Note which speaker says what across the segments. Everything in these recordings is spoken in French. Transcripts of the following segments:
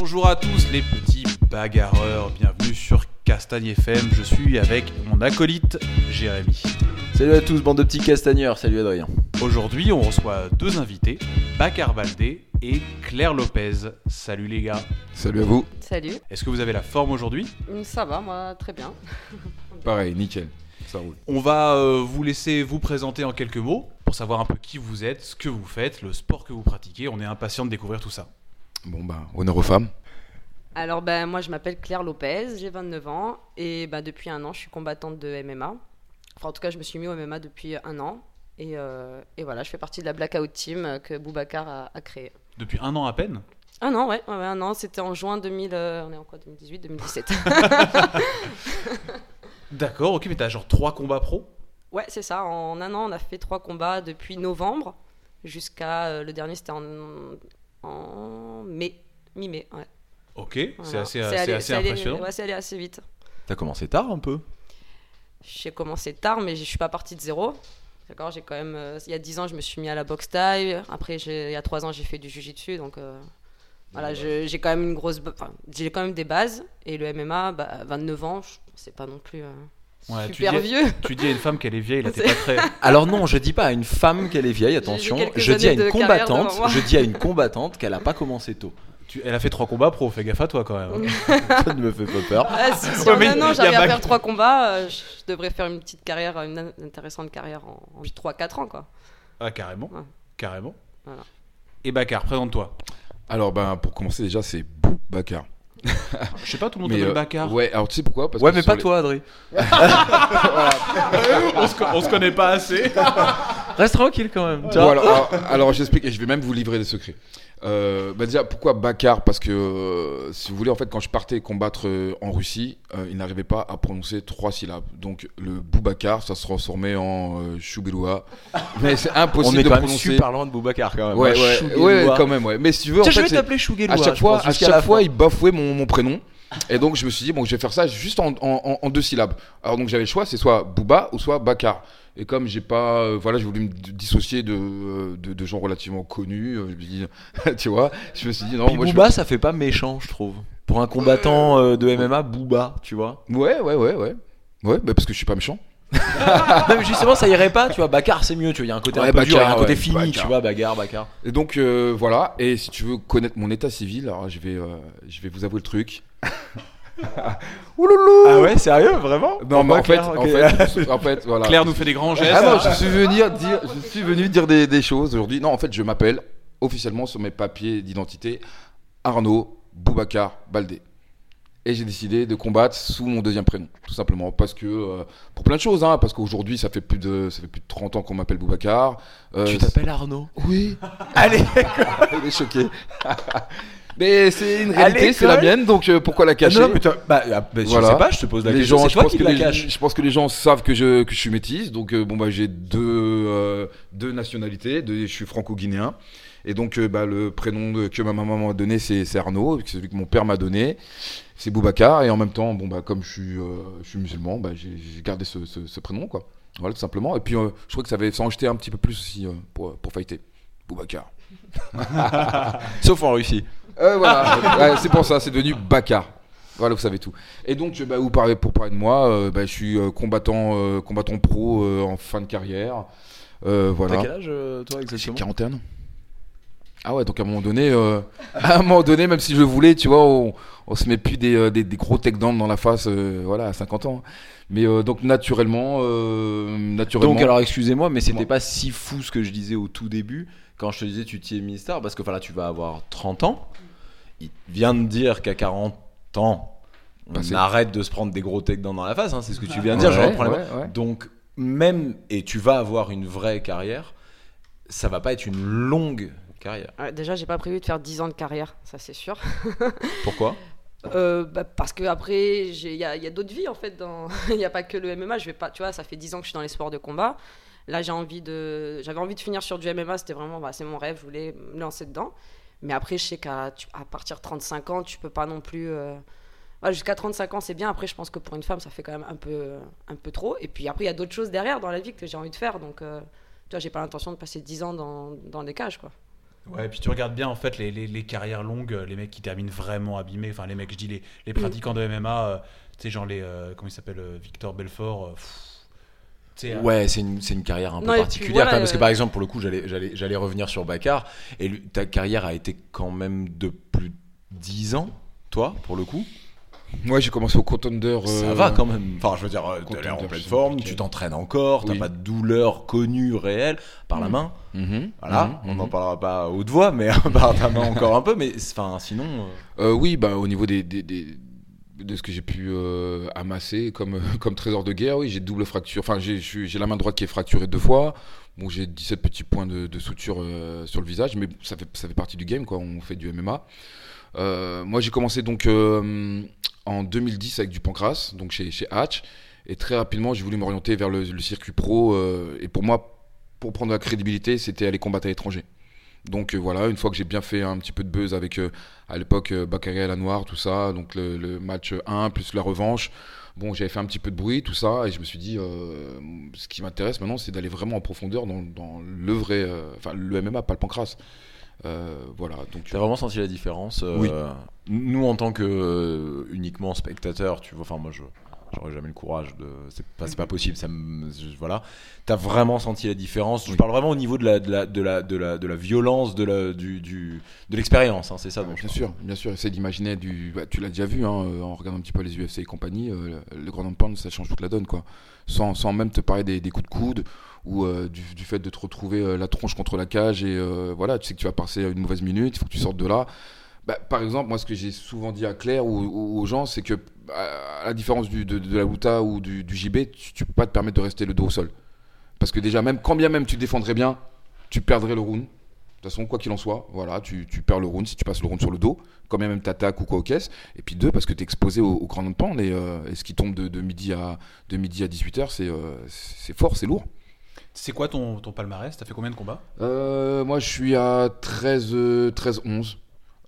Speaker 1: Bonjour à tous les petits bagarreurs, bienvenue sur Castagne FM. Je suis avec mon acolyte Jérémy.
Speaker 2: Salut à tous, bande de petits castagneurs, salut Adrien.
Speaker 1: Aujourd'hui, on reçoit deux invités, Bacar Valdé et Claire Lopez. Salut les gars.
Speaker 3: Salut à vous.
Speaker 4: Salut.
Speaker 1: Est-ce que vous avez la forme aujourd'hui?
Speaker 4: Mm, Ça va, moi, très bien.
Speaker 3: Pareil, nickel. Ça roule.
Speaker 1: On va euh, vous laisser vous présenter en quelques mots pour savoir un peu qui vous êtes, ce que vous faites, le sport que vous pratiquez. On est impatient de découvrir tout ça.
Speaker 3: Bon bah, honneur aux femmes.
Speaker 4: Alors, ben, moi, je m'appelle Claire Lopez, j'ai 29 ans et ben, depuis un an, je suis combattante de MMA. Enfin, en tout cas, je me suis mis au MMA depuis un an. Et, euh, et voilà, je fais partie de la Blackout Team que Boubacar a, a créée.
Speaker 1: Depuis un an à peine?
Speaker 4: Un an, ouais, ouais, ouais, un an, c'était en juin 2000, euh, on est en quoi, 2018, 2017
Speaker 1: D'accord, ok, mais t'as genre trois combats pro?
Speaker 4: Ouais, c'est ça, en un an, on a fait trois combats depuis novembre jusqu'à euh, le dernier, c'était en, en mai, mi-mai, ouais.
Speaker 1: Ok, c'est assez,
Speaker 4: C'est
Speaker 1: c'est
Speaker 4: allé-
Speaker 1: assez
Speaker 4: allé-
Speaker 1: impressionnant.
Speaker 4: ouais, c'est allé assez vite.
Speaker 2: T'as commencé tard un peu?
Speaker 4: J'ai commencé tard, mais je suis pas partie de zéro. D'accord, j'ai quand même. euh, il y a 10 ans, je me suis mis à la boxe taille. Après, j'ai- il y a 3 ans, j'ai fait du jujitsu. Donc, euh, voilà, je- j'ai quand même une grosse. enfin, j'ai quand même des bases. Et le MMA, bah, 29 ans, je- c'est pas non plus euh,
Speaker 1: Ouais, tu
Speaker 4: super
Speaker 1: dis-
Speaker 4: vieux.
Speaker 1: Tu dis à une femme qu'elle est vieille, là t'es pas très.
Speaker 2: Alors non, je dis pas à une femme qu'elle est vieille, attention. Je dis à une combattante, je dis à une combattante qu'elle a pas commencé tôt.
Speaker 1: Tu- Elle a fait trois combats pro, fais gaffe à toi quand même.
Speaker 2: Ça ne me fait pas peur.
Speaker 4: Ah, si si
Speaker 1: Ouais,
Speaker 4: en
Speaker 1: mais
Speaker 4: un
Speaker 1: y
Speaker 4: an,
Speaker 1: a
Speaker 4: j'arrive à faire 3 combats, euh, je devrais faire une petite carrière, une in- intéressante carrière en, 3-4 ans, quoi.
Speaker 1: Ah, carrément.
Speaker 4: Ouais.
Speaker 1: Carrément.
Speaker 4: Voilà.
Speaker 1: Et Bakar, présente-toi.
Speaker 3: Alors ben, pour commencer déjà, c'est Boubacar.
Speaker 1: Je sais pas, tout le monde
Speaker 3: Mais,
Speaker 1: t'appelle
Speaker 3: euh,
Speaker 1: Bakar.
Speaker 3: Ouais, alors tu sais pourquoi? Parce
Speaker 2: Ouais,
Speaker 3: que
Speaker 2: mais pas
Speaker 3: les-
Speaker 2: toi, Adrien.
Speaker 1: on, se, on se connaît pas assez.
Speaker 2: Reste tranquille quand même. tu vois.
Speaker 3: Voilà, alors, alors, j'explique et je vais même vous livrer des secrets. Euh, bah déjà, pourquoi Bakar? Parce que, euh, si vous voulez, en fait, quand je partais combattre euh, en Russie, euh, il n'arrivait pas à prononcer trois syllabes. Donc, le Boubacar, ça se transformait en euh, Choubeloua. Mais c'est
Speaker 2: On
Speaker 3: impossible
Speaker 2: est
Speaker 3: de
Speaker 2: quand même
Speaker 3: prononcer.
Speaker 2: super loin de Boubacar quand même.
Speaker 3: Ouais,
Speaker 2: Hein,
Speaker 3: ouais, ouais, quand même, ouais. Mais si tu veux, en
Speaker 2: je
Speaker 3: fait,
Speaker 2: vais t'appeler Chougueloua.
Speaker 3: à chaque fois,
Speaker 2: pense,
Speaker 3: à chaque fois, il bafouait mon, mon prénom. Et donc, je me suis dit, bon, je vais faire ça juste en, en- en- en deux syllabes. Alors, donc, j'avais le choix, c'est soit Bouba ou soit Bakar. Et comme j'ai pas, euh, voilà, j'ai voulu me dissocier de, euh, de, de gens relativement connus, euh, je me dis, tu vois, je me suis dit, non,
Speaker 2: Puis
Speaker 3: moi, je
Speaker 2: Booba, ça fait pas méchant, je trouve. Pour un combattant euh, de MMA, Booba, tu vois.
Speaker 3: Ouais, ouais, ouais, ouais. Ouais, bah, parce que je suis pas méchant.
Speaker 2: non, mais justement, ça irait pas, tu vois. Bakar, c'est mieux, tu vois. Il y a un côté
Speaker 3: Ouais,
Speaker 2: un peu dur, y a un côté
Speaker 3: ouais,
Speaker 2: fini, tu vois. Bagarre, Bakar.
Speaker 3: Et donc, voilà. Et si tu veux connaître mon état civil, alors je vais, je vais vous avouer le truc. Ouloulou
Speaker 2: Ah ouais, sérieux, vraiment
Speaker 3: Non, mais en fait,
Speaker 2: Claire,
Speaker 3: en fait, en fait, voilà.
Speaker 1: Claire nous fait des grands gestes.
Speaker 3: Ah non, je suis venu dire, je suis venu dire des, des choses aujourd'hui. Non, en fait, je m'appelle officiellement sur mes papiers d'identité Arnaud Boubacar Baldé. Et j'ai décidé de combattre sous mon deuxième prénom, tout simplement, parce que euh, pour plein de choses, hein, parce qu'aujourd'hui ça fait plus de ça fait plus de 30 ans qu'on m'appelle Boubacar. Euh,
Speaker 2: Tu t'appelles Arnaud?
Speaker 3: Oui.
Speaker 2: Allez
Speaker 3: Il est choqué. Mais c'est une réalité, c'est la mienne, donc euh, pourquoi la cacher
Speaker 2: Non, bah, ah, bah,
Speaker 3: Voilà.
Speaker 2: je sais pas, je te pose la
Speaker 3: les
Speaker 2: question.
Speaker 3: gens,
Speaker 2: C'est
Speaker 3: je
Speaker 2: toi
Speaker 3: pense
Speaker 2: qui
Speaker 3: que
Speaker 2: la
Speaker 3: les,
Speaker 2: cache.
Speaker 3: je pense que les gens savent que je, que je suis métisse, donc euh, bon bah j'ai deux, euh, deux nationalités, deux- je suis franco-guinéen, et donc euh, bah, le prénom de- que ma maman m'a donné c'est c'est Arnaud, c'est celui que mon père m'a donné, c'est Boubacar, et en même temps bon bah comme je suis, euh, je suis musulman, bah, j'ai j'ai gardé ce, ce- ce prénom quoi, voilà tout simplement, et puis euh, je trouvais que ça avait s'en jeter un petit peu plus aussi euh, pour pour fighter, Boubacar.
Speaker 2: Sauf en Russie.
Speaker 3: Euh, voilà, Ouais, c'est pour ça, c'est devenu Bakar. Voilà, vous savez tout. Et donc, je- bah, vous parlez, pour parler de moi, euh, bah, je suis euh, combattant, euh, combattant pro euh, en fin de carrière. Euh,
Speaker 2: T'as
Speaker 3: voilà.
Speaker 2: quel âge, toi,
Speaker 3: J'ai
Speaker 2: exactement?
Speaker 3: 41 ans. Ah ouais, donc à un moment donné, euh, à un moment donné, même si je voulais, tu vois, on, on se met plus des, des, des gros takedowns dans la face, euh, voilà, à 50 ans. Mais euh, donc naturellement, euh, naturellement.
Speaker 2: Donc, alors, excusez-moi, mais c'était pas si fou ce que je disais au tout début, quand je te disais tu t'y es mis star, parce que enfin, là, tu vas avoir 30 ans. Il vient de dire qu'à 40 ans, on
Speaker 3: Bah,
Speaker 2: arrête de se prendre des gros takedowns dans la face, hein, c'est ce que tu viens de dire,
Speaker 3: Ouais, ouais.
Speaker 2: Donc, même, et tu vas avoir une vraie carrière, ça va pas être une longue carrière.
Speaker 4: Ouais, déjà, j'ai pas prévu de faire 10 ans de carrière, ça c'est sûr.
Speaker 2: Pourquoi
Speaker 4: Euh, bah, parce que après, j'ai- il y a, d'autres vies en fait. dans- Il n'y a pas que le MMA. Je vais pas, tu vois, ça fait 10 ans que je suis dans les sports de combat. Là, j'ai envie de, j'avais envie de finir sur du MMA. C'était vraiment, bah, c'est mon rêve. Je voulais me lancer dedans. Mais après, je sais qu'à à partir de 35 ans, tu peux pas non plus. euh, ouais, Jusqu'à 35 ans, c'est bien. Après, je pense que pour une femme, ça fait quand même un peu, un peu trop. Et puis après, il y a d'autres choses derrière dans la vie que j'ai envie de faire. Donc, euh, tu vois, j'ai pas l'intention de passer 10 ans dans, dans des cages, quoi.
Speaker 1: Ouais, puis tu regardes bien en fait les, les- les carrières longues, les mecs qui terminent vraiment abîmés, enfin les mecs, je dis les, les pratiquants de MMA, euh, tu sais, genre les. euh, comment il s'appelle Victor Belfort. pff,
Speaker 2: Ouais, c'est une, c'est une carrière un peu
Speaker 4: Non,
Speaker 2: particulière
Speaker 4: voilà,
Speaker 2: quand même, parce que
Speaker 4: euh,
Speaker 2: par exemple, pour le coup, j'allais, j'allais, j'allais revenir sur Bakar, et lui- ta carrière a été quand même de plus de 10 ans, toi, pour le coup?
Speaker 3: Moi, j'ai commencé au contender.
Speaker 2: Ça
Speaker 3: euh,
Speaker 2: va quand même. Enfin, je veux dire, euh, t'as
Speaker 3: Contender,
Speaker 2: l'air en pleine forme,
Speaker 3: compliqué.
Speaker 2: tu t'entraînes encore, t'as
Speaker 3: Oui.
Speaker 2: pas de douleur connue, réelle, par la
Speaker 4: Mm.
Speaker 2: main.
Speaker 3: mhm,
Speaker 2: Voilà,
Speaker 3: mhm,
Speaker 2: on n'en
Speaker 3: mhm.
Speaker 2: parlera pas à haute voix, mais par ta main encore un peu, mais enfin, sinon. euh,
Speaker 3: Euh, oui, bah, au niveau des, des- des- de ce que j'ai pu euh, amasser comme, comme trésor de guerre, oui, j'ai double fracture. Enfin, j'ai la main droite qui est fracturée deux fois. Bon, j'ai 17 petits points de, de suture euh, sur le visage, mais ça fait, ça fait partie du game, quoi. On fait du MMA. Euh, moi, j'ai commencé donc euh, en 2010 avec du pancras, donc chez, chez Hatch. Et très rapidement, j'ai voulu m'orienter vers le, le circuit pro. euh, et pour moi, pour prendre la crédibilité, c'était aller combattre à l'étranger. Donc euh, voilà, une fois que j'ai bien fait un petit peu de buzz avec, euh, à l'époque, euh, Bakary à la Noire, tout ça, donc le, le match 1 plus la revanche. Bon, j'avais fait un petit peu de bruit, tout ça, et je me suis dit, euh, ce qui m'intéresse maintenant, c'est d'aller vraiment en profondeur dans, dans le vrai, enfin le MMA, pas le pancras. Voilà, donc
Speaker 2: T'as vraiment senti la différence
Speaker 3: Oui.
Speaker 2: Nous, en tant que uniquement spectateur, tu vois, enfin, moi, je. J'aurais jamais le courage de. C'est pas, pas possible. Ça me, voilà. T'as vraiment senti la différence. Je parle vraiment au niveau de la, de la, de la, de la, de la violence, de la, du, du, de l'expérience. hein, c'est ça.
Speaker 3: Bien sûr, bien sûr. Essaye d'imaginer du. bah, tu l'as déjà vu, hein, euh, en regardant un petit peu les UFC et compagnie, euh, le, Grand Pound, ça change toute la donne, quoi. Sans, sans même te parler des, des coups de coude ou euh, du, du fait de te retrouver la tronche contre la cage et euh, voilà, tu sais que tu vas passer une mauvaise minute, il faut que tu sortes de là. Bah, par exemple, moi, ce que j'ai souvent dit à Claire ou, ou aux gens, c'est que à la différence du, de, de la Wuta ou du, du JB, tu, tu peux pas te permettre de rester le dos au sol. Parce que déjà, même quand bien même tu défendrais bien, tu perdrais le round. De toute façon, quoi qu'il en soit, voilà, tu, tu perds le round si tu passes le round sur le dos, quand bien même t'attaques ou quoi aux caisses. Et puis deux, parce que tu es exposé au, au grand pan et, euh, et ce qui tombe de, de midi à, de midi à 18h, c'est euh, c'est fort, c'est lourd.
Speaker 1: C'est quoi ton, ton palmarès? T'as fait combien de combats?
Speaker 3: Euh, moi, je suis à 13, euh, 13 11.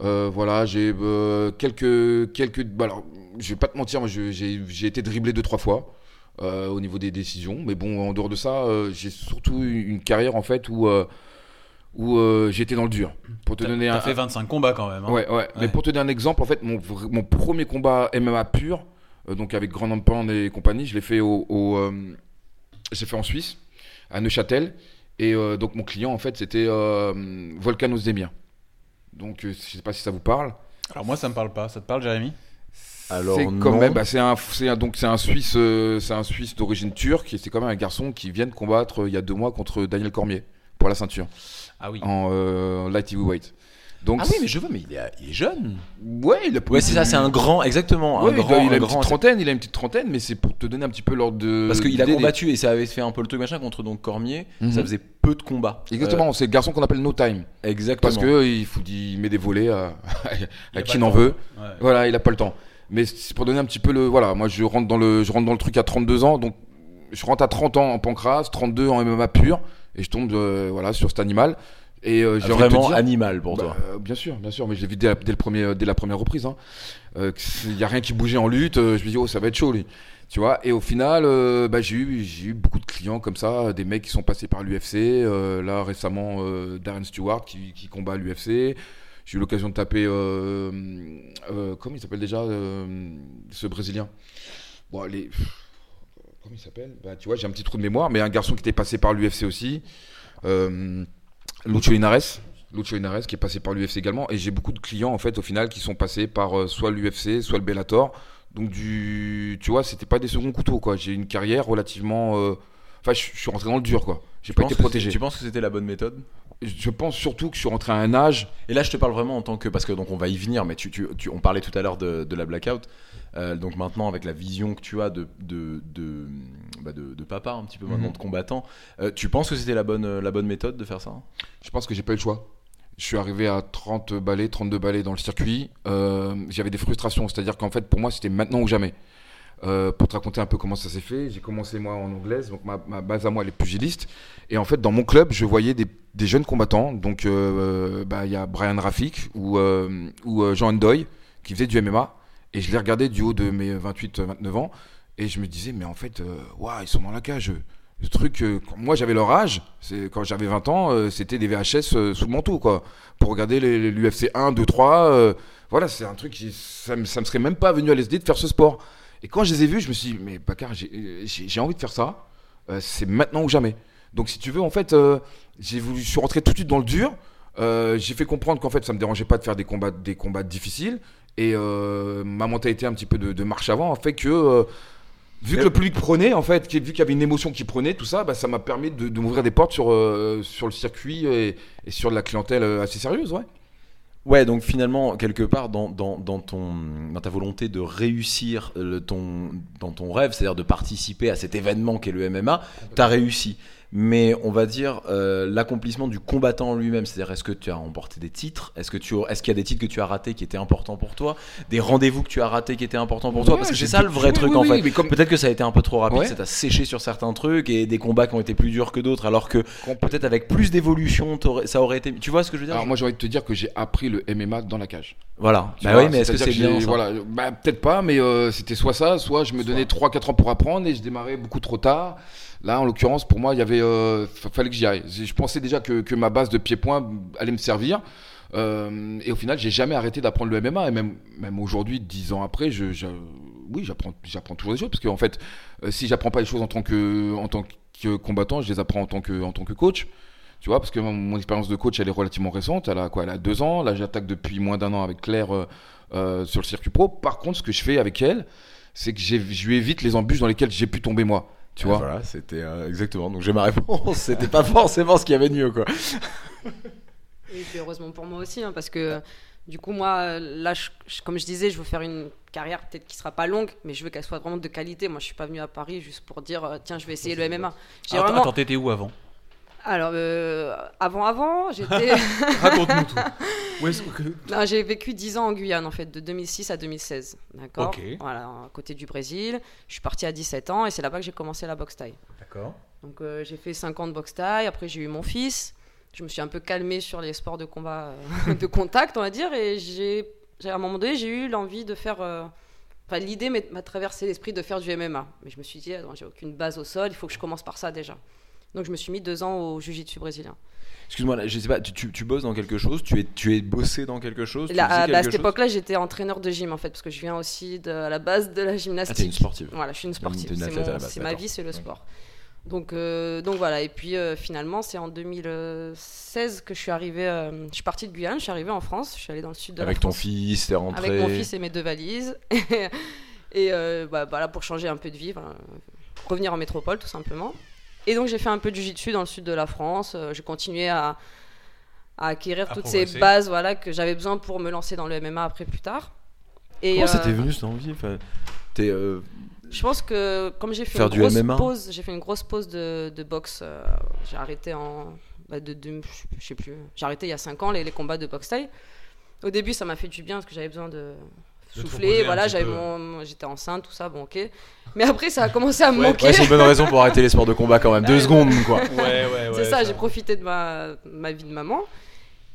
Speaker 3: Euh, voilà, j'ai euh, quelques, quelques. bah alors, je vais pas te mentir, j'ai été dribblé deux trois fois euh, au niveau des décisions, mais bon, en dehors de ça, j'ai surtout eu une carrière en fait où où j'étais dans le dur. Pour te donner un,
Speaker 1: fait 25 combats quand même. hein.
Speaker 3: Ouais, ouais, Mais pour te donner un exemple, en fait, mon, mon premier combat MMA pur, donc avec Grand Pound et compagnie, je l'ai fait au, fait en Suisse, à Neuchâtel, et donc mon client, en fait, c'était Volkan Ozdemir. Donc, euh, je sais pas si ça vous parle.
Speaker 1: Alors moi ça me parle pas. Ça te parle, Jérémy?
Speaker 2: Alors,
Speaker 3: c'est
Speaker 2: non.
Speaker 3: quand même, bah, c'est un, c'est un- donc c'est un Suisse, euh, c'est un Suisse d'origine turque, et c'est quand même un garçon qui vient de combattre euh, il y a deux mois contre Daniel Cormier pour la ceinture
Speaker 1: Ah oui.
Speaker 3: en euh, light heavyweight. Donc,
Speaker 2: Ah oui, mais je vois, mais il est, il est jeune.
Speaker 3: ouais, il a
Speaker 2: Ouais, c'est ça, c'est un grand, exactement.
Speaker 3: Ouais,
Speaker 2: un
Speaker 3: il,
Speaker 2: grand,
Speaker 3: il a
Speaker 2: un
Speaker 3: une
Speaker 2: grand-
Speaker 3: petite trentaine, il a une petite trentaine, mais c'est pour te donner un petit peu l'ordre de.
Speaker 2: Parce qu'il a
Speaker 3: des-
Speaker 2: combattu et ça avait fait un peu le truc machin contre donc Cormier.
Speaker 3: Mhm.
Speaker 2: Ça faisait peu de combats.
Speaker 3: Exactement, c'est le garçon qu'on appelle no time.
Speaker 2: Euh, exactement.
Speaker 3: Parce que il, faut, il met des volets à, qui n'en veut.
Speaker 1: Ouais.
Speaker 3: Voilà, il a pas le temps. Mais c'est pour donner un petit peu le. Voilà, moi je rentre dans le, je rentre dans le truc à 32 ans, donc je rentre à 30 ans en pancras, 32 en MMA pur, et je tombe euh, voilà, sur cet animal. Et euh,
Speaker 2: Ah,
Speaker 3: j'ai te
Speaker 2: vraiment
Speaker 3: dire-
Speaker 2: animal pour
Speaker 3: Bah,
Speaker 2: toi.
Speaker 3: euh, bien sûr, bien sûr, mais je l'ai vu dès la, dès le premier, dès la première reprise. hein. Euh, Il n'y a rien qui bougeait en lutte. je me dis, oh, ça va être chaud, lui. Tu vois, et au final, bah, j'ai eu, j'ai eu beaucoup de clients comme ça, des mecs qui sont passés par l'UFC. là, récemment, Darren Stewart qui, qui combat à l'UFC. J'ai eu l'occasion de taper. comment il s'appelle déjà Ce Brésilien? Bon, les. Comment il s'appelle? Bah, Tu vois, j'ai un petit trou de mémoire, mais un garçon qui était passé par l'UFC aussi. Euh, Lucho Linares qui est passé par l'UFC également. Et j'ai beaucoup de clients, en fait, au final, qui sont passés par euh, soit l'UFC, soit le Bellator. Donc, du, tu vois, c'était pas des seconds couteaux, quoi. J'ai une carrière relativement. euh, Enfin, je je suis rentré dans le dur, quoi. J'ai pas été protégé.
Speaker 2: Tu penses que c'était la bonne méthode?
Speaker 3: Je pense surtout que je suis rentré à un âge.
Speaker 2: Et là, je te parle vraiment en tant que parce que donc on va y venir, mais tu, tu, tu- on parlait tout à l'heure de, de la blackout. Euh, donc maintenant, avec la vision que tu as de de de, bah, de, de papa un petit peu maintenant
Speaker 3: Mhm.
Speaker 2: de combattant, euh, tu penses que c'était la bonne euh, la bonne méthode de faire ça?
Speaker 3: Je pense que j'ai pas eu le choix. Je suis arrivé à 30 balais, 32 balais dans le circuit. Euh, J'avais des frustrations, c'est-à-dire qu'en fait, pour moi, c'était maintenant ou jamais. Euh, pour te raconter un peu comment ça s'est fait, j'ai commencé moi en anglaise, donc ma, ma base à moi elle est pugiliste. Et en fait, dans mon club, je voyais des, des jeunes combattants. Donc, euh, bah, il y a Brian Rafik ou, euh, ou Jean Ndoye qui faisaient du MMA. Et je les regardais du haut de mes 28-29 ans. Et je me disais, mais en fait, euh, waouh, ils sont dans la cage. le truc, euh, moi j'avais leur âge, quand j'avais 20 ans, euh, c'était des VHS euh, sous manteau, quoi. Pour regarder l'UFC 1, 2, 3. voilà, c'est un truc, ça, me- ça me serait même pas venu à l'idée de faire ce sport. Et quand je les ai vus, je me suis dit, mais Bakar, j'ai- envie de faire ça. C'est maintenant ou jamais. Donc si tu veux, en fait, j'ai voulu, je suis rentré tout de suite dans le dur. J'ai fait comprendre qu'en fait, ça me dérangeait pas de faire des combats, des combats difficiles. Et euh, ma mentalité un petit peu de, marche avant a fait que, euh, vu que le public prenait, en fait, vu qu'il y avait une émotion qui prenait, tout ça, bah, ça m'a permis de, m'ouvrir des portes sur, euh, sur le circuit et, sur de la clientèle assez sérieuse, ouais.
Speaker 2: Ouais, donc finalement, quelque part, dans, dans, ton, dans ta volonté de réussir ton, dans ton rêve, c'est-à-dire de participer à cet événement qu'est le MMA, tu as réussi. Mais on va dire euh, l'accomplissement du combattant en lui-même, c'est-à-dire est-ce que tu as remporté des titres? Est-ce que tu est-ce qu'il y a des titres que tu as ratés qui étaient importants pour toi? Des rendez-vous que tu as ratés qui étaient importants pour toi?
Speaker 3: Ouais,
Speaker 2: Parce que c'est ça le vrai
Speaker 3: oui,
Speaker 2: truc
Speaker 3: oui,
Speaker 2: en
Speaker 3: oui,
Speaker 2: fait.
Speaker 3: comme-
Speaker 2: Peut-être que ça a été un peu trop rapide,
Speaker 3: Ouais.
Speaker 2: ça t'a séché sur certains trucs et des combats qui ont été plus durs que d'autres, alors que peut-être avec plus d'évolution, ça aurait été. Tu vois ce que je veux dire?
Speaker 3: Alors moi, j'ai envie de te dire que j'ai appris le MMA dans la cage.
Speaker 2: Voilà.
Speaker 3: Tu
Speaker 2: Bah
Speaker 3: vois,
Speaker 2: oui, mais est-ce que c'est bien ça?
Speaker 3: Voilà, bah, peut-être pas, mais euh, c'était soit ça, soit je me donnais 3-4 ans pour apprendre et je démarrais beaucoup trop tard. Là, en l'occurrence, pour moi, il y avait, euh, fa- fallait que j'y aille. Je pensais déjà que, ma base de pied-point allait me servir. Euh, et au final, j'ai jamais arrêté d'apprendre le MMA. Et même, aujourd'hui, 10 ans après, oui, j'apprends, toujours des choses. Parce qu'en fait, euh, si j'apprends pas les choses en tant que, combattant, je les apprends en tant que, coach. Tu vois, parce que mon, expérience de coach, elle est relativement récente. Elle a quoi? Deux ans. Là, j'attaque depuis moins d'un an avec Claire euh, sur le circuit pro. Par contre, ce que je fais avec elle, c'est que je lui évite les embûches dans lesquelles j'ai pu tomber moi. Tu vois
Speaker 2: Voilà, c'était euh, exactement. Donc j'ai ma réponse. C'était pas forcément ce qu'il y avait de mieux, quoi.
Speaker 4: Et puis heureusement pour moi aussi, hein, parce que du coup, moi, là, je- je- comme je disais, je veux faire une carrière peut-être qui sera pas longue, mais je veux qu'elle soit vraiment de qualité. Moi, je suis pas venu à Paris juste pour dire, euh, tiens, je vais essayer le MMA. J'ai
Speaker 1: Attends,
Speaker 4: vraiment.
Speaker 1: attends, t'étais où avant?
Speaker 4: Alors, euh, avant, avant, j'étais.
Speaker 1: Raconte-nous tout. Où est-ce que...
Speaker 4: J'ai vécu 10 ans en Guyane, en fait, de 2006 à 2016. D'accord. Voilà, à côté du Brésil. Je suis partie à 17 ans et c'est là-bas que j'ai commencé la boxe taille.
Speaker 1: D'accord.
Speaker 4: Donc euh, j'ai fait 5 ans de boxe taille, après j'ai eu mon fils. Je me suis un peu calmée sur les sports de combat euh, de contact, on va dire, et j'ai à un moment donné, j'ai eu l'envie de faire enfin l'idée m'a traversé l'esprit de faire du MMA. Mais je me suis dit j'ai aucune base au sol, il faut que je commence par ça déjà. Donc je me suis mis deux ans au jiu-jitsu brésilien.
Speaker 2: Excuse-moi, je sais pas, tu, tu, tu bosses dans quelque chose? Tu es, tu es bossé dans quelque chose? Tu
Speaker 4: Là,
Speaker 2: faisais
Speaker 4: à,
Speaker 2: quelque
Speaker 4: à cette époque-là, j'étais entraîneur de gym en fait, parce que je viens aussi de à la base de la
Speaker 2: Ah,
Speaker 4: gymnastique.
Speaker 2: t'es une sportive.
Speaker 4: Voilà, je suis une sportive. C'est ma vie, c'est le sport. Donc, euh, donc voilà. Et puis euh, finalement, c'est en 2016 que je suis arrivée. euh, je suis partie de Guyane, je suis arrivée en France. Je suis allée dans le sud de
Speaker 2: Avec
Speaker 4: la
Speaker 2: ton
Speaker 4: France.
Speaker 2: fils, t'es rentré.
Speaker 4: Avec mon fils et mes deux valises. et bah, voilà, pour changer un peu de vie, revenir en métropole tout simplement. Et donc j'ai fait un peu de jiu-jitsu dans le sud de la France. Euh, j'ai continué à, à acquérir
Speaker 1: À
Speaker 4: toutes
Speaker 1: progresser.
Speaker 4: ces bases voilà, que j'avais besoin pour me lancer dans le MMA après plus tard. Et,
Speaker 2: Comment ça
Speaker 4: euh,
Speaker 2: t'est venu cette envie? Enfin, T'es. euh,
Speaker 4: je pense que comme j'ai fait
Speaker 2: Faire
Speaker 4: une grosse pause, j'ai fait une grosse pause de, de boxe. euh, j'ai arrêté en, bah, de, de- je sais plus. J'ai arrêté il y a 5 ans les, les combats de boxe taille. Au début, ça m'a fait du bien parce que j'avais besoin de souffler. Voilà, j'avais mon, j'étais enceinte, tout ça, bon ok. Mais après, ça a commencé à me
Speaker 1: Ouais,
Speaker 4: manquer.
Speaker 2: Ouais, c'est une bonne raison pour arrêter les sports de combat quand même. Deux
Speaker 4: Ouais,
Speaker 2: secondes, quoi.
Speaker 1: Ouais, ouais, ouais.
Speaker 4: c'est ça, j'ai profité de ma, ma vie de maman.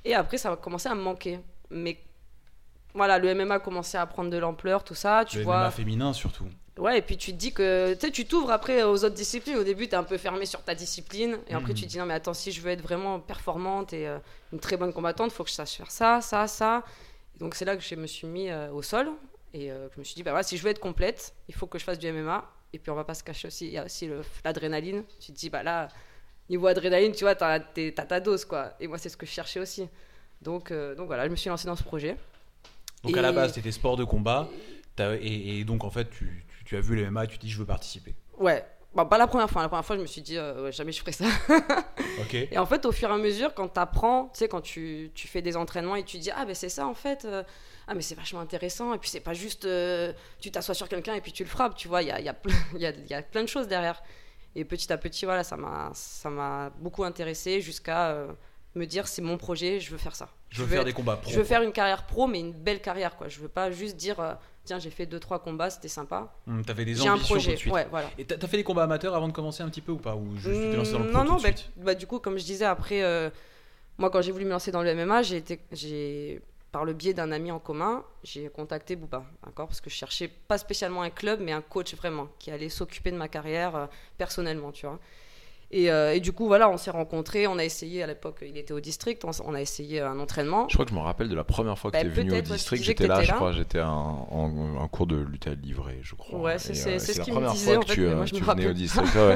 Speaker 4: Et après, ça a commencé à me manquer. Mais voilà, le MMA a commencé à prendre de l'ampleur, tout ça. Tu
Speaker 1: Le
Speaker 4: vois.
Speaker 1: MMA féminin surtout.
Speaker 4: Ouais, et puis tu te dis que tu sais, tu t'ouvres après aux autres disciplines. Au début, tu es un peu fermé sur ta discipline. Et après,
Speaker 1: Mhm.
Speaker 4: tu te dis non, mais attends, si je veux être vraiment performante et euh, une très bonne combattante, il faut que je sache faire ça, ça, ça. Et donc, c'est là que je me suis mis euh, au sol. Et euh, je me suis dit, bah voilà, si je veux être complète, il faut que je fasse du MMA. Et puis, on va pas se cacher aussi, il y a aussi l'adrénaline. Tu te dis, bah là, niveau adrénaline, tu vois, tu as, ta dose, quoi. Et moi, c'est ce que je cherchais aussi. Donc, euh, donc voilà, je me suis lancée dans ce projet.
Speaker 1: Donc à la base, t'étais sport de combat. t'as- Et, et donc en fait, tu, tu, tu as vu le MMA et tu te dis je veux participer.
Speaker 4: Ouais. Bon, pas la première fois. La première fois, je me suis dit, euh, ouais, jamais je ferai ça. Et en fait, au fur et à mesure, quand tu apprends, tu sais, quand tu, tu fais des entraînements et tu dis, ah ben c'est ça en fait, euh, ah mais c'est vachement intéressant, et puis c'est pas juste, euh, tu t'assois sur quelqu'un et puis tu le frappes, tu vois, il y a, y, a, y, a, y a plein de choses derrière. Et petit à petit, voilà, ça m'a ça m'a beaucoup intéressé jusqu'à me dire, c'est mon projet, je veux faire ça.
Speaker 1: Je veux faire
Speaker 4: être-
Speaker 1: des combats pro.
Speaker 4: Je veux faire une carrière pro, mais une belle carrière, quoi. Je veux pas juste dire, euh, tiens, j'ai fait deux trois combats, c'était sympa.
Speaker 1: Hum, T'avais des
Speaker 4: J'ai un
Speaker 1: ambitions tout
Speaker 4: projet,
Speaker 1: de suite.
Speaker 4: ouais, voilà.
Speaker 1: Et t'as fait des combats amateurs avant de commencer un petit peu ou pas? Ou juste t'es lancé dans le
Speaker 4: Mm,
Speaker 1: pro
Speaker 4: non,
Speaker 1: tout
Speaker 4: non,
Speaker 1: de
Speaker 4: bah,
Speaker 1: suite?
Speaker 4: bah, du coup, comme je disais, après, euh, moi, quand j'ai voulu me lancer dans le MMA, j'ai été, j'ai, par le biais d'un ami en commun, j'ai contacté Booba, d'accord? Parce que je cherchais pas spécialement un club, mais un coach vraiment, qui allait s'occuper de ma carrière euh, personnellement, tu vois? Et, euh, et du coup, voilà, on s'est rencontrés, on a essayé, à l'époque, il était au district, on, a essayé un entraînement.
Speaker 2: Je crois que je me rappelle de la première fois que
Speaker 4: Bah,
Speaker 2: tu es venu au district. J'étais là, je crois. J'étais en, en- en cours de lutte à livrer, je crois.
Speaker 4: Ouais, c'est-
Speaker 2: euh,
Speaker 4: c'est ce
Speaker 2: la
Speaker 4: qu'il me
Speaker 2: première
Speaker 4: disait,
Speaker 2: fois
Speaker 4: en
Speaker 2: que
Speaker 4: fait,
Speaker 2: tu, euh,
Speaker 4: moi, je
Speaker 2: tu
Speaker 4: me
Speaker 2: venais au
Speaker 4: rappelle
Speaker 2: district. ouais.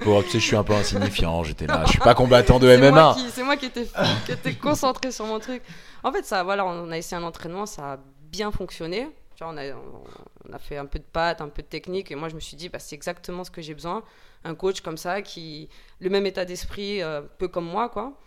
Speaker 2: Pour- tu sais, je suis un peu insignifiant. J'étais là. Je suis pas combattant de MMA.
Speaker 4: qui, c'est moi qui étais, qui étais concentré sur mon truc. En fait, ça, voilà, on a essayé un entraînement, ça a bien fonctionné. On, a, fait un peu de pattes, un peu de technique, et moi je me suis dit, bah, c'est exactement ce que j'ai besoin. Un coach comme ça, qui le même état d'esprit, euh, peu comme moi, quoi.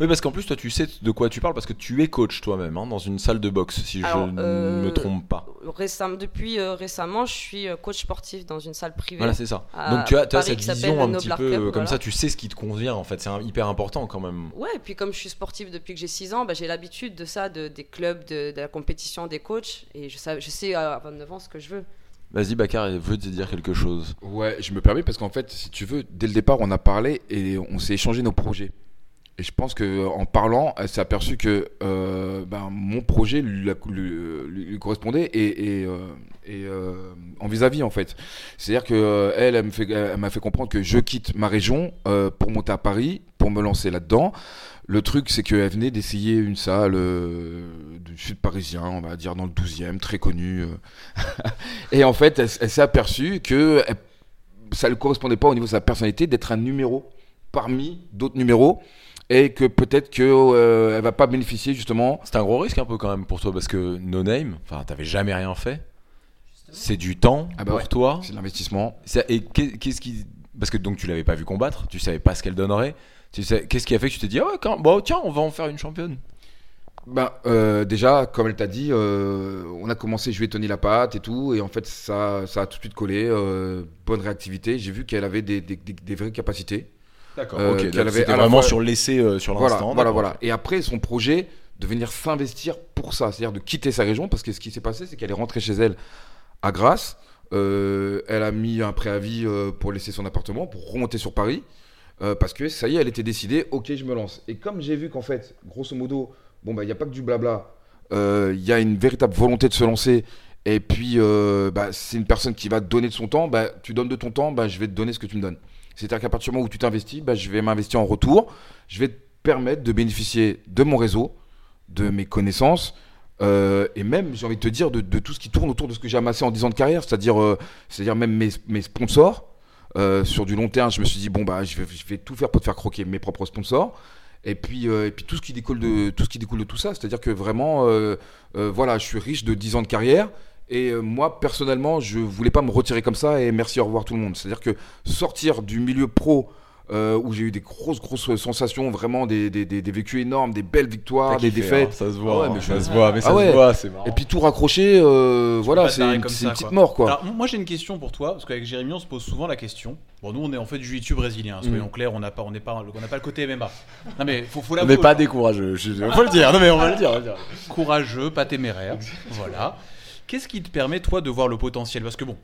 Speaker 2: Oui, parce qu'en plus, toi, tu sais de quoi tu parles parce que tu es coach toi-même hein, dans une salle de boxe, si
Speaker 4: Alors,
Speaker 2: je ne
Speaker 4: euh,
Speaker 2: me trompe pas.
Speaker 4: Récem- depuis euh, récemment, je suis euh, coach sportif dans une salle privée.
Speaker 2: Voilà, c'est ça. Donc tu as, tu as
Speaker 4: Paris
Speaker 2: cette vision un petit peu
Speaker 4: Club,
Speaker 2: euh, comme
Speaker 4: voilà.
Speaker 2: ça, tu sais ce qui te convient en fait. C'est hyper important quand même.
Speaker 4: Ouais, et puis comme je suis sportive depuis que j'ai 6 ans, bah, j'ai l'habitude de ça, de, des clubs, de, de la compétition, des coachs, et je sais, je sais à 29 ans ce que je veux.
Speaker 2: Vas-y, Bakar, il veut te dire quelque chose?
Speaker 3: Ouais, je me permets parce qu'en fait, si tu veux, dès le départ, on a parlé et on s'est échangé nos projets. Et je pense que en parlant, elle s'est aperçue que euh, ben, mon projet lui, lui correspondait et, euh, euh, en vis-à-vis en fait. C'est-à-dire que euh, elle, m'a fait comprendre que je quitte ma région euh, pour monter à Paris, pour me lancer là-dedans. Le truc, c'est qu'elle venait d'essayer une salle euh, du sud parisien, on va dire dans le 12e, très connue. euh. et en fait, elle, s'est aperçue que ça ne correspondait pas au niveau de sa personnalité d'être un numéro parmi d'autres numéros et que peut-être que euh, va pas bénéficier justement.
Speaker 2: C'est un gros risque un peu quand même pour toi parce que No Name, enfin, t'avais jamais rien fait. C'est du temps
Speaker 3: Ah bah
Speaker 2: pour
Speaker 3: ouais.
Speaker 2: toi.
Speaker 3: C'est de l'investissement.
Speaker 2: Et qu'est- qu'est-ce qui. Parce que donc tu l'avais pas vu combattre, tu savais pas ce qu'elle donnerait. Tu sais, qu'est-ce qui a fait que tu t'es dit, ah ouais, quand... bon, tiens, on va en faire une championne
Speaker 3: Ben, euh, déjà, comme elle t'a dit, euh, on a commencé, je lui ai tenu la patte et tout, et en fait, ça, ça a tout de suite collé. euh, bonne réactivité. J'ai vu qu'elle avait des, des, des- des vraies capacités.
Speaker 2: D'accord,
Speaker 3: Euh,
Speaker 2: ok.
Speaker 3: qu'elle
Speaker 2: donc
Speaker 3: avait
Speaker 2: C'était
Speaker 3: à la
Speaker 2: vraiment
Speaker 3: fois-
Speaker 2: sur l'essai, euh, sur
Speaker 3: Voilà,
Speaker 2: l'instant.
Speaker 3: voilà,
Speaker 2: d'accord.
Speaker 3: voilà. Et après, son projet de venir s'investir pour ça, c'est-à-dire de quitter sa région, parce que ce qui s'est passé, c'est qu'elle est rentrée chez elle à Grasse. Euh, elle a mis un préavis euh, pour laisser son appartement, pour remonter sur Paris, euh, parce que ça y est, elle était décidée, ok, je me lance. Et comme j'ai vu qu'en fait, grosso modo, bon, bah, il n'y a pas que du blabla, euh, il y a une véritable volonté de se lancer. Et puis, euh, bah, c'est une personne qui va te donner de son temps. Bah, tu donnes de ton temps, bah, je vais te donner ce que tu me donnes. C'est-à-dire qu'à partir du moment où tu t'investis, bah, je vais m'investir en retour. Je vais te permettre de bénéficier de mon réseau, de mes connaissances, euh, et même, j'ai envie de te dire, de, tout ce qui tourne autour de ce que j'ai amassé en 10 ans de carrière, c'est-à-dire euh, même mes, sponsors. Euh, sur du long terme, je me suis dit, bon, bah, je vais, tout faire pour te faire croquer mes propres sponsors. Et puis, puis tout, ce qui découle de, tout ce qui découle de tout ça, c'est-à-dire que vraiment, voilà, je suis riche de 10 ans de carrière. Et euh, moi, personnellement, je voulais pas me retirer comme ça et merci, au revoir tout le monde. C'est-à-dire que sortir du milieu pro, euh, où j'ai eu des grosses, grosses sensations, vraiment des, des, des, des vécus énormes, des belles victoires, des
Speaker 2: kiffé,
Speaker 3: défaites.
Speaker 2: hein, ça se voit,
Speaker 3: Ah ouais,
Speaker 2: hein,
Speaker 3: mais
Speaker 2: ça
Speaker 3: je-
Speaker 2: se voit, mais ça
Speaker 3: Ah ouais.
Speaker 2: se voit, c'est marrant.
Speaker 3: Et puis tout raccrocher, euh, voilà, c'est une,
Speaker 1: ça,
Speaker 3: petite
Speaker 1: quoi.
Speaker 3: mort, quoi.
Speaker 1: Alors, moi j'ai une question pour toi, parce qu'avec Jérémy on se pose souvent la question. Bon, nous on est en fait du jiu-jitsu brésilien, soyons
Speaker 2: Mm.
Speaker 1: clairs, on n'a pas, on n'est pas, on n'a pas le côté MMA. Non mais faut, faut
Speaker 2: On n'est pas décourageux, je... faut le dire. Non mais on va le dire. on va le dire.
Speaker 1: courageux, pas téméraire. voilà. Qu'est-ce qui te permet toi de voir le potentiel? Parce que bon,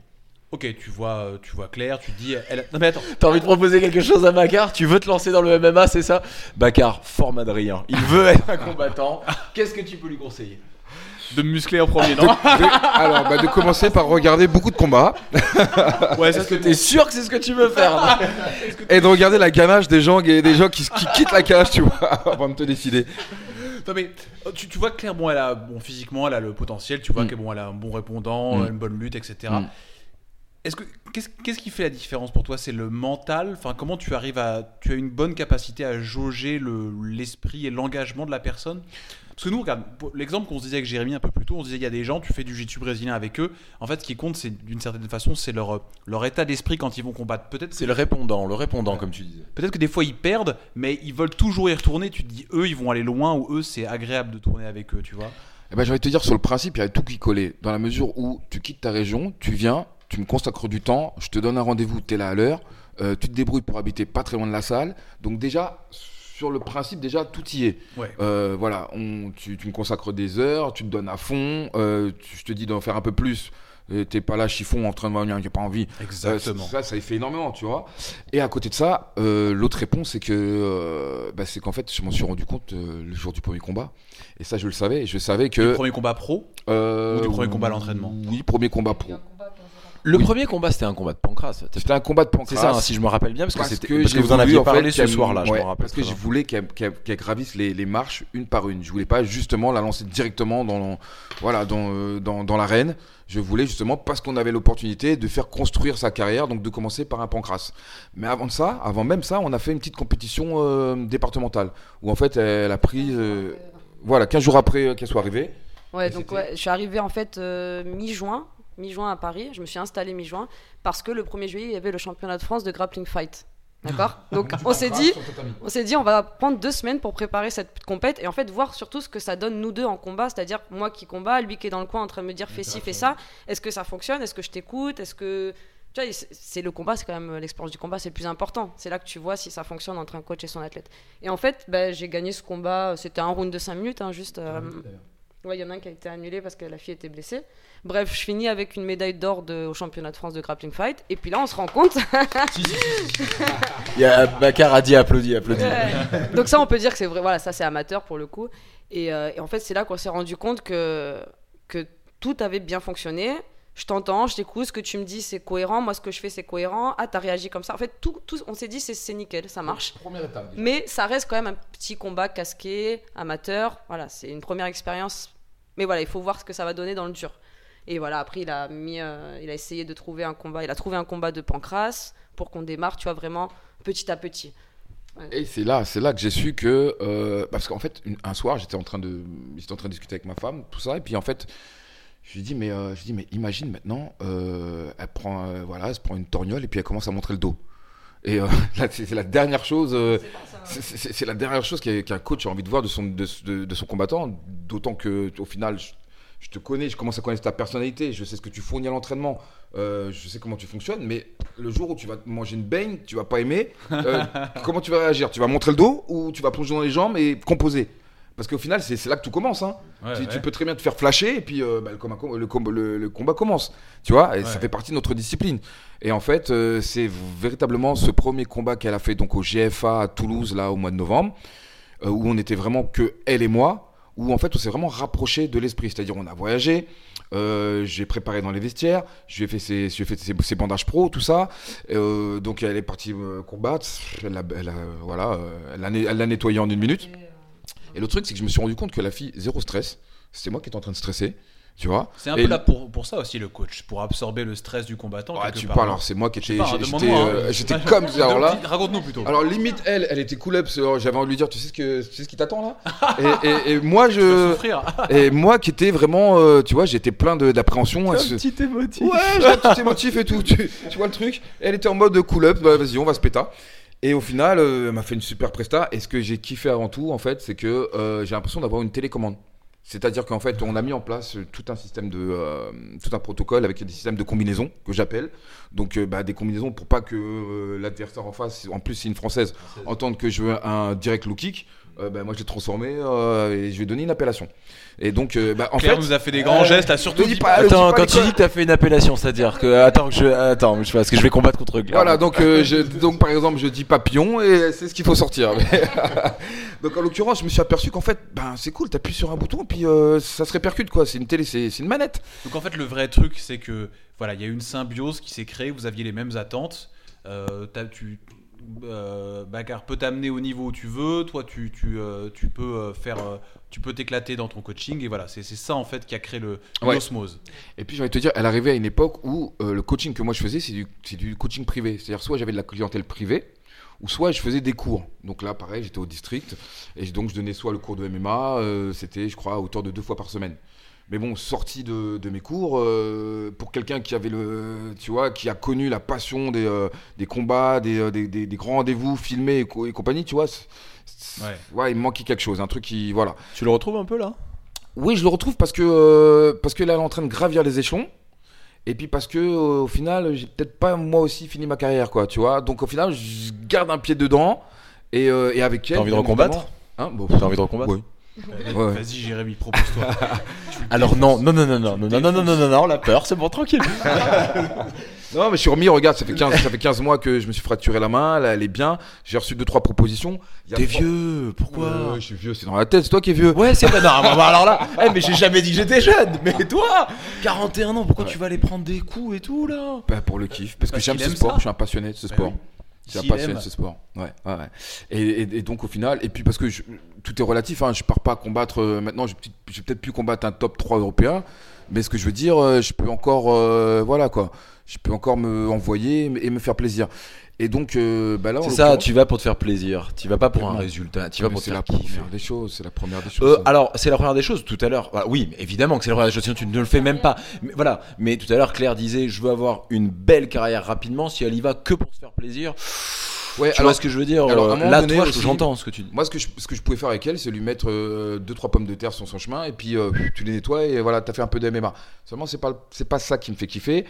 Speaker 1: ok, tu vois, euh, tu vois clair, tu te dis, elle... non mais attends,
Speaker 2: T'as envie de proposer quelque chose à Bakar Tu veux te lancer dans le MMA, c'est ça? Bakar, forme Adrien. Il veut être un combattant. Qu'est-ce que tu peux lui conseiller?
Speaker 1: De me muscler en premier, non?
Speaker 3: De- alors, bah, de commencer par regarder beaucoup de combats.
Speaker 1: Ouais,
Speaker 2: Est-ce que t'es sûr que c'est ce que tu veux faire?
Speaker 3: Et de regarder la ganache des gens, des gens qui, qui quittent la cage, tu vois, avant de te décider.
Speaker 1: Non mais euh, tu, tu vois que Claire, bon, elle a, bon, physiquement, elle a le potentiel. Tu vois
Speaker 3: Mm.
Speaker 1: que bon, elle a un bon répondant,
Speaker 3: Mm.
Speaker 1: une bonne lutte, etc.
Speaker 3: Mm.
Speaker 1: Est-ce que qu'est-ce qu'est-ce qui fait la différence pour toi? C'est le mental? Enfin, comment tu arrives à, tu as une bonne capacité à jauger le l'esprit et l'engagement de la personne? Parce que nous, regarde, l'exemple qu'on se disait avec Jérémy un peu plus tôt, on se disait il y a des gens, tu fais du jiu-jitsu brésilien avec eux. En fait, ce qui compte, c'est d'une certaine façon, c'est leur leur état d'esprit quand ils vont combattre. Peut-être
Speaker 2: C'est le répondant, le répondant, comme tu disais.
Speaker 1: Peut-être que des fois ils perdent, mais ils veulent toujours y retourner. Tu te dis, eux, ils vont aller loin, ou eux, c'est agréable de tourner avec eux, tu vois.
Speaker 3: Eh ben, j'ai envie de te dire, sur le principe, il y a tout qui collait. Dans la mesure où tu quittes ta région, tu viens, tu me consacres du temps, je te donne un rendez-vous, tu es là à l'heure, euh, tu te débrouilles pour habiter pas très loin de la salle. Donc déjà, sur le principe, déjà, tout y est.
Speaker 1: Ouais.
Speaker 3: Euh, voilà, on, tu, tu me consacres des heures, tu te donnes à fond, euh, tu- je te dis d'en faire un peu plus. T'es pas là chiffon en train de venir, j'ai pas envie. Euh, ça, ça y fait énormément, tu vois. Et à côté de ça, euh, l'autre réponse, c'est que, euh, bah, c'est qu'en fait, je m'en suis rendu compte euh, le jour du premier combat. Et ça, je le savais. Je savais
Speaker 1: Le
Speaker 3: que.
Speaker 1: premier combat pro
Speaker 3: euh,
Speaker 1: Ou du premier combat à l'entraînement
Speaker 3: Oui, premier combat pro.
Speaker 2: Le
Speaker 3: Oui.
Speaker 2: premier combat, c'était un combat de pancras.
Speaker 3: C'était un combat de pancras.
Speaker 2: C'est ça, hein, si je me rappelle bien, parce que,
Speaker 3: parce que,
Speaker 2: parce que vous en aviez
Speaker 3: en
Speaker 2: parlé
Speaker 3: fait,
Speaker 2: ce soir-là, je
Speaker 3: ouais,
Speaker 2: me rappelle.
Speaker 3: Parce que je voulais qu'elle gravisse les, les marches une par une. Je voulais pas justement la lancer directement dans, voilà, dans, euh, dans, dans l'arène. Je voulais justement, parce qu'on avait l'opportunité de faire construire sa carrière, donc de commencer par un pancras. Mais avant ça, avant même ça, on a fait une petite compétition euh, départementale où en fait elle a pris, euh, voilà, 15 jours après qu'elle soit arrivée.
Speaker 4: Ouais, donc ouais, je suis arrivée en fait euh, mi-juin, mi-juin à Paris. Je me suis installée mi-juin parce que le 1er juillet, il y avait le championnat de France de grappling fight. D'accord Donc on s'est dit, on s'est dit, on va prendre deux semaines pour préparer cette compète et en fait voir surtout ce que ça donne nous deux en combat, c'est-à-dire moi qui combat, lui qui est dans le coin en train de me dire fais ci, fais ça. Est-ce que ça fonctionne? Est-ce que je t'écoute? Est-ce que tu vois, c'est- le combat, c'est quand même l'expérience du combat, c'est le plus important. C'est là que tu vois si ça fonctionne entre un coach et son athlète. Et en fait, ben, j'ai gagné ce combat. C'était un round de 5 minutes, hein, juste. euh, Ouais, il y en a un qui a été annulé parce que la fille était blessée. Bref, je finis avec une médaille d'or de- au championnat de France de grappling fight. Et puis là, on se rend compte.
Speaker 2: Il y a Bakar a dit applaudi, applaudi.
Speaker 4: Donc ça, on peut dire que c'est vrai. Voilà, ça c'est amateur pour le coup. Et, euh, et en fait, c'est là qu'on s'est rendu compte que que tout avait bien fonctionné. Je t'entends, je t'écoute, ce que tu me dis c'est cohérent, moi ce que je fais c'est cohérent. Ah, t'as réagi comme ça. En fait, tout, tout on s'est dit c'est nickel, ça marche.
Speaker 3: Première étape.
Speaker 4: Mais ça reste quand même un petit combat casqué, amateur. Voilà, c'est une première expérience. Mais voilà, il faut voir ce que ça va donner dans le dur. Et voilà, après, il a, mis, euh, il a essayé de trouver un combat. Il a trouvé un combat de pancras pour qu'on démarre, tu vois, vraiment petit à petit.
Speaker 3: Et c'est là, c'est là que j'ai su que euh, parce qu'en fait une- un soir j'étais en train de j'étais en train de discuter avec ma femme tout ça et puis en fait je lui dis mais euh, je dis mais imagine maintenant euh, elle prend euh, voilà elle se prend une torgnole et puis elle commence à montrer le dos. Et là c'est la dernière chose euh, c'est- la dernière chose qu'un coach a envie de voir de son de, de- de son combattant. D'autant que au final je, je te connais je commence à connaître ta personnalité je sais ce que tu fournis à l'entraînement je sais comment tu fonctionnes mais le jour où tu vas manger une baigne tu vas pas aimer comment tu vas réagir? Tu vas montrer le dos ou tu vas plonger dans les jambes et composer? Parce qu'au final, c'est là que tout commence. Hein.
Speaker 1: Ouais,
Speaker 3: tu,
Speaker 1: ouais.
Speaker 3: tu peux très bien te faire flasher et puis euh, bah, le, combat, le, combat- le- le combat commence. Tu vois, et ça fait partie de notre discipline. Et en fait, euh, c'est véritablement ce premier combat qu'elle a fait donc au GFA à Toulouse là au mois de novembre, euh, où on était vraiment que elle et moi, où en fait on s'est vraiment rapproché de l'esprit. C'est-à-dire on a voyagé, euh, j'ai préparé dans les vestiaires, je lui ai fait ses, je lui ai fait ses, ses bandages pro, tout ça. Euh, donc elle est partie euh, combattre, elle a- voilà, l'a né- elle l'a nettoyé en une minute. Et le truc c'est que je me suis rendu compte que la fille zéro stress, c'était moi qui étais en train de stresser, tu vois.
Speaker 1: C'est un
Speaker 3: Et
Speaker 1: peu là pour, pour ça aussi le coach, pour absorber le stress du combattant.
Speaker 3: Ah, tu
Speaker 1: part.
Speaker 3: parles, alors c'est moi qui étais,
Speaker 1: demande-moi,
Speaker 3: j'étais,
Speaker 1: hein.
Speaker 3: euh,
Speaker 1: Ouais,
Speaker 3: comme ça. Alors là,
Speaker 1: Raconte-nous plutôt.
Speaker 3: alors limite elle, elle était cool up. J'avais envie de lui dire, tu sais ce que, tu sais ce qui t'attend là? et, et- et moi je,
Speaker 1: souffrir.
Speaker 3: et moi qui étais vraiment, euh, tu vois, j'étais plein d'appréhension. Elle se-
Speaker 2: petit émotif.
Speaker 3: Ouais, j'ai un petit émotif et tout. Tu, tu vois le truc Elle était en mode cool up. Bah, vas-y, on va se péter. Et au final, euh, elle m'a fait une super presta. Et ce que j'ai kiffé avant tout, en fait, c'est que euh, j'ai l'impression d'avoir une télécommande. C'est-à-dire qu'en fait, on a mis en place euh, tout un système de, euh, tout un protocole avec des systèmes de combinaisons que j'appelle. Donc, euh, bah, des combinaisons pour pas que euh, l'adversaire en face, en plus c'est une française, entende que je veux un direct low kick. Euh, bah, moi, je l'ai transformé euh, et je lui ai donné une appellation. Et donc, euh, bah, en
Speaker 1: Claire
Speaker 3: fait,
Speaker 1: nous a fait des grands gestes, là, surtout.
Speaker 3: dis pas-
Speaker 2: Attends, quand tu dis que t'as fait une appellation, c'est-à-dire que. Attends, que je. Attends, je- parce que je vais combattre contre Claire.
Speaker 3: Voilà, donc, euh, je, donc par exemple, je dis papillon et c'est ce qu'il faut sortir. Mais- donc en l'occurrence, je me suis aperçu qu'en fait, ben c'est cool, t'appuies sur un bouton puis euh, ça se répercute quoi. C'est une télé, c'est une manette.
Speaker 1: Donc en fait, le vrai truc, c'est que voilà, il y a une symbiose qui s'est créée. Vous aviez les mêmes attentes. Euh, tu, euh, Bakar peut t'amener au niveau où tu veux. Toi, tu, tu, euh, tu peux euh, faire, euh, tu peux t'éclater dans ton coaching. Et voilà, c'est ça en fait qui a créé le
Speaker 3: Ouais.
Speaker 1: l'osmose.
Speaker 3: Et puis j'ai envie de te dire, elle arrivait à une époque où le coaching que moi je faisais, c'est du, du coaching privé. C'est-à-dire soit j'avais de la clientèle privée, ou soit je faisais des cours. Donc là, pareil, j'étais au district et donc je donnais soit le cours de MMA, c'était, je crois, à hauteur de deux fois par semaine. Mais bon, sorti de, de mes cours, euh, pour quelqu'un qui avait le, tu vois, qui a connu la passion des, euh, des combats, des, euh, des, des- des grands rendez-vous filmés et, co- et compagnie, tu vois,
Speaker 1: Ouais.
Speaker 3: ouais, il me manquait quelque chose, un truc qui, voilà.
Speaker 2: Tu le retrouves un peu là?
Speaker 3: Oui, je le retrouve parce que euh, parce que là, elle est en train de gravir les échelons. Et puis parce que au final, j'ai peut-être pas moi aussi fini ma carrière, quoi, tu vois. Donc au final, je garde un pied dedans et, et avec elle.
Speaker 2: T'as envie de recombattre?
Speaker 3: Hein bon,
Speaker 2: T'as envie de recombattre?
Speaker 3: Oui. Ouais.
Speaker 1: Vas-y, Jérémy, propose-toi.
Speaker 2: Alors non, non, non, non, non, non, non, non, non, non, non, la peur, c'est bon, tranquille.
Speaker 3: Non, mais je suis remis, regarde, ça fait 15, ça fait 15 mois que je me suis fracturé la main, là, elle est bien. J'ai reçu 2-3 propositions. Il y a
Speaker 2: T'es vieux, pourquoi
Speaker 3: Ouais, je suis vieux, c'est dans la tête, c'est toi qui es vieux.
Speaker 2: Ouais, c'est pas. Non, bah, bah, alors là, eh, mais j'ai jamais dit que j'étais jeune. Mais toi, 41 ans, pourquoi
Speaker 3: Ouais.
Speaker 2: tu vas aller prendre des coups et tout là
Speaker 3: Bah, pour le kiff, parce que
Speaker 1: Parce
Speaker 3: j'aime
Speaker 1: qu'il
Speaker 3: ce
Speaker 1: aime
Speaker 3: sport,
Speaker 1: ça.
Speaker 3: je suis un passionné de ce
Speaker 1: Bah
Speaker 3: sport.
Speaker 1: oui.
Speaker 3: Un
Speaker 1: S'il
Speaker 3: passionné ce sport. Ouais, ouais, ouais. Et, et- et donc au final, et puis parce que je- tout est relatif, hein, je pars pas combattre euh, maintenant, je vais peut-être- plus combattre un top 3 européen, mais ce que je veux dire, euh, je peux encore, euh, voilà quoi, je peux encore me envoyer et me faire plaisir. Et donc, euh, bah là,
Speaker 2: C'est ça, tu vas pour te faire plaisir. Tu vas pas pour un résultat. Tu vas pour te
Speaker 3: c'est
Speaker 2: faire
Speaker 3: la
Speaker 2: kiffer.
Speaker 3: première des choses, c'est la première des choses.
Speaker 2: Euh,
Speaker 3: ça.
Speaker 2: alors, c'est la première des choses. Tout à l'heure, bah, oui, évidemment que c'est la première des choses. Sinon, tu ne le fais même pas. Mais, voilà. Mais tout à l'heure, Claire disait, je veux avoir une belle carrière rapidement. Si elle y va que pour se faire plaisir,
Speaker 3: ouais,
Speaker 2: tu
Speaker 3: alors,
Speaker 2: vois ce que je veux dire
Speaker 3: alors,
Speaker 2: euh, Là,
Speaker 3: donné
Speaker 2: toi, j'entends ce que tu dis.
Speaker 3: Moi, ce que, je, ce que je pouvais faire avec elle, c'est lui mettre 2-3 pommes de terre sur son chemin et puis euh, tu les nettoies et voilà, t'as fait un peu de MMA. Seulement, c'est pas, c'est pas ça qui me fait kiffer.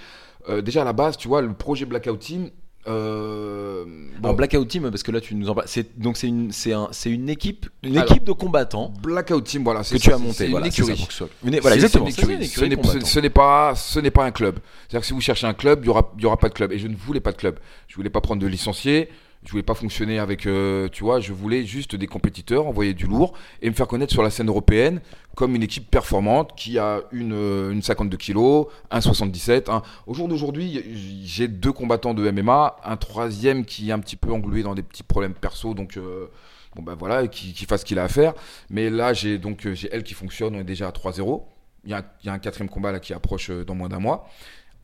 Speaker 3: Euh, déjà, à la base, tu vois, le projet Blackout Team. Euh, bon,
Speaker 2: Alors, Blackout Team, parce que là, tu nous en parles. C'est donc c'est une, c'est un, c'est une équipe, une
Speaker 3: Alors,
Speaker 2: équipe de combattants
Speaker 3: Blackout Team, voilà, c'est
Speaker 2: que tu as monté.
Speaker 3: C'est une
Speaker 2: Voilà, c'est ça,
Speaker 3: écurie.
Speaker 2: Une- Voilà,
Speaker 3: C'est-
Speaker 2: exactement.
Speaker 3: c'est
Speaker 2: c'est
Speaker 3: une
Speaker 2: ça,
Speaker 3: écurie.
Speaker 2: une
Speaker 3: Ce
Speaker 2: écurie
Speaker 3: n'est- ce pas, ce n'est pas un club. C'est-à-dire que si vous cherchez un club, il y aura, il y aura pas de club. Et je ne voulais pas de club. Je voulais pas prendre de licenciés. Je voulais pas fonctionner avec, euh, tu vois, je voulais juste des compétiteurs, envoyer du lourd et me faire connaître sur la scène européenne comme une équipe performante qui a une, euh, une 52 kilos, un 77. un- Au jour d'aujourd'hui, j'ai deux combattants de MMA, un troisième qui est un petit peu englué dans des petits problèmes perso, donc euh, bon ben voilà, qui, qui fasse ce qu'il a à faire. Mais là, j'ai donc euh, j'ai elle qui fonctionne, on est déjà à 3-0. Il y, a un- il y a un quatrième combat là qui approche dans moins d'un mois,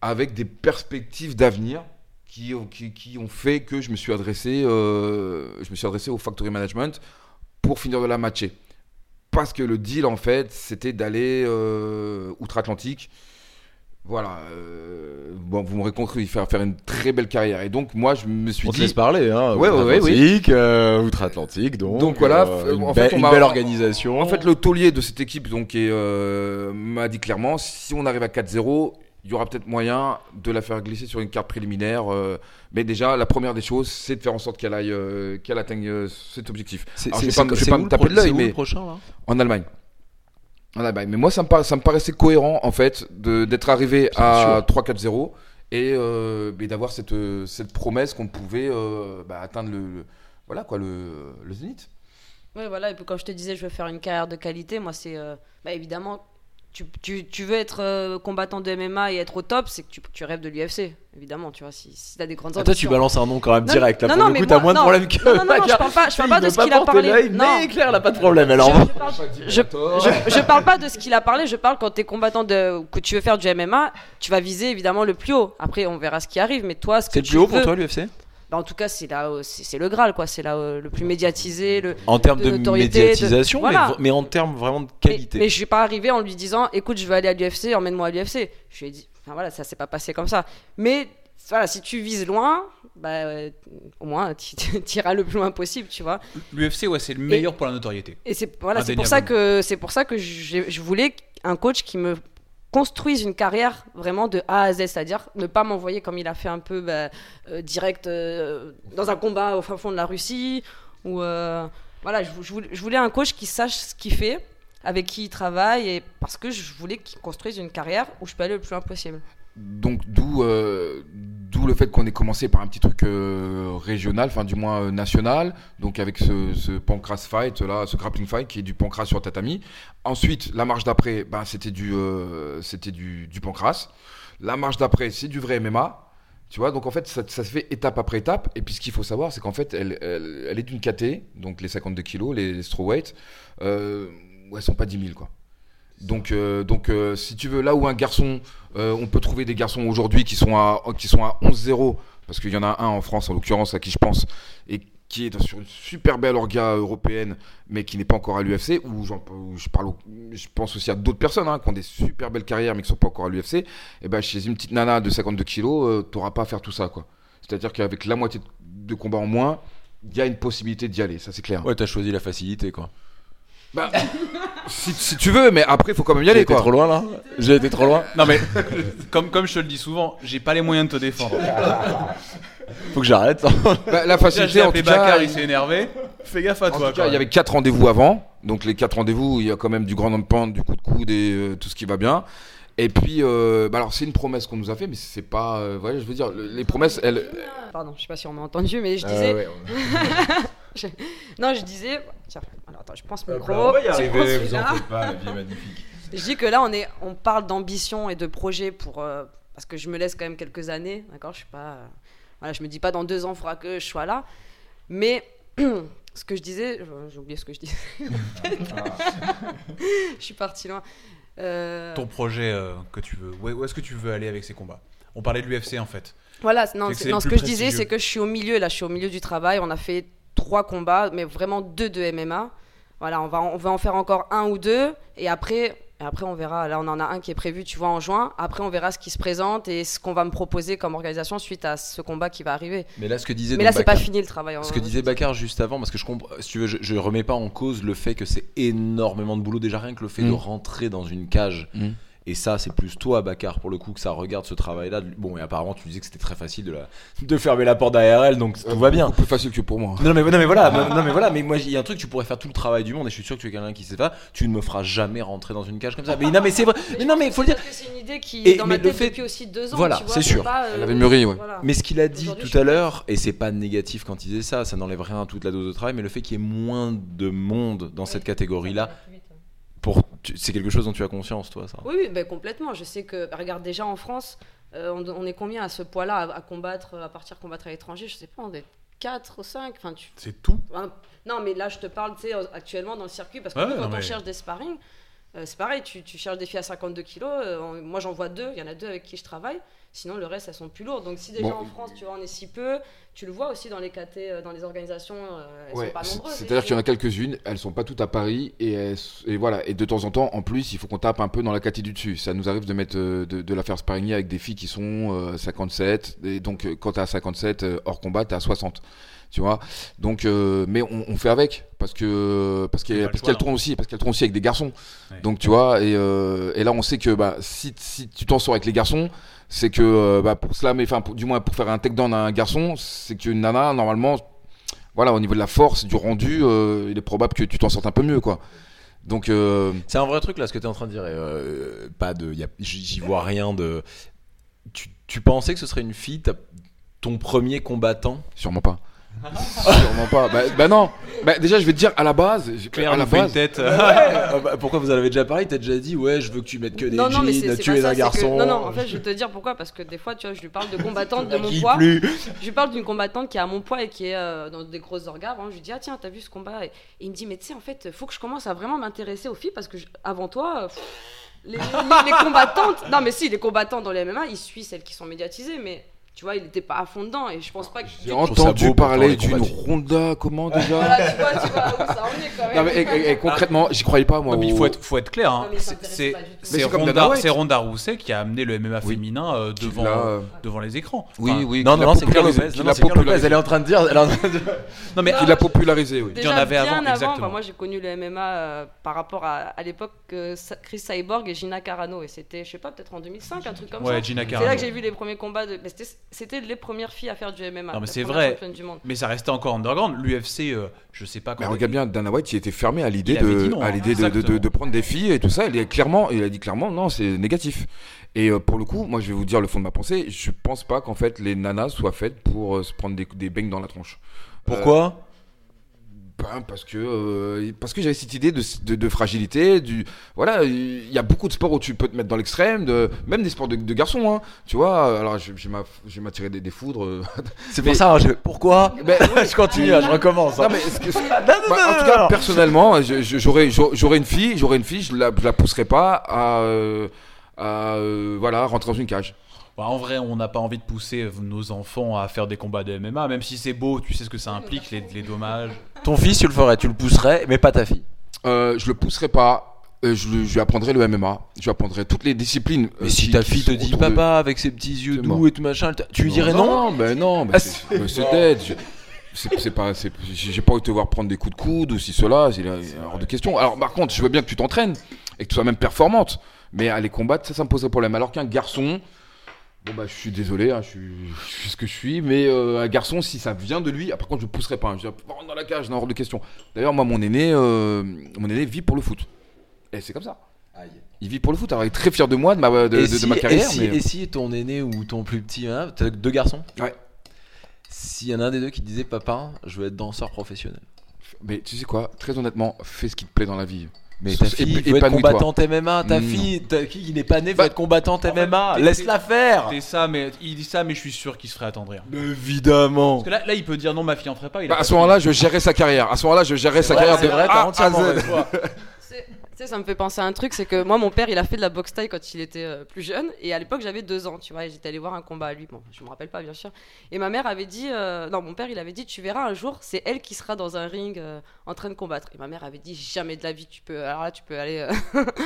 Speaker 3: avec des perspectives d'avenir qui, qui, qui ont fait que je me suis adressé, euh, je me suis adressé au factory management pour finir de la matcher. Parce que le deal en fait, c'était d'aller euh, outre-Atlantique. Voilà, euh, bon, vous m'aurez compris, faire, faire une très belle carrière. Et donc, moi, je me suis
Speaker 2: On
Speaker 3: dit,
Speaker 2: laisse parler, hein.
Speaker 3: Ouais, ouais, oui.
Speaker 2: Outre-Atlantique, euh, Outre-Atlantique, donc.
Speaker 3: Donc voilà,
Speaker 2: euh, une,
Speaker 3: en fait, on
Speaker 2: une belle organisation.
Speaker 3: En fait, le taulier de cette équipe donc, m'a dit clairement si on arrive à 4-0, il y aura peut-être moyen de la faire glisser sur une carte préliminaire. euh, mais déjà, la première des choses, c'est de faire en sorte qu'elle aille, euh, qu'elle atteigne euh, cet objectif.
Speaker 2: c'est
Speaker 3: pas pas me
Speaker 2: le
Speaker 3: taper de l'œil, mais-
Speaker 2: le prochain là?
Speaker 3: En Allemagne. En Allemagne. Mais moi, ça me, par- ça me paraissait cohérent, en fait, de- d'être arrivé à
Speaker 2: sûr.
Speaker 3: 3-4-0 et, euh, et d'avoir cette, cette promesse qu'on pouvait euh, bah, atteindre le, le- voilà, quoi, le, le zénith.
Speaker 4: Oui, voilà, et puis quand je te disais je veux faire une carrière de qualité, moi c'est. euh, bah, évidemment, tu, tu, tu veux être euh, combattant de MMA et être au top, c'est que tu, tu rêves de l'UFC, évidemment, tu vois. Si, si t'as des grandes
Speaker 2: Ah, Toi, tu
Speaker 4: ambitions.
Speaker 2: balances un nom quand même
Speaker 4: Non,
Speaker 2: direct. Là,
Speaker 4: non,
Speaker 2: pour
Speaker 4: non,
Speaker 2: le
Speaker 4: mais
Speaker 2: coup, t'as moins de problèmes que.
Speaker 4: Non, non, non, je parle pas, je parle pas de ce qu'il a parlé. Non.
Speaker 2: Mais Claire, elle a pas de problème. Alors,
Speaker 4: Je, je parle, je, parle pas de ce qu'il a parlé, je parle quand tu es combattant de, que tu veux faire du MMA, tu vas viser évidemment le plus haut. Après, on verra ce qui arrive, mais toi, ce que
Speaker 2: c'est le
Speaker 4: tu
Speaker 2: plus haut
Speaker 4: veux,
Speaker 2: pour toi, l'UFC
Speaker 4: bah, en tout cas, c'est là, euh, c'est le Graal, quoi. C'est là euh, le plus médiatisé. Le...
Speaker 2: En termes
Speaker 4: de
Speaker 2: de,
Speaker 4: notoriété, de-
Speaker 2: médiatisation, mais mais, en termes vraiment de
Speaker 4: Mais,
Speaker 2: qualité.
Speaker 4: mais je suis pas arrivé en lui disant, écoute, je veux aller à l'UFC, emmène-moi à l'UFC. Je lui ai dit, enfin voilà, ça s'est pas passé comme ça. Mais voilà, si tu vises loin, bah, euh, au moins, tu iras le plus loin possible, tu vois.
Speaker 1: L'UFC, ouais, c'est le meilleur pour la notoriété.
Speaker 4: Et c'est voilà, c'est pour ça que c'est pour ça que je voulais un coach qui me construise une carrière vraiment de A à Z, c'est-à-dire ne pas m'envoyer comme il a fait un peu bah, euh, direct euh, dans un combat au fin fond de la Russie ou euh, voilà, je, je voulais un coach qui sache ce qu'il fait, avec qui il travaille et parce que je voulais qu'il construise une carrière où je peux aller le plus loin possible.
Speaker 3: Donc d'où euh, le fait qu'on ait commencé par un petit truc euh, régional, enfin du moins euh, national, donc avec ce, ce pancras fight là, ce grappling fight qui est du pancras sur tatami. Ensuite, la marche d'après, ben, c'était du euh, du, pancras. La marche d'après, c'est du vrai MMA. Tu vois, donc en fait, ça, se fait étape après étape. Et puis ce qu'il faut savoir, c'est qu'en fait, elle, elle, est d'une KT, donc les 52 kilos, les, les strawweight, euh, où elles sont pas 10 000 quoi. Donc, euh, donc euh, si tu veux, là où un garçon, euh, on peut trouver des garçons aujourd'hui qui sont à, qui sont à 11-0, parce qu'il y en a un en France en l'occurrence à qui je pense, et qui est sur une super belle orga européenne, mais qui n'est pas encore à l'UFC, ou je parle, je pense aussi à d'autres personnes hein, qui ont des super belles carrières mais qui sont pas encore à l'UFC, et ben chez une petite nana de 52 kilos, euh, t'auras pas à faire tout ça quoi. C'est-à-dire qu'avec la moitié de- combats en moins, il y a une possibilité d'y aller, ça c'est clair.
Speaker 2: Ouais, t'as choisi la facilité, quoi.
Speaker 3: Bah, si, si tu veux, mais après il faut quand même y
Speaker 2: J'ai
Speaker 3: aller
Speaker 2: été
Speaker 3: quoi.
Speaker 2: trop loin, là J'ai été trop loin
Speaker 1: Non mais, comme, comme je te le dis souvent, j'ai pas les moyens de te défendre.
Speaker 2: Faut que j'arrête.
Speaker 3: Bah, la facilité
Speaker 1: j'ai
Speaker 3: en tout cas,
Speaker 1: Bakar, il s'est énervé. Fais gaffe à
Speaker 3: En
Speaker 1: toi.
Speaker 3: tout cas, il y avait quatre rendez-vous avant. Donc les quatre rendez-vous, il y a quand même du grand pound, du coup de coude et euh, tout ce qui va bien. Et puis, euh, bah alors c'est une promesse qu'on nous a fait, mais c'est pas. euh, voilà, je veux dire, le- les promesses, elles.
Speaker 4: Pardon, je sais pas si on m'a entendu, mais je
Speaker 3: Ah
Speaker 4: disais.
Speaker 3: ouais,
Speaker 4: Non, je disais. Tiens, alors attends, je pense mon
Speaker 2: Euh,
Speaker 4: micro.
Speaker 2: bah, on va y
Speaker 4: je
Speaker 2: arriver,
Speaker 4: prends
Speaker 2: vous en faites pas, la vie est magnifique.
Speaker 4: Je dis que là, on, est, on parle d'ambition et de projet pour. euh, parce que je me laisse quand même quelques années, d'accord Je suis pas. euh, voilà, je me dis pas dans deux ans, il faudra que je sois là. Mais ce que je disais. euh, J'ai oublié ce que je disais. je suis partie loin. Euh,
Speaker 1: Ton projet euh, que tu veux. Où, est-ce que tu veux aller avec ces combats? On parlait de l'UFC en fait.
Speaker 4: Voilà, non, non, ce que je disais, c'est que je suis au milieu, là, je suis au milieu du travail. On a fait trois combats, mais vraiment deux de MMA. Voilà, on va, on va en faire encore un ou deux, et après, et après on verra. Là, on en a un qui est prévu, tu vois, en juin. Après, on verra ce qui se présente et ce qu'on va me proposer comme organisation suite à ce combat qui va arriver.
Speaker 2: Mais là, ce que disait
Speaker 4: Mais là, c'est pas fini le travail.
Speaker 2: Ce que disait Bakar juste avant, parce que je comprends, si tu veux, je, je remets pas en cause le fait que c'est énormément de boulot déjà rien que le fait de
Speaker 3: Mm.
Speaker 2: rentrer dans une cage.
Speaker 3: Mm.
Speaker 2: Et ça, c'est plus toi, Bakar, pour le coup, que ça regarde ce travail-là. Bon, et apparemment, tu disais que c'était très facile de, la... de fermer la porte derrière elle, donc tout va bien.
Speaker 3: Plus facile que pour moi.
Speaker 2: Non mais, non mais voilà, non, non, mais voilà, mais moi il y a un truc tu pourrais faire tout le travail du monde et je suis sûr que tu es quelqu'un qui sait pas, tu ne me feras jamais rentrer dans une cage comme ça. Mais non mais c'est vrai, mais non mais faut le dire.
Speaker 4: C'est une idée qui
Speaker 2: Et-
Speaker 4: est dans ma
Speaker 2: le
Speaker 4: tête
Speaker 2: fait-
Speaker 4: depuis aussi deux ans.
Speaker 2: Voilà, c'est sûr.
Speaker 4: pas, euh,
Speaker 3: Elle avait mûri, ouais.
Speaker 4: voilà.
Speaker 2: Mais ce qu'il a dit tout à l'heure, et c'est pas négatif quand il disait ça, ça n'enlève rien à toute la dose de travail, mais le fait qu'il y ait moins de monde dans cette catégorie-là, c'est quelque chose dont tu as conscience, toi, ça.
Speaker 4: Oui, oui ben, complètement. Je sais que, bah, regarde, déjà en France, euh, on, on est combien à ce poids-là à, à combattre, à partir combattre à l'étranger? Je sais pas, on est 4 ou 5. Enfin, tu...
Speaker 1: C'est tout?
Speaker 4: enfin, non, mais là, je te parle, tu sais, actuellement dans le circuit, parce que
Speaker 1: Ouais,
Speaker 4: quand on
Speaker 1: mais-
Speaker 4: cherche des sparring, euh, c'est pareil, tu, tu cherches des filles à 52 kilos. euh, moi, j'en vois deux, il y en a deux avec qui je travaille. Sinon, le reste, elles sont plus lourdes. Donc, si déjà
Speaker 3: Bon.
Speaker 4: en France, tu vois, on est si peu, tu le vois aussi dans les KT, euh, dans les organisations, elles
Speaker 3: Ouais,
Speaker 4: sont pas nombreuses.
Speaker 3: c'est-à-dire qu'il y en a quelques-unes, elles sont pas toutes à Paris et, elles- et voilà. Et de temps en temps, en plus, il faut qu'on tape un peu dans la caté du dessus. Ça nous arrive de mettre de, de la faire sparring avec des filles qui sont euh, 57 et donc quand t'es à 57 euh, hors combat, t'es à 60. Tu vois. Donc, euh, mais on, on fait avec parce que parce qu'elle tourne aussi parce qu'elle tourne aussi avec des garçons.
Speaker 1: Ouais.
Speaker 3: Donc tu vois et, euh, et là on sait que bah si, si tu t'en sors avec les garçons, c'est que euh, bah, pour slammer, enfin pour- du moins pour faire un takedown à un garçon, c'est qu'une nana normalement voilà, au niveau de la force, du rendu, euh, il est probable que tu t'en sortes un peu mieux, quoi. Donc, euh,
Speaker 2: C'est un vrai truc là, ce que tu es en train de dire. euh, pas de, j'y vois rien de. Tu, tu pensais que ce serait une fille, ton premier combattant?
Speaker 3: Sûrement pas. Sûrement pas. Bah, bah non. Bah, déjà, je vais te dire, à la base,
Speaker 1: Claire
Speaker 3: à la
Speaker 1: fait une
Speaker 3: base,
Speaker 1: tête.
Speaker 2: Ah bah, Pourquoi vous en avez déjà parlé? T'as déjà dit, ouais, je veux que tu mettes que des
Speaker 4: non, non, mais c'est
Speaker 2: jeans, tu es un
Speaker 4: que-
Speaker 2: garçon.
Speaker 4: Non, non, en fait, je vais te dire pourquoi. Parce que des fois, tu vois, je lui parle de combattante de mon poids.
Speaker 2: plus
Speaker 4: Je lui parle d'une combattante qui est à mon poids et qui est euh, dans des grosses organes. Je lui dis, ah tiens, t'as vu ce combat? Et, et il me dit, mais tu sais, en fait, faut que je commence à vraiment m'intéresser aux filles parce que je- avant toi, euh, pff, les, les- les combattantes, non, mais si, les combattantes dans les MMA, ils suivent celles qui sont médiatisées, mais tu vois, il était pas à fond dedans et je pense pas que.
Speaker 3: j'ai entendu parler d'une. Ronda, comment déjà
Speaker 4: Voilà, tu vois, tu vois où ça en est quand même.
Speaker 3: Non, mais et- concrètement, j'y croyais pas, moi.
Speaker 1: Non, mais il
Speaker 3: au-
Speaker 1: faut être, faut être clair. hein.
Speaker 4: Il
Speaker 1: C'est- C'est c'est
Speaker 3: c'est
Speaker 1: Ronda, c'est Ronda Rousset qui a amené le MMA
Speaker 3: Oui.
Speaker 1: féminin euh, devant,
Speaker 3: euh,
Speaker 1: devant les écrans.
Speaker 3: Oui,
Speaker 1: Enfin,
Speaker 3: oui.
Speaker 2: Non,
Speaker 3: qui
Speaker 2: non, non, c'est Claire Lopez. Non, c'est. Elle est en train de dire. elle est en train de-
Speaker 1: Non, mais
Speaker 3: Qui l'a popularisé, oui.
Speaker 4: Déjà
Speaker 1: en avait
Speaker 4: bien
Speaker 1: avant, exactement.
Speaker 4: Moi, j'ai connu le MMA euh, par rapport à, l'époque Chris Cyborg et Gina Carano. Et c'était, je sais pas, peut-être en 2005, un truc comme
Speaker 1: ouais,
Speaker 4: ça.
Speaker 1: Gina
Speaker 4: C'est
Speaker 1: Carano.
Speaker 4: là que j'ai vu les premiers combats. De... mais c'était- les premières filles à faire du MMA.
Speaker 1: Non, mais c'est vrai.
Speaker 4: championne du monde.
Speaker 1: Mais ça restait encore underground. L'UFC, euh, je sais pas
Speaker 3: Mais
Speaker 1: quand.
Speaker 3: regarde bien, Dana White, il était fermé à l'idée de,
Speaker 1: non,
Speaker 3: à
Speaker 1: hein.
Speaker 3: l'idée de, de, de-
Speaker 1: Exactement.
Speaker 3: de prendre des filles et tout ça. Il, est clairement, il a dit clairement, non, c'est négatif. Et euh, pour le coup, moi, je vais vous dire le fond de ma pensée. Je pense pas qu'en fait les nanas soient faites pour euh, se prendre des, des beignes dans la tronche.
Speaker 2: Pourquoi?
Speaker 3: Ben, parce que euh, parce que j'avais cette idée de, de, de fragilité du voilà il y a beaucoup de sports où tu peux te mettre dans l'extrême de même des sports de, de garçons hein, tu vois alors je, je m'attirer des, des foudres euh.
Speaker 2: C'est
Speaker 3: Mais-
Speaker 2: pour ça. hein, je- Pourquoi Je continue, hein, je recommence. hein.
Speaker 3: non mais ce que- ce- bah, en tout cas personnellement j'aurais j'aurais une fille j'aurais une fille je la je la pousserais pas à euh, à euh, voilà rentrer dans une cage
Speaker 1: Bah, en vrai, on n'a pas envie de pousser nos enfants à faire des combats de MMA, même si c'est beau, tu sais ce que ça implique, les, les dommages.
Speaker 2: Ton fils, tu le ferais, tu le pousserais, mais pas ta fille.
Speaker 3: euh, je le pousserais pas euh, je, le- je lui apprendrai le MMA je lui apprendrai toutes les disciplines
Speaker 2: Mais
Speaker 3: euh,
Speaker 2: si
Speaker 3: qui-
Speaker 2: ta fille te dit
Speaker 3: de-
Speaker 2: papa avec ses petits yeux doux et tout machin, tu lui dirais non?
Speaker 3: Non, ben non, ben
Speaker 2: Ah,
Speaker 3: c'est
Speaker 2: c'est-
Speaker 3: ben dead. Je- C'est pas, j'ai pas envie de te voir prendre des coups de coude ou si cela, c'est hors de question. Alors par contre, je veux bien que tu t'entraînes et que tu sois même performante, mais aller combattre, ça, ça me poserait problème. Alors qu'un garçon, bon bah je suis désolé, hein, je, suis, je suis ce que je suis, mais euh, un garçon, si ça vient de lui, ah, par contre je pousserai pas, hein, je dirais, rentre dans la cage, non hors de question. D'ailleurs moi mon aîné, euh, mon aîné vit pour le foot, et c'est comme ça. Il vit pour le foot. Alors, il est très fier de moi, de ma, de, ma
Speaker 2: et
Speaker 3: carrière.
Speaker 2: si-
Speaker 3: mais-
Speaker 2: et si ton aîné ou ton plus petit, hein, t'as deux garçons
Speaker 3: Ouais.
Speaker 2: S'il y en a un des deux qui disait Papa, je veux être danseur professionnel.
Speaker 3: Mais tu sais quoi? Très honnêtement, fais ce qui te plaît dans la vie.
Speaker 2: Mais ta fille veut être combattante MMA, ta
Speaker 3: Non.
Speaker 2: fille, ta fille qui n'est pas née veut
Speaker 3: Bah,
Speaker 2: être combattante MMA, laisse-la faire
Speaker 1: ça, mais il dit ça, mais je suis sûr qu'il se ferait attendrir.
Speaker 2: Évidemment
Speaker 1: Parce que là, là, il peut dire non, ma fille en ferait pas. il a
Speaker 3: Bah,
Speaker 1: pas
Speaker 3: à ce moment-là, je gérais sa carrière. À ce moment-là, je gérais sa carrière
Speaker 2: c'est
Speaker 3: de
Speaker 2: vrai,
Speaker 3: A à Z.
Speaker 4: Tu sais, ça me fait penser à un truc, c'est que moi, mon père, il a fait de la boxe taille quand il était euh, plus jeune. Et à l'époque, j'avais deux ans, tu vois. Et j'étais allé voir un combat à lui. Bon, je me rappelle pas, bien sûr. Et ma mère avait dit, euh, non, mon père, il avait dit, tu verras un jour, c'est elle qui sera dans un ring euh, en train de combattre. Et ma mère avait dit, jamais de la vie, tu peux. Alors là, tu peux aller.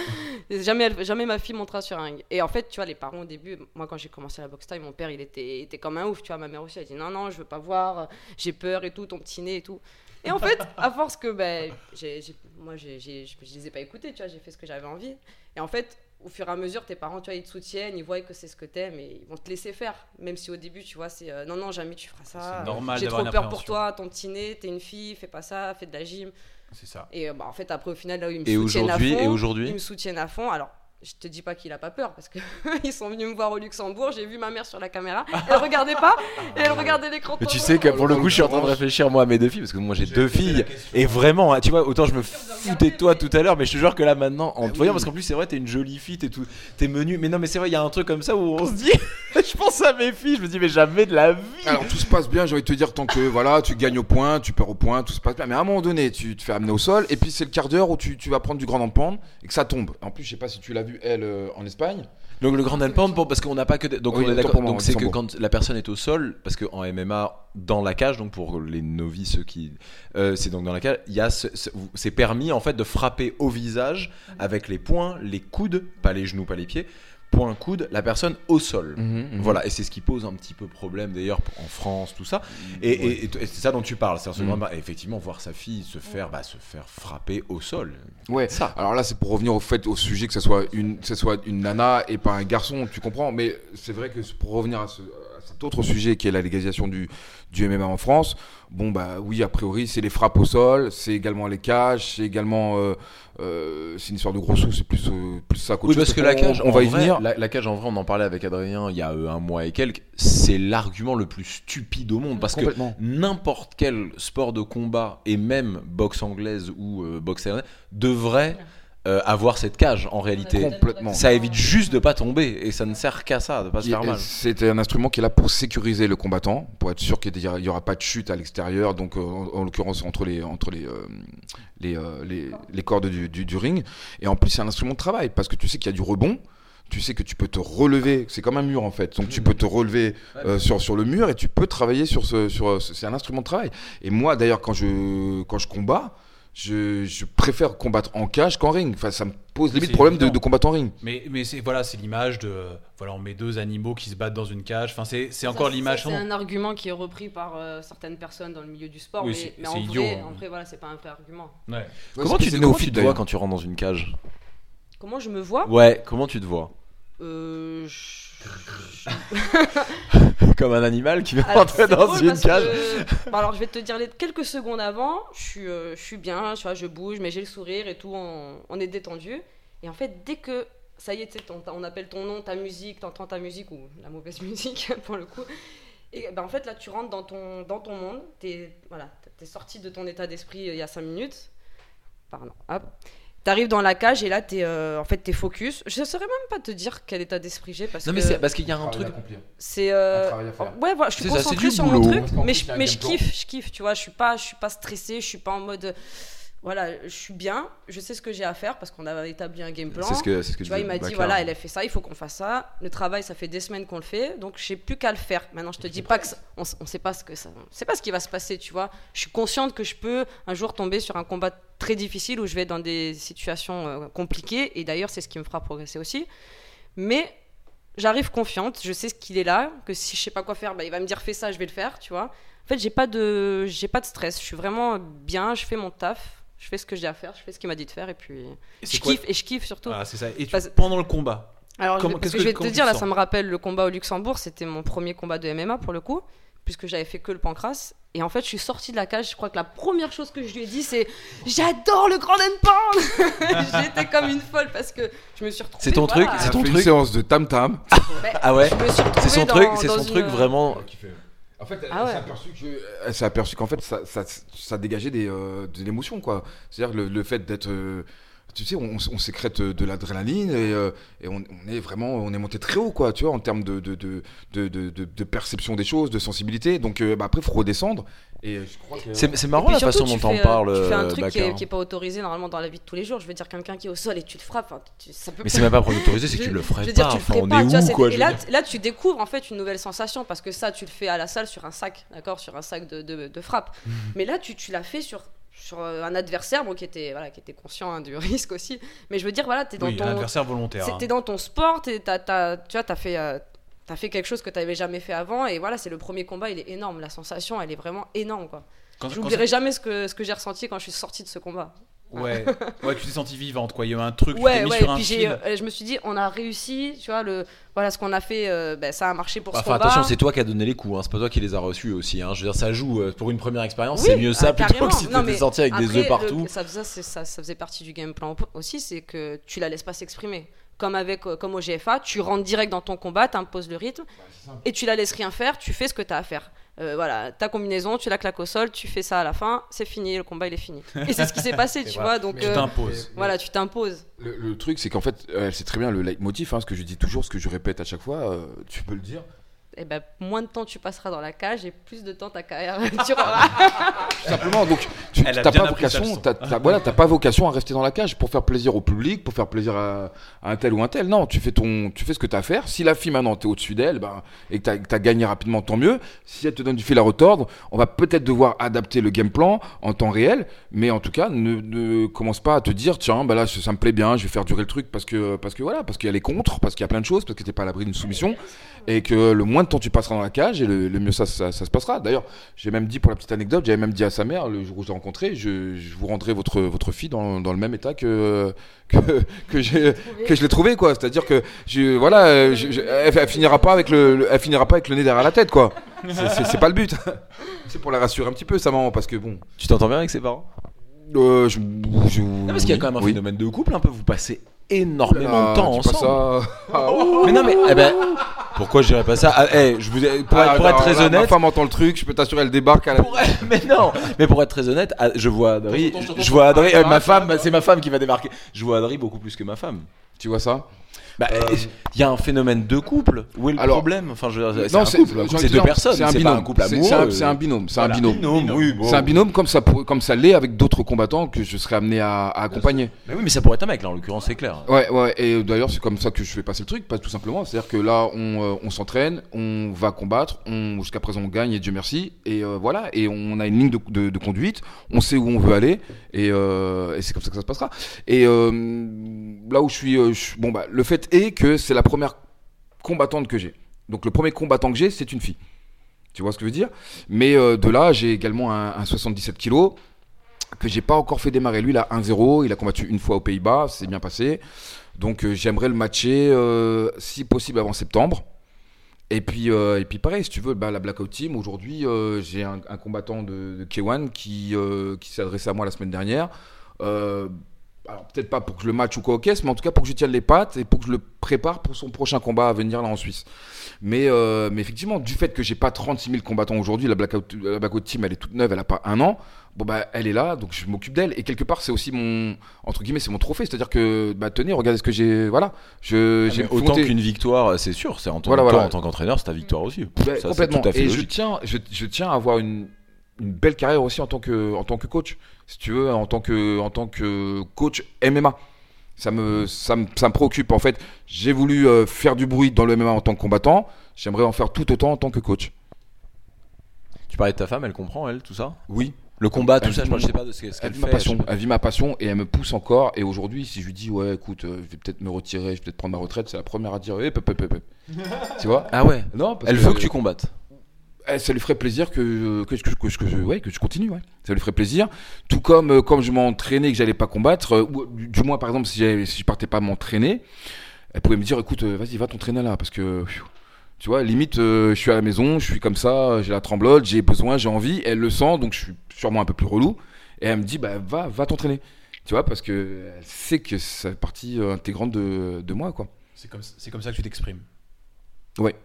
Speaker 4: jamais, jamais ma fille montera sur un ring. Et en fait, tu vois, les parents au début, moi, quand j'ai commencé la boxe taille, mon père, il était, était comme un ouf, tu vois. Ma mère aussi, elle dit, non, non, je veux pas voir, j'ai peur et tout, ton petit nez et tout. Et en fait, à force que ben, j'ai- moi, j'ai- je je les ai pas écoutés, tu vois, j'ai fait ce que j'avais envie. Et en fait, au fur et à mesure, tes parents, tu vois, ils te soutiennent, ils voient que c'est ce que t'aimes et ils vont te laisser faire. Même si au début, tu vois, c'est euh, non, non, jamais tu feras ça.
Speaker 1: C'est normal
Speaker 4: J'ai trop peur pour toi, ton petit nez, t'es une fille, fais pas ça, fais de la gym.
Speaker 1: C'est ça.
Speaker 4: Et euh, bah, en fait, après, au final, là où ils me
Speaker 2: Et
Speaker 4: soutiennent à
Speaker 2: aujourd'hui,
Speaker 4: fond,
Speaker 2: et
Speaker 4: ils
Speaker 2: aujourd'hui
Speaker 4: me soutiennent à fond. Alors, je te dis pas qu'il a pas peur parce que ils sont venus me voir au Luxembourg. J'ai vu ma mère sur la caméra. Elle regardait pas et elle regardait l'écran.
Speaker 2: Mais tu sais que pour le coup, je suis en train de réfléchir moi à mes deux filles parce que moi j'ai deux filles et vraiment, hein, tu vois, autant je me foutais de toi tout à l'heure, mais je te jure que là maintenant, en te voyant, parce qu'en plus c'est vrai, t'es une jolie fille, t'es tout, t'es menu, mais non, mais c'est vrai, il y a un truc comme ça où on se dit, je pense à mes filles, je me dis mais jamais de la vie.
Speaker 3: Alors tout se passe bien, j'ai envie de te dire tant que voilà, tu gagnes au point, tu perds au point, tout se passe bien. Mais à un moment donné, tu te fais amener au sol et puis c'est le quart d'heure où tu, tu vas prendre du grand pente et que ça tombe. En plus, je sais pas si tu l'as vu elle euh, en Espagne.
Speaker 2: Donc le grand handpoint, pour- parce qu'on n'a pas que, des- donc
Speaker 3: Oui,
Speaker 2: on est d'accord, donc c'est que quand la personne est au sol, parce qu'en MMA dans la cage, donc pour les novices ceux qui, euh, c'est donc dans la cage, il y a, ce- ce- c'est permis en fait de frapper au visage avec les poings, les coudes, pas les genoux, pas les pieds, poings, coudes, la personne au sol. Voilà, et c'est ce qui pose un petit peu problème d'ailleurs en France, tout ça. Et, et- et t- et c'est ça dont tu parles, c'est
Speaker 3: Mhm.
Speaker 2: effectivement voir sa fille se faire, bah, se faire frapper au sol.
Speaker 3: Ouais.
Speaker 2: Ça.
Speaker 3: Alors là, c'est pour revenir au fait, au sujet que ce soit une, que ce soit une nana et pas un garçon, tu comprends. Mais c'est vrai que pour revenir à, ce, à cet autre sujet qui est la légalisation du, du MMA en France, bon bah oui, a priori, c'est les frappes au sol, c'est également les cages, c'est également, euh, euh, c'est une histoire de gros sous, c'est plus, euh, plus ça qu'autre
Speaker 2: Oui, parce que la cage,
Speaker 3: on, va y
Speaker 2: vrai,
Speaker 3: venir.
Speaker 2: La, la cage, en vrai, on en parlait avec Adrien il y a euh, un mois et quelques. C'est l'argument le plus stupide au monde parce que n'importe quel sport de combat et même boxe anglaise ou euh, boxe thaïlandaise devrait euh, avoir cette cage en réalité.
Speaker 3: Complètement.
Speaker 2: Ça évite juste de pas tomber et ça ne sert qu'à ça, de pas se faire mal.
Speaker 3: C'est un instrument qui est là pour sécuriser le combattant, pour être sûr qu'il n'y aura pas de chute à l'extérieur, donc euh, en, en l'occurrence entre les entre les euh, les, euh, les, les cordes du, du, du ring. Et en plus, c'est un instrument de travail parce que tu sais qu'il y a du rebond. Tu sais que tu peux te relever, c'est comme un mur en fait. Donc tu peux te relever euh, sur, sur le mur et tu peux travailler sur ce. Sur, ce- c'est un instrument de travail. Et moi d'ailleurs, quand je, quand je combats, je, je préfère combattre en cage qu'en ring. Enfin, ça me pose limite problème de, de combattre en ring.
Speaker 1: Mais, mais c'est voilà, c'est l'image de euh, voilà, on met deux animaux qui se battent dans une cage. Enfin, c'est encore
Speaker 4: ça,
Speaker 1: l'image.
Speaker 4: C'est un argument qui est repris par euh, certaines personnes dans le milieu du sport,
Speaker 1: Oui,
Speaker 4: mais,
Speaker 1: c'est-
Speaker 4: mais
Speaker 1: c'est
Speaker 4: en,
Speaker 1: idiot,
Speaker 4: vrai,
Speaker 1: hein.
Speaker 4: en vrai, voilà, c'est pas un vrai argument.
Speaker 1: Ouais.
Speaker 2: Comment
Speaker 3: c'est
Speaker 2: tu,
Speaker 3: c'est
Speaker 2: comment
Speaker 3: néophyte,
Speaker 2: tu te vois
Speaker 3: d'ailleurs.
Speaker 2: quand tu rentres dans une cage?
Speaker 4: Comment je me vois?
Speaker 2: Ouais, comment tu te vois?
Speaker 4: Euh, je-
Speaker 2: Comme un animal qui veut
Speaker 4: Alors,
Speaker 2: rentrer dans une cage
Speaker 4: que- Bon, alors, je vais te dire les quelques secondes avant, je suis, euh, je suis bien, tu vois, je bouge, mais j'ai le sourire et tout, on, on est détendu. Et en fait, dès que ça y est, on appelle ton nom, ta musique, t'entends ta musique ou la mauvaise musique pour le coup. Et ben, en fait, là, tu rentres dans ton, dans ton monde, t'es voilà, t'es sorti de ton état d'esprit euh, il y a 5 minutes. Pardon, hop. T'arrives dans la cage et là, t'es euh, en fait, t'es focus. Je saurais même pas te dire quel état d'esprit j'ai parce
Speaker 2: Non, mais
Speaker 4: que
Speaker 2: c'est parce qu'il y a un truc.
Speaker 4: c'est euh,
Speaker 3: Un travail à faire.
Speaker 4: ouais voilà je suis
Speaker 2: C'est ça, c'est
Speaker 4: concentrée
Speaker 2: du
Speaker 4: sur
Speaker 2: boulot.
Speaker 4: mon truc
Speaker 3: Parce qu'en
Speaker 4: mais
Speaker 3: plus,
Speaker 4: je,
Speaker 3: il y a un
Speaker 4: mais je
Speaker 3: game plan.
Speaker 4: kiffe je kiffe tu vois je suis pas je suis pas stressée je suis pas en mode voilà je suis bien je sais ce que j'ai à faire parce qu'on a établi un game plan
Speaker 2: C'est ce que, c'est ce que
Speaker 4: tu vois il m'a dit voilà elle a fait ça il faut qu'on fasse ça le travail ça fait des semaines qu'on le fait donc j'ai plus qu'à le faire maintenant je te dis pas que ça- on, s- on sait pas ce que ça on sait pas ce qui va se passer tu vois je suis consciente que je peux un jour tomber sur un combat très difficile où je vais dans des situations euh, compliquées et d'ailleurs c'est ce qui me fera progresser aussi mais j'arrive confiante, je sais ce qu'il est là, que si je sais pas quoi faire, bah, il va me dire fais ça, je vais le faire, tu vois. En fait, j'ai pas de j'ai pas de stress, je suis vraiment bien, je fais mon taf, je fais ce que j'ai à faire, je fais ce qu'il m'a dit de faire et puis
Speaker 1: Et
Speaker 4: je kiffe et je kiffe surtout.
Speaker 1: C'est ça. Et tu-
Speaker 4: Parce-
Speaker 1: pendant le combat.
Speaker 4: Alors, parce que,
Speaker 1: que-
Speaker 4: je vais te dire, là, ça me rappelle le combat au Luxembourg, c'était mon premier combat de MMA pour le coup. puisque j'avais fait que le pancras. Et en fait, je suis sortie de la cage. Je crois que la première chose que je lui ai dit, c'est J'adore le grand and pound J'étais comme une folle parce que je me suis retrouvée.
Speaker 2: C'est ton truc, c'est ton
Speaker 3: fait une
Speaker 2: truc.
Speaker 3: séance de tam tam.
Speaker 2: Ah ouais C'est son
Speaker 4: dans-
Speaker 2: truc, c'est son
Speaker 4: une-
Speaker 2: truc vraiment.
Speaker 3: En fait, elle,
Speaker 4: Ah ouais.
Speaker 3: aperçue s'est aperçue qu'en fait, ça, ça, ça dégageait des, euh, de l'émotion, quoi. C'est-à-dire le, le fait d'être. euh, tu sais, on, on sécrète de l'adrénaline et, euh, et on, on est vraiment, on est monté très haut, quoi, tu vois, en termes de, de, de, de, de, de- de perception des choses, de sensibilité. Donc, euh, bah, après, il faut redescendre. Et euh, je crois que.
Speaker 2: C'est c'est
Speaker 4: Et
Speaker 2: marrant la
Speaker 4: surtout,
Speaker 2: façon dont
Speaker 4: euh,
Speaker 2: parles,
Speaker 4: Tu fais un truc qui est,
Speaker 2: Bakar.
Speaker 4: qui est pas autorisé normalement dans la vie de tous les jours. Je veux dire, quelqu'un qui est au sol et tu le frappes, tu- ça peut
Speaker 2: Mais c'est même pas pour autorisé, c'est que tu le
Speaker 4: je
Speaker 2: ferais
Speaker 4: dire, le
Speaker 2: Enfin,
Speaker 4: ferais
Speaker 2: on
Speaker 4: pas,
Speaker 2: est
Speaker 4: vois,
Speaker 2: où quoi
Speaker 4: Et là, là, tu découvres en fait une nouvelle sensation parce que ça, tu le fais à la salle sur un sac, d'accord, sur un sac de, de, de frappe.
Speaker 2: Mhm.
Speaker 4: Mais là, tu, tu l'as fait sur sur euh, un adversaire bon, qui était voilà qui était conscient hein, du risque aussi mais je veux dire voilà t'es dans
Speaker 1: Oui, un
Speaker 4: ton
Speaker 1: adversaire volontaire. hein.
Speaker 4: dans ton sport t'as- tu vois t'as fait euh, fait quelque chose que t'avais jamais fait avant et voilà c'est le premier combat il est énorme la sensation elle est vraiment énorme quoi j'oublierai jamais ce que ce que j'ai ressenti quand je suis sortie de ce combat
Speaker 1: Ouais, ouais, tu t'es sentie vivante, quoi. Il y a eu un truc, tu t'es
Speaker 4: ouais
Speaker 1: mis
Speaker 4: ouais
Speaker 1: sur
Speaker 4: et
Speaker 1: un
Speaker 4: puis j'ai
Speaker 1: fil.
Speaker 4: euh, je me suis dit on a réussi tu vois le voilà ce qu'on a fait euh, ben, ça a marché pour
Speaker 2: Enfin,
Speaker 4: ce combat
Speaker 2: attention, c'est toi qui as donné les coups, hein. c'est pas toi qui les as reçus aussi. Hein. Je veux dire, ça joue euh, pour une première expérience,
Speaker 4: Oui,
Speaker 2: c'est mieux ça
Speaker 4: ah,
Speaker 2: plutôt
Speaker 4: carrément.
Speaker 2: que si
Speaker 4: Non,
Speaker 2: t'étais
Speaker 4: mais
Speaker 2: sorti avec des
Speaker 4: Après,
Speaker 2: œufs
Speaker 4: le-
Speaker 2: partout.
Speaker 4: ça, ça, c'est- ça- ça faisait partie du game plan aussi, c'est que tu la laisses pas s'exprimer. Comme, avec, euh, comme au GFA, tu rentres direct dans ton combat, tu imposes le rythme et tu la laisses rien faire, tu fais ce que tu as à faire. Euh, voilà, ta combinaison, tu la claques au sol, tu fais ça à la fin, c'est fini, le combat il est fini. Et c'est ce qui s'est passé, tu vois. Donc
Speaker 1: Tu
Speaker 4: euh,
Speaker 1: t'imposes.
Speaker 4: voilà, tu t'imposes.
Speaker 3: Le, le truc, c'est qu'en fait, euh, c'est très bien le leitmotiv, hein, ce que je dis toujours, ce que je répète à chaque fois, euh, tu peux le dire.
Speaker 4: Et ben moins de temps tu passeras dans la cage et plus de temps ta carrière durera.
Speaker 3: Tout simplement, donc tu n'as pas vocation, voilà, t'as pas vocation à rester dans la cage pour faire plaisir au public, pour faire plaisir à, à un tel ou un tel. Non, tu fais ton, tu fais ce que tu as à faire. Si la fille maintenant t'es au-dessus d'elle, ben, et que tu as gagné rapidement, tant mieux. Si elle te donne du fil à retordre, on va peut-être devoir adapter le game plan en temps réel, mais en tout cas, ne, ne commence pas à te dire tiens, bah là ça, ça me plaît bien, je vais faire durer le truc parce que parce que voilà, parce qu'il y a les contres, parce qu'il y a plein de choses, parce que t'es pas à l'abri d'une soumission, et que le moins de temps tu passeras dans la cage, et le, le mieux ça, ça, ça se passera. D'ailleurs, j'ai même dit pour la petite anecdote, j'avais même dit à sa mère le jour où je l'ai rencontré, je, je vous rendrai votre votre fille dans, dans le même état que que que j'ai que je l'ai trouvé quoi. C'est-à-dire que je voilà, je- je- elle, elle finira pas avec le, le- elle finira pas avec le nez derrière la tête quoi. C'est- pas le but. C'est pour la rassurer un petit peu sa maman parce que bon.
Speaker 2: Tu t'entends bien avec ses parents?
Speaker 3: Euh, je, je-
Speaker 2: Non, parce qu'il y a quand même un
Speaker 3: oui.
Speaker 2: phénomène de couple, un peu, vous passez énormément
Speaker 3: Ah,
Speaker 2: de temps
Speaker 3: dis pas
Speaker 2: ensemble.
Speaker 3: ça. Ah.
Speaker 2: Mais non, mais eh ben, pourquoi je dirais pas ça? Ah, eh, je vous, pour,
Speaker 3: Ah,
Speaker 2: être, pour être
Speaker 3: alors
Speaker 2: très
Speaker 3: là, Ma
Speaker 2: honnête,
Speaker 3: femme entend le truc, je peux t'assurer, elle débarque à la.
Speaker 2: pour mais non, mais pour être très honnête, ah, je vois Adri, je vois Adri, euh, ma femme, c'est ma femme qui va débarquer. Je vois Adri beaucoup plus que ma femme.
Speaker 3: Tu vois ça?
Speaker 2: Bah, il y a un phénomène de couple. Où est le
Speaker 3: Alors-
Speaker 2: problème? Enfin, c'est
Speaker 3: Non,
Speaker 2: un
Speaker 3: c'est-
Speaker 2: couple. deux personnes.
Speaker 3: C'est un
Speaker 2: pas
Speaker 3: binôme.
Speaker 2: un couple
Speaker 3: C'est-
Speaker 2: amoureux.
Speaker 3: c'est un- binôme. C'est un binôme.
Speaker 2: oui, bon.
Speaker 3: C'est un binôme comme ça, pour- comme ça l'est avec d'autres combattants que je serais amené à, à accompagner.
Speaker 2: Mais oui, mais ça pourrait être un mec là, en l'occurrence, c'est clair.
Speaker 3: Ouais, ouais, et d'ailleurs, c'est comme ça que je fais passer le truc, pas tout simplement. C'est-à-dire que là, on, euh, on s'entraîne, on va combattre, on, jusqu'à présent, on gagne, et Dieu merci. Et euh, voilà, et on a une ligne de, de- de conduite, on sait où on veut aller, et, euh, et c'est comme ça que ça se passera. Et euh, là où je suis, euh, bon, bah, le fait est que c'est la première combattante que j'ai. Donc, le premier combattant que j'ai, c'est une fille. Tu vois ce que je veux dire? Mais euh, de là, j'ai également un, un 77 kilos que j'ai pas encore fait démarrer. Lui, il a 1-0, il a combattu une fois aux Pays-Bas, c'est bien passé. Donc euh, j'aimerais le matcher, euh, si possible, avant septembre. Et puis, et puis pareil, si tu veux, bah, la Blackout Team, aujourd'hui, j'ai un, combattant de, de K1 qui, qui s'est adressé à moi la semaine dernière. Euh, alors peut-être pas pour que je le match ou quoi au caisse, mais en tout cas pour que je tienne les pattes et pour que je le prépare pour son prochain combat à venir là en Suisse. Mais, euh, mais effectivement, du fait que j'ai pas 36 000 combattants aujourd'hui, la Blackout, la Blackout Team, elle est toute neuve, elle a pas un an. Bon bah elle est là, donc je m'occupe d'elle et quelque part c'est aussi mon entre guillemets c'est mon trophée, c'est-à-dire que bah tenez, regardez ce que j'ai, voilà, je
Speaker 2: Ah,
Speaker 3: j'ai
Speaker 2: autant qu'une victoire, c'est sûr. C'est en
Speaker 3: Voilà, voilà.
Speaker 2: en tant qu'entraîneur, c'est ta victoire aussi.
Speaker 3: Bah,
Speaker 2: Ça,
Speaker 3: complètement.
Speaker 2: tout à fait
Speaker 3: et je tiens, je, je tiens à avoir une, une belle carrière aussi en tant que, en tant que coach, si tu veux, en tant que, en tant que coach MMA. Ça me, ça me, ça me préoccupe. En fait, j'ai voulu euh, faire du bruit dans le MMA en tant que combattant. J'aimerais en faire tout autant en tant que coach.
Speaker 2: Tu parlais de ta femme, elle comprend, elle, tout ça?
Speaker 3: Oui.
Speaker 2: Le combat, tout
Speaker 3: Elle
Speaker 2: ça, je
Speaker 3: mon-
Speaker 2: sais pas de ce que- ce
Speaker 3: Elle
Speaker 2: qu'elle
Speaker 3: vit
Speaker 2: fait.
Speaker 3: ma passion. Elle vit ma passion et elle me pousse encore. Et aujourd'hui, si je lui dis, ouais, écoute, euh, je vais peut-être me retirer, je vais peut-être prendre ma retraite, c'est la première à dire, eh, pep, pep, pep. tu vois?
Speaker 2: Ah ouais?
Speaker 3: Non, parce
Speaker 2: Elle veut que tu combattes.
Speaker 3: Eh, ça lui ferait plaisir que, que, que, que, que je, ouais, que je continue. Ouais. Ça lui ferait plaisir. Tout comme, euh, comme je m'entraînais et que j'allais pas combattre, euh, ou du, du moins, par exemple, si, si je partais pas m'entraîner, elle pouvait me dire écoute, euh, vas-y, va t'entraîner là, parce que Tu vois, limite, euh, je suis à la maison, je suis comme ça, j'ai la tremblote, j'ai besoin, j'ai envie. Elle le sent, donc je suis sûrement un peu plus relou. Et elle me dit, bah, va, va t'entraîner. Tu vois, parce que elle sait que fait partie euh, intégrante de, de moi, quoi.
Speaker 1: C'est comme, c'est comme ça que tu t'exprimes.
Speaker 3: Ouais.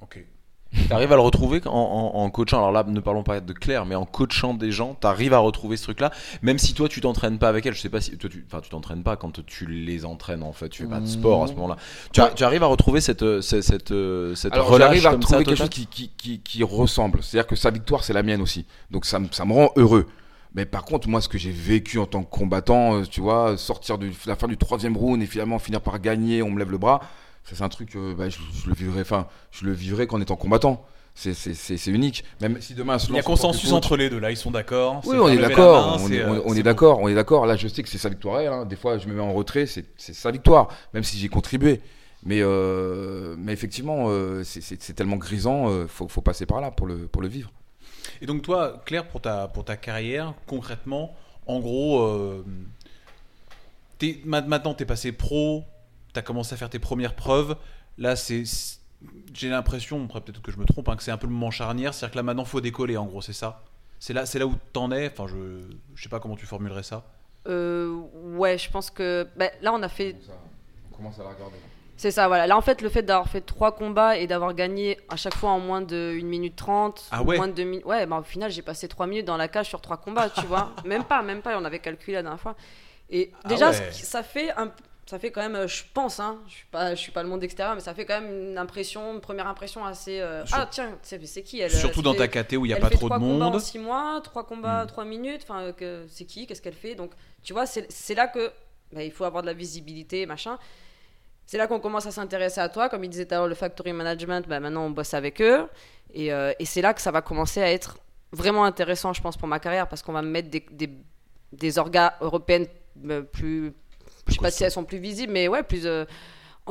Speaker 1: Ok.
Speaker 2: T'arrives à le retrouver en, en- en coachant. Alors là, ne parlons pas de Claire, mais en coachant des gens, t'arrives à retrouver ce truc-là. Même si toi, tu t'entraînes pas avec elle. Je sais pas si toi, tu, enfin, tu t'entraînes pas quand tu les entraînes en fait. Tu fais pas de sport à ce moment-là. Tu, tu arrives à retrouver cette, euh, cette, cette, euh, cette
Speaker 3: Alors
Speaker 2: relâche
Speaker 3: j'arrive à
Speaker 2: comme
Speaker 3: trouver
Speaker 2: ça,
Speaker 3: quelque chose qui, qui, qui, qui ressemble. C'est-à-dire que sa victoire, c'est la mienne aussi. Donc ça, me- ça me rend heureux. Mais par contre, moi, ce que j'ai vécu en tant que combattant, euh, tu vois, sortir de la fin du troisième round et finalement finir par gagner, on me lève le bras, c'est un truc, euh, bah, je, je le vivrai, enfin, je le vivrai qu'en étant combattant. C'est- unique. Même si demain,
Speaker 1: Il y a consensus entre les deux là, ils sont d'accord.
Speaker 3: Oui,
Speaker 1: c'est
Speaker 3: on est d'accord. On est,
Speaker 1: euh,
Speaker 3: on d'accord. On est d'accord. Là, je sais que c'est sa victoire. elle, hein. Des fois, je me mets en retrait. C'est sa victoire, même si j'ai contribué. Mais, euh, mais effectivement, euh, c'est- tellement grisant. euh, faut, faut passer par là pour le, pour le vivre.
Speaker 1: Et donc toi, Claire, pour ta, pour ta carrière, concrètement, en gros, euh, maintenant tu es passé pro, tu as commencé à faire tes premières preuves. Là, c'est, j'ai l'impression, après peut-être que je me trompe, hein, que c'est un peu le moment charnière, c'est-à-dire que là maintenant faut décoller, en gros, c'est ça? C'est là, c'est là où t'en es? Enfin, je, je sais pas comment tu formulerais ça.
Speaker 4: Euh, ouais, je pense que bah, là on a fait
Speaker 3: On commence à la regarder.
Speaker 4: C'est ça, voilà. Là, en fait, le fait d'avoir fait trois combats et d'avoir gagné à chaque fois en moins de 1 minute 30,
Speaker 1: Ah ouais?
Speaker 4: moins de 2 minutes. Ouais, bah, au final, j'ai passé 3 minutes dans la cage sur trois combats, tu vois. Même pas, même pas, on avait calculé la dernière fois. Et
Speaker 1: Ah
Speaker 4: déjà,
Speaker 1: ouais.
Speaker 4: ça fait un. Ça fait quand même, euh, je pense, hein, je suis pas, je suis pas le monde extérieur, mais ça fait quand même une impression, une première impression assez. euh,
Speaker 1: Sur-
Speaker 4: Ah tiens, c'est qui elle
Speaker 1: Surtout
Speaker 4: elle
Speaker 1: dans
Speaker 4: fait-
Speaker 1: ta KT où il y a pas trop de
Speaker 4: trois combats
Speaker 1: monde.
Speaker 4: en 6 mois, 3 combats,
Speaker 1: Hmm.
Speaker 4: 3 minutes. Enfin, que- c'est qui Qu'est-ce qu'elle fait Donc, tu vois, c'est là que bah, il faut avoir de la visibilité, machin. C'est là qu'on commence à s'intéresser à toi. Comme il disait tout à l'heure, le factory management, bah, maintenant on bosse avec eux. Et, euh, et c'est là que ça va commencer à être vraiment intéressant, je pense, pour ma carrière, parce qu'on va me mettre des, des, des orgas européennes plus. Je sais pas si elles sont plus visibles, mais ouais, plus. euh,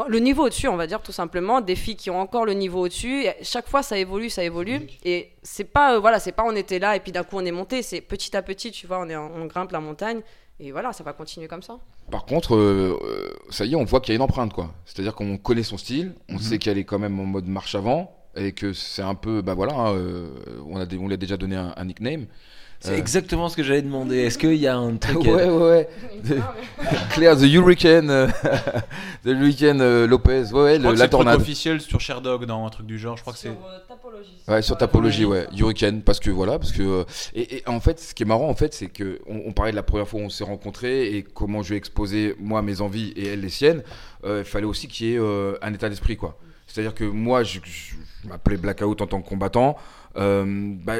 Speaker 4: le niveau au-dessus, on va dire tout simplement, des filles qui ont encore le niveau au-dessus. Chaque fois, ça évolue, ça évolue. Et c'est pas, euh, voilà, c'est pas on était là et puis d'un coup on est monté. C'est petit à petit, tu vois, on, est, on grimpe la montagne. Et voilà, ça va continuer comme ça.
Speaker 3: Par contre, euh, ça y est, on voit qu'il y a une empreinte, quoi. C'est-à-dire qu'on connaît son style, on sait qu'elle est quand même en mode marche avant, et que c'est un peu, bah voilà, hein, euh, on a, dé- on lui a déjà donné un, un nickname.
Speaker 2: C'est
Speaker 3: Euh.
Speaker 2: exactement ce que j'allais demander. Est-ce qu'il y a un truc
Speaker 3: ouais, ouais, ouais. Claire, the Hurricane, euh, the Hurricane euh, Lopez, ouais, ouais,
Speaker 1: Je crois
Speaker 3: le-
Speaker 1: que
Speaker 3: la
Speaker 1: c'est
Speaker 3: tornade.
Speaker 1: officiel sur Sherdog dans un truc du genre. Je crois que c'est.
Speaker 3: Ouais, sur Tapologie, ouais, Hurricane, parce que voilà, parce que euh, et, et en fait, ce qui est marrant, en fait, c'est que on, on parlait de la première fois où on s'est rencontrés et comment je lui ai exposé moi mes envies et elle les siennes. Euh, Il fallait aussi qu'il y ait euh, un état d'esprit, quoi. C'est-à-dire que moi, je, je- je m'appelais Blackout en tant que combattant. Euh, bah,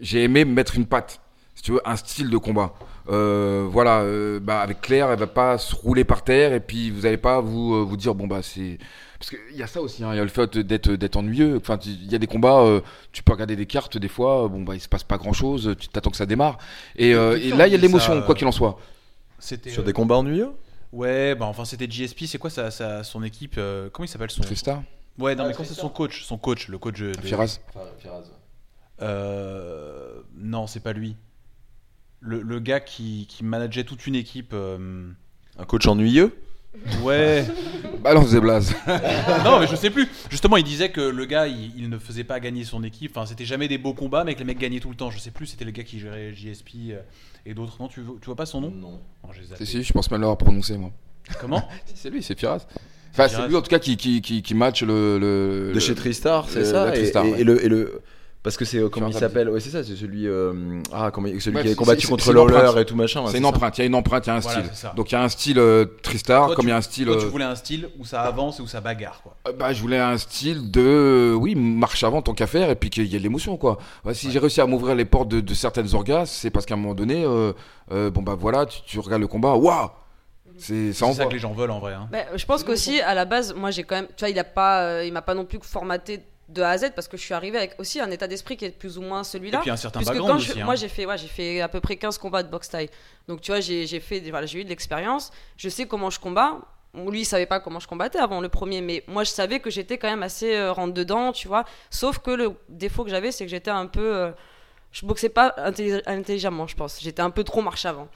Speaker 3: j'ai- aimé me mettre une patte, si tu veux, un style de combat. Euh, voilà, euh, bah, avec Claire, elle va pas se rouler par terre et puis vous allez pas vous euh, vous dire bon bah c'est parce qu'il y a ça aussi, hein, il y a le fait d'être d'être ennuyeux. Enfin, il y a des combats, euh, tu peux regarder des cartes des fois, bon bah il se passe pas grand chose, tu t'attends que ça démarre. Et, euh, là il y a de l'émotion,
Speaker 1: ça,
Speaker 3: quoi qu'il en soit.
Speaker 1: C'était.
Speaker 2: Sur
Speaker 1: euh,
Speaker 2: des combats ennuyeux?
Speaker 1: Ouais, bah enfin c'était GSP. C'est quoi sa, sa- son équipe euh, Comment il s'appelle son
Speaker 3: Tristar,
Speaker 1: Ouais, non
Speaker 2: Ah,
Speaker 1: mais quand c'est son coach, son coach, le coach de.
Speaker 3: Firaz.
Speaker 1: Euh, non, c'est pas lui. Le, le gars qui, qui manageait toute une équipe. euh,
Speaker 2: Un coach ennuyeux
Speaker 1: Ouais.
Speaker 3: Balance des blazes.
Speaker 1: non, mais je sais plus. Justement, il disait que le gars, il, il ne faisait pas gagner son équipe. Enfin, c'était jamais des beaux combats, mais que les mecs gagnaient tout le temps. Je sais plus. C'était le gars qui gérait JSP euh, et d'autres. Non, tu, vois- tu vois pas son nom?
Speaker 2: Non.
Speaker 1: Oh, j'ai zappé.
Speaker 3: si, si, je pense même l'avoir prononcé moi.
Speaker 1: Comment?
Speaker 3: Si, c'est lui, c'est Firaz. Enfin, c'est lui en tout cas qui, qui, qui, qui match le. le
Speaker 2: De chez Tristar, c'est ça
Speaker 3: Tristar,
Speaker 2: et-
Speaker 3: ouais.
Speaker 2: et le, et le- Parce que c'est euh, comment il s'appelle Ouais, c'est ça, c'est celui. euh, Ah, comment, celui
Speaker 3: Ouais,
Speaker 2: qui
Speaker 3: c'est-
Speaker 2: combattu contre
Speaker 3: empreinte.
Speaker 2: et tout machin.
Speaker 3: C'est une
Speaker 2: ça.
Speaker 3: empreinte, il y a une empreinte, il y a un
Speaker 1: Voilà,
Speaker 3: style. Donc il y a un style euh, Tristar,
Speaker 1: Toi,
Speaker 3: comme
Speaker 1: tu-
Speaker 3: il y a un style.
Speaker 1: Toi, tu voulais un style où ça avance et où ça bagarre, quoi.
Speaker 3: Euh, Bah, je voulais un style de, oui, marche avant tant qu'à faire, et puis qu'il y ait de l'émotion, quoi. Ouais, si j'ai réussi à m'ouvrir les portes de, de certaines orgas, c'est parce qu'à un moment donné, euh, euh, bon bah voilà, tu, tu regardes le combat, waouh, c'est ça
Speaker 1: ça que les gens veulent en vrai. hein.
Speaker 4: Bah, je pense qu'aussi, à la base, moi, j'ai quand même. Tu vois, il a pas, euh, il m'a pas non plus formaté de A à Z parce que je suis arrivé avec aussi un état d'esprit qui est plus ou moins
Speaker 1: Et
Speaker 4: celui-là.
Speaker 1: puis un certain
Speaker 4: Puisque
Speaker 1: background
Speaker 4: quand je-
Speaker 1: aussi. hein.
Speaker 4: moi j'ai fait ouais, j'ai fait à peu près 15 combats de boxe taille. Donc tu vois, j'ai j'ai fait des- voilà, j'ai eu de l'expérience, je sais comment je combats. Lui, il savait pas comment je combattais avant le premier, mais moi je savais que j'étais quand même assez euh, rentre dedans, tu vois. Sauf que le défaut que j'avais, c'est que j'étais un peu euh, je boxais pas intelli- intelligemment, je pense. J'étais un peu trop marche avant.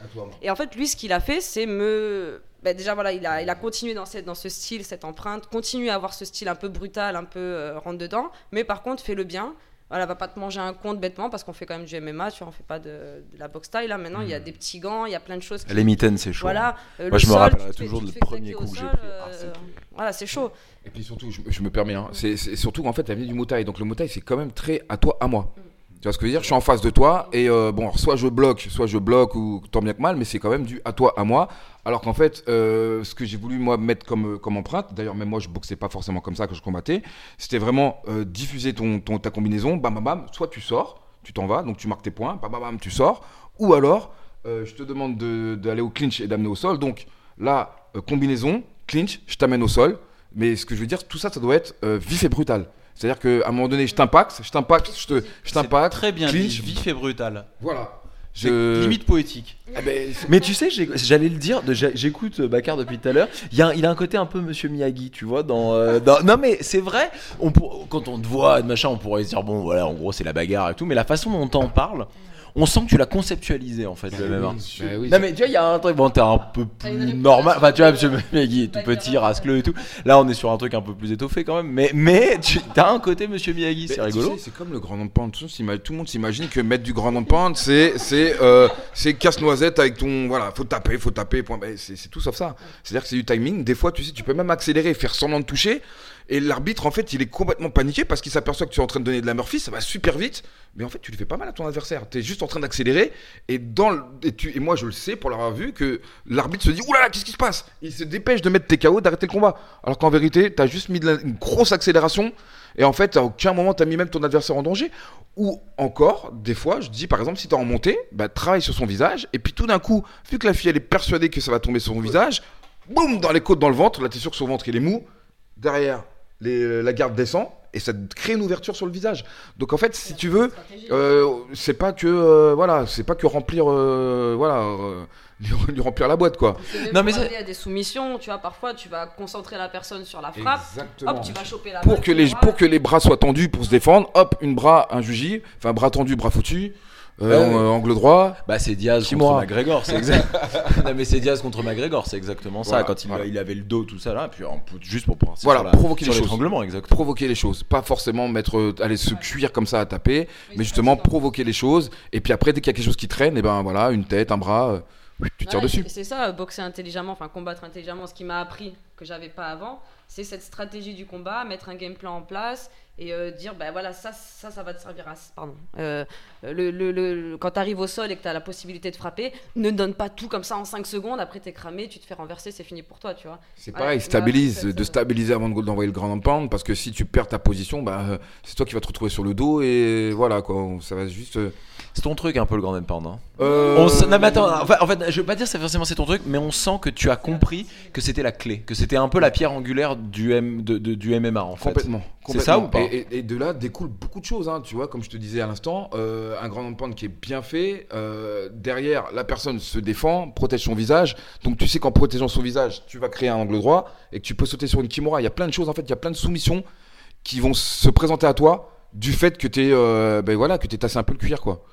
Speaker 4: Et en fait, lui, ce qu'il a fait, c'est me. bah, déjà, voilà, il a, il a continué dans, cette, dans ce style, cette empreinte, continue à avoir ce style un peu brutal, un peu euh, rentre-dedans, mais par contre, fais-le bien. Voilà, va pas te manger un compte bêtement parce qu'on fait quand même du MMA, tu vois, on fait pas de, de la boxe style. Là, maintenant, il y a des petits gants, il y a plein de choses. qui-
Speaker 2: Les mitaines, c'est chaud.
Speaker 4: Voilà, euh,
Speaker 2: Moi,
Speaker 4: le
Speaker 2: je me
Speaker 4: sol,
Speaker 2: rappellerai
Speaker 4: te fais-
Speaker 2: toujours le
Speaker 4: fais
Speaker 2: premier coup que j'ai pris.
Speaker 4: euh,
Speaker 2: Ah, c'est-
Speaker 4: voilà, c'est chaud.
Speaker 3: Et puis surtout, je, je me permets, hein, c'est c'est surtout qu'en fait, elle vient du Muay Donc le Muay c'est quand même très à toi, à moi. Tu vois ce que je veux dire? Je suis en face de toi et euh, bon, soit je bloque, soit je bloque ou tant bien que mal, mais c'est quand même du à toi, à moi. Alors qu'en fait, euh, ce que j'ai voulu moi mettre comme, euh, comme empreinte, d'ailleurs même moi je boxais pas forcément comme ça que je combattais, c'était vraiment diffuser ton, ta combinaison, bam bam bam, soit tu sors, tu t'en vas, donc tu marques tes points, bam bam bam, tu sors, ou alors je te demande de- d'aller au clinch et d'amener au sol. Donc là, combinaison, clinch, je t'amène au sol. Mais ce que je veux dire, tout ça, ça doit être vif et brutal. C'est-à-dire qu'à un moment donné, je t'impacte, je t'impacte, je te, je
Speaker 1: C'est
Speaker 3: t'impacte.
Speaker 1: Très bien dit, vif et brutal.
Speaker 3: Voilà. Je-
Speaker 1: limite poétique.
Speaker 3: Eh ben,
Speaker 2: Mais tu sais, j'allais le dire, j'écoute euh, Bakar depuis tout à l'heure. Il, a un- il a un côté un peu Monsieur Miyagi, tu vois. Dans, euh, dans- non, mais c'est vrai. On pour- quand on te voit, machin, on pourrait se dire bon, voilà, en gros, c'est la bagarre et tout. Mais la façon dont on t'en parle, on sent que tu l'as conceptualisé en fait, le MMA.
Speaker 3: Bah oui,
Speaker 2: Non mais tu vois, il y a un truc, bon t'es un peu
Speaker 4: une
Speaker 2: plus normal, enfin tu vois, monsieur Miyagi est tout petit, rascleux et tout. Là on est sur un truc un peu plus étoffé quand même, mais, mais tu as un côté monsieur Miyagi, c'est
Speaker 3: tu
Speaker 2: rigolo.
Speaker 3: sais, C'est comme le grand and pound. Tout, le monde s'ima- tout le monde s'imagine que mettre du grand and pound, c'est c'est euh, c'est casse-noisette avec ton voilà, faut taper, faut taper. Point. C'est c'est tout sauf ça. C'est-à-dire que c'est du timing. Des fois, tu sais, tu peux même accélérer, faire semblant de toucher. Et l'arbitre, en fait, il est complètement paniqué parce qu'il s'aperçoit que tu es en train de donner de la Murphy, ça va super vite, mais en fait, tu lui fais pas mal à ton adversaire. Tu es juste en train d'accélérer, et, le- moi, je le sais pour l'avoir vu, que l'arbitre se dit Oulala, qu'est-ce qui se passe? Il se dépêche de mettre tes KO, d'arrêter le combat. Alors qu'en vérité, tu as juste mis une grosse accélération, et en fait, à aucun moment, tu as mis même ton adversaire en danger. Ou encore, des fois, je dis par exemple, si tu es en montée, bah, travaille sur son visage, et puis tout d'un coup, vu que la fille, elle est persuadée que ça va tomber sur son visage, boum, dans les côtes, dans le ventre, là, tu es sûr que son ventre, il est mou, derrière, les- la garde descend, et ça te crée une ouverture sur le visage. Donc en fait, si tu veux, euh, c'est pas que euh, voilà, c'est pas que remplir euh, voilà, euh, lui, remplir la boîte quoi.
Speaker 4: Non, mais il y a des soumissions, tu vois, parfois tu vas concentrer la personne sur la frappe,
Speaker 3: Exactement.
Speaker 4: hop, tu vas choper la
Speaker 3: Pour que les pour que les bras soient tendus pour se défendre, hop, une bras, un jugi, enfin bras tendu, bras foutu, euh,
Speaker 2: Ouais, ouais.
Speaker 3: angle droit.
Speaker 2: Bah c'est Diaz contre McGregor, c'est exact. non mais c'est Diaz contre McGregor, c'est exactement ça.
Speaker 3: Voilà,
Speaker 2: quand il,
Speaker 3: voilà.
Speaker 2: il avait le dos tout ça là, puis juste pour penser
Speaker 3: Voilà,
Speaker 2: sur la-
Speaker 3: provoquer
Speaker 2: sur
Speaker 3: les choses.
Speaker 2: exactement.
Speaker 3: provoquer les choses, pas forcément mettre, euh, aller se cuire comme ça à taper, mais justement provoquer les choses. Et puis après, dès qu'il y a quelque chose qui traîne, et ben voilà, une tête, un bras, euh, tu tires dessus.
Speaker 4: C'est ça, euh, boxer intelligemment, enfin combattre intelligemment. Ce qui m'a appris que j'avais pas avant, c'est cette stratégie du combat, mettre un game plan en place et euh, dire, ben voilà, ça, ça, ça va te servir à. Pardon. Euh, le, le- le- quand tu arrives au sol et que tu as la possibilité de frapper, ne donne pas tout comme ça en 5 secondes. Après, t'es cramé, tu te fais renverser, c'est fini pour toi, tu vois.
Speaker 3: C'est
Speaker 4: Ouais,
Speaker 3: pareil, stabilise, de stabiliser avant de- d'envoyer le grand pound, parce que si tu perds ta position, bah, c'est toi qui vas te retrouver sur le dos et voilà quoi, ça va juste. euh,
Speaker 2: C'est ton truc un peu le grand and pound. Hein.
Speaker 3: euh,
Speaker 2: On s- non, mais attends, en fait, je veux pas dire que c'est forcément c'est ton truc, mais on sent que tu as compris que c'était la clé, que c'était un peu la pierre angulaire du, M, de- de- du MMA en fait.
Speaker 3: Complètement.
Speaker 2: C'est ça ou pas
Speaker 3: et, et- et de là découle beaucoup de choses, hein, tu vois, comme je te disais à l'instant, euh, un grand pound qui est bien fait, euh, derrière la personne se défend, protège son visage, donc tu sais qu'en protégeant son visage, tu vas créer un angle droit et que tu peux sauter sur une kimura. Il y a plein de choses en fait, il y a plein de soumissions qui vont se présenter à toi du fait que tu es, ben voilà, que t'es tassé un peu le cuir quoi.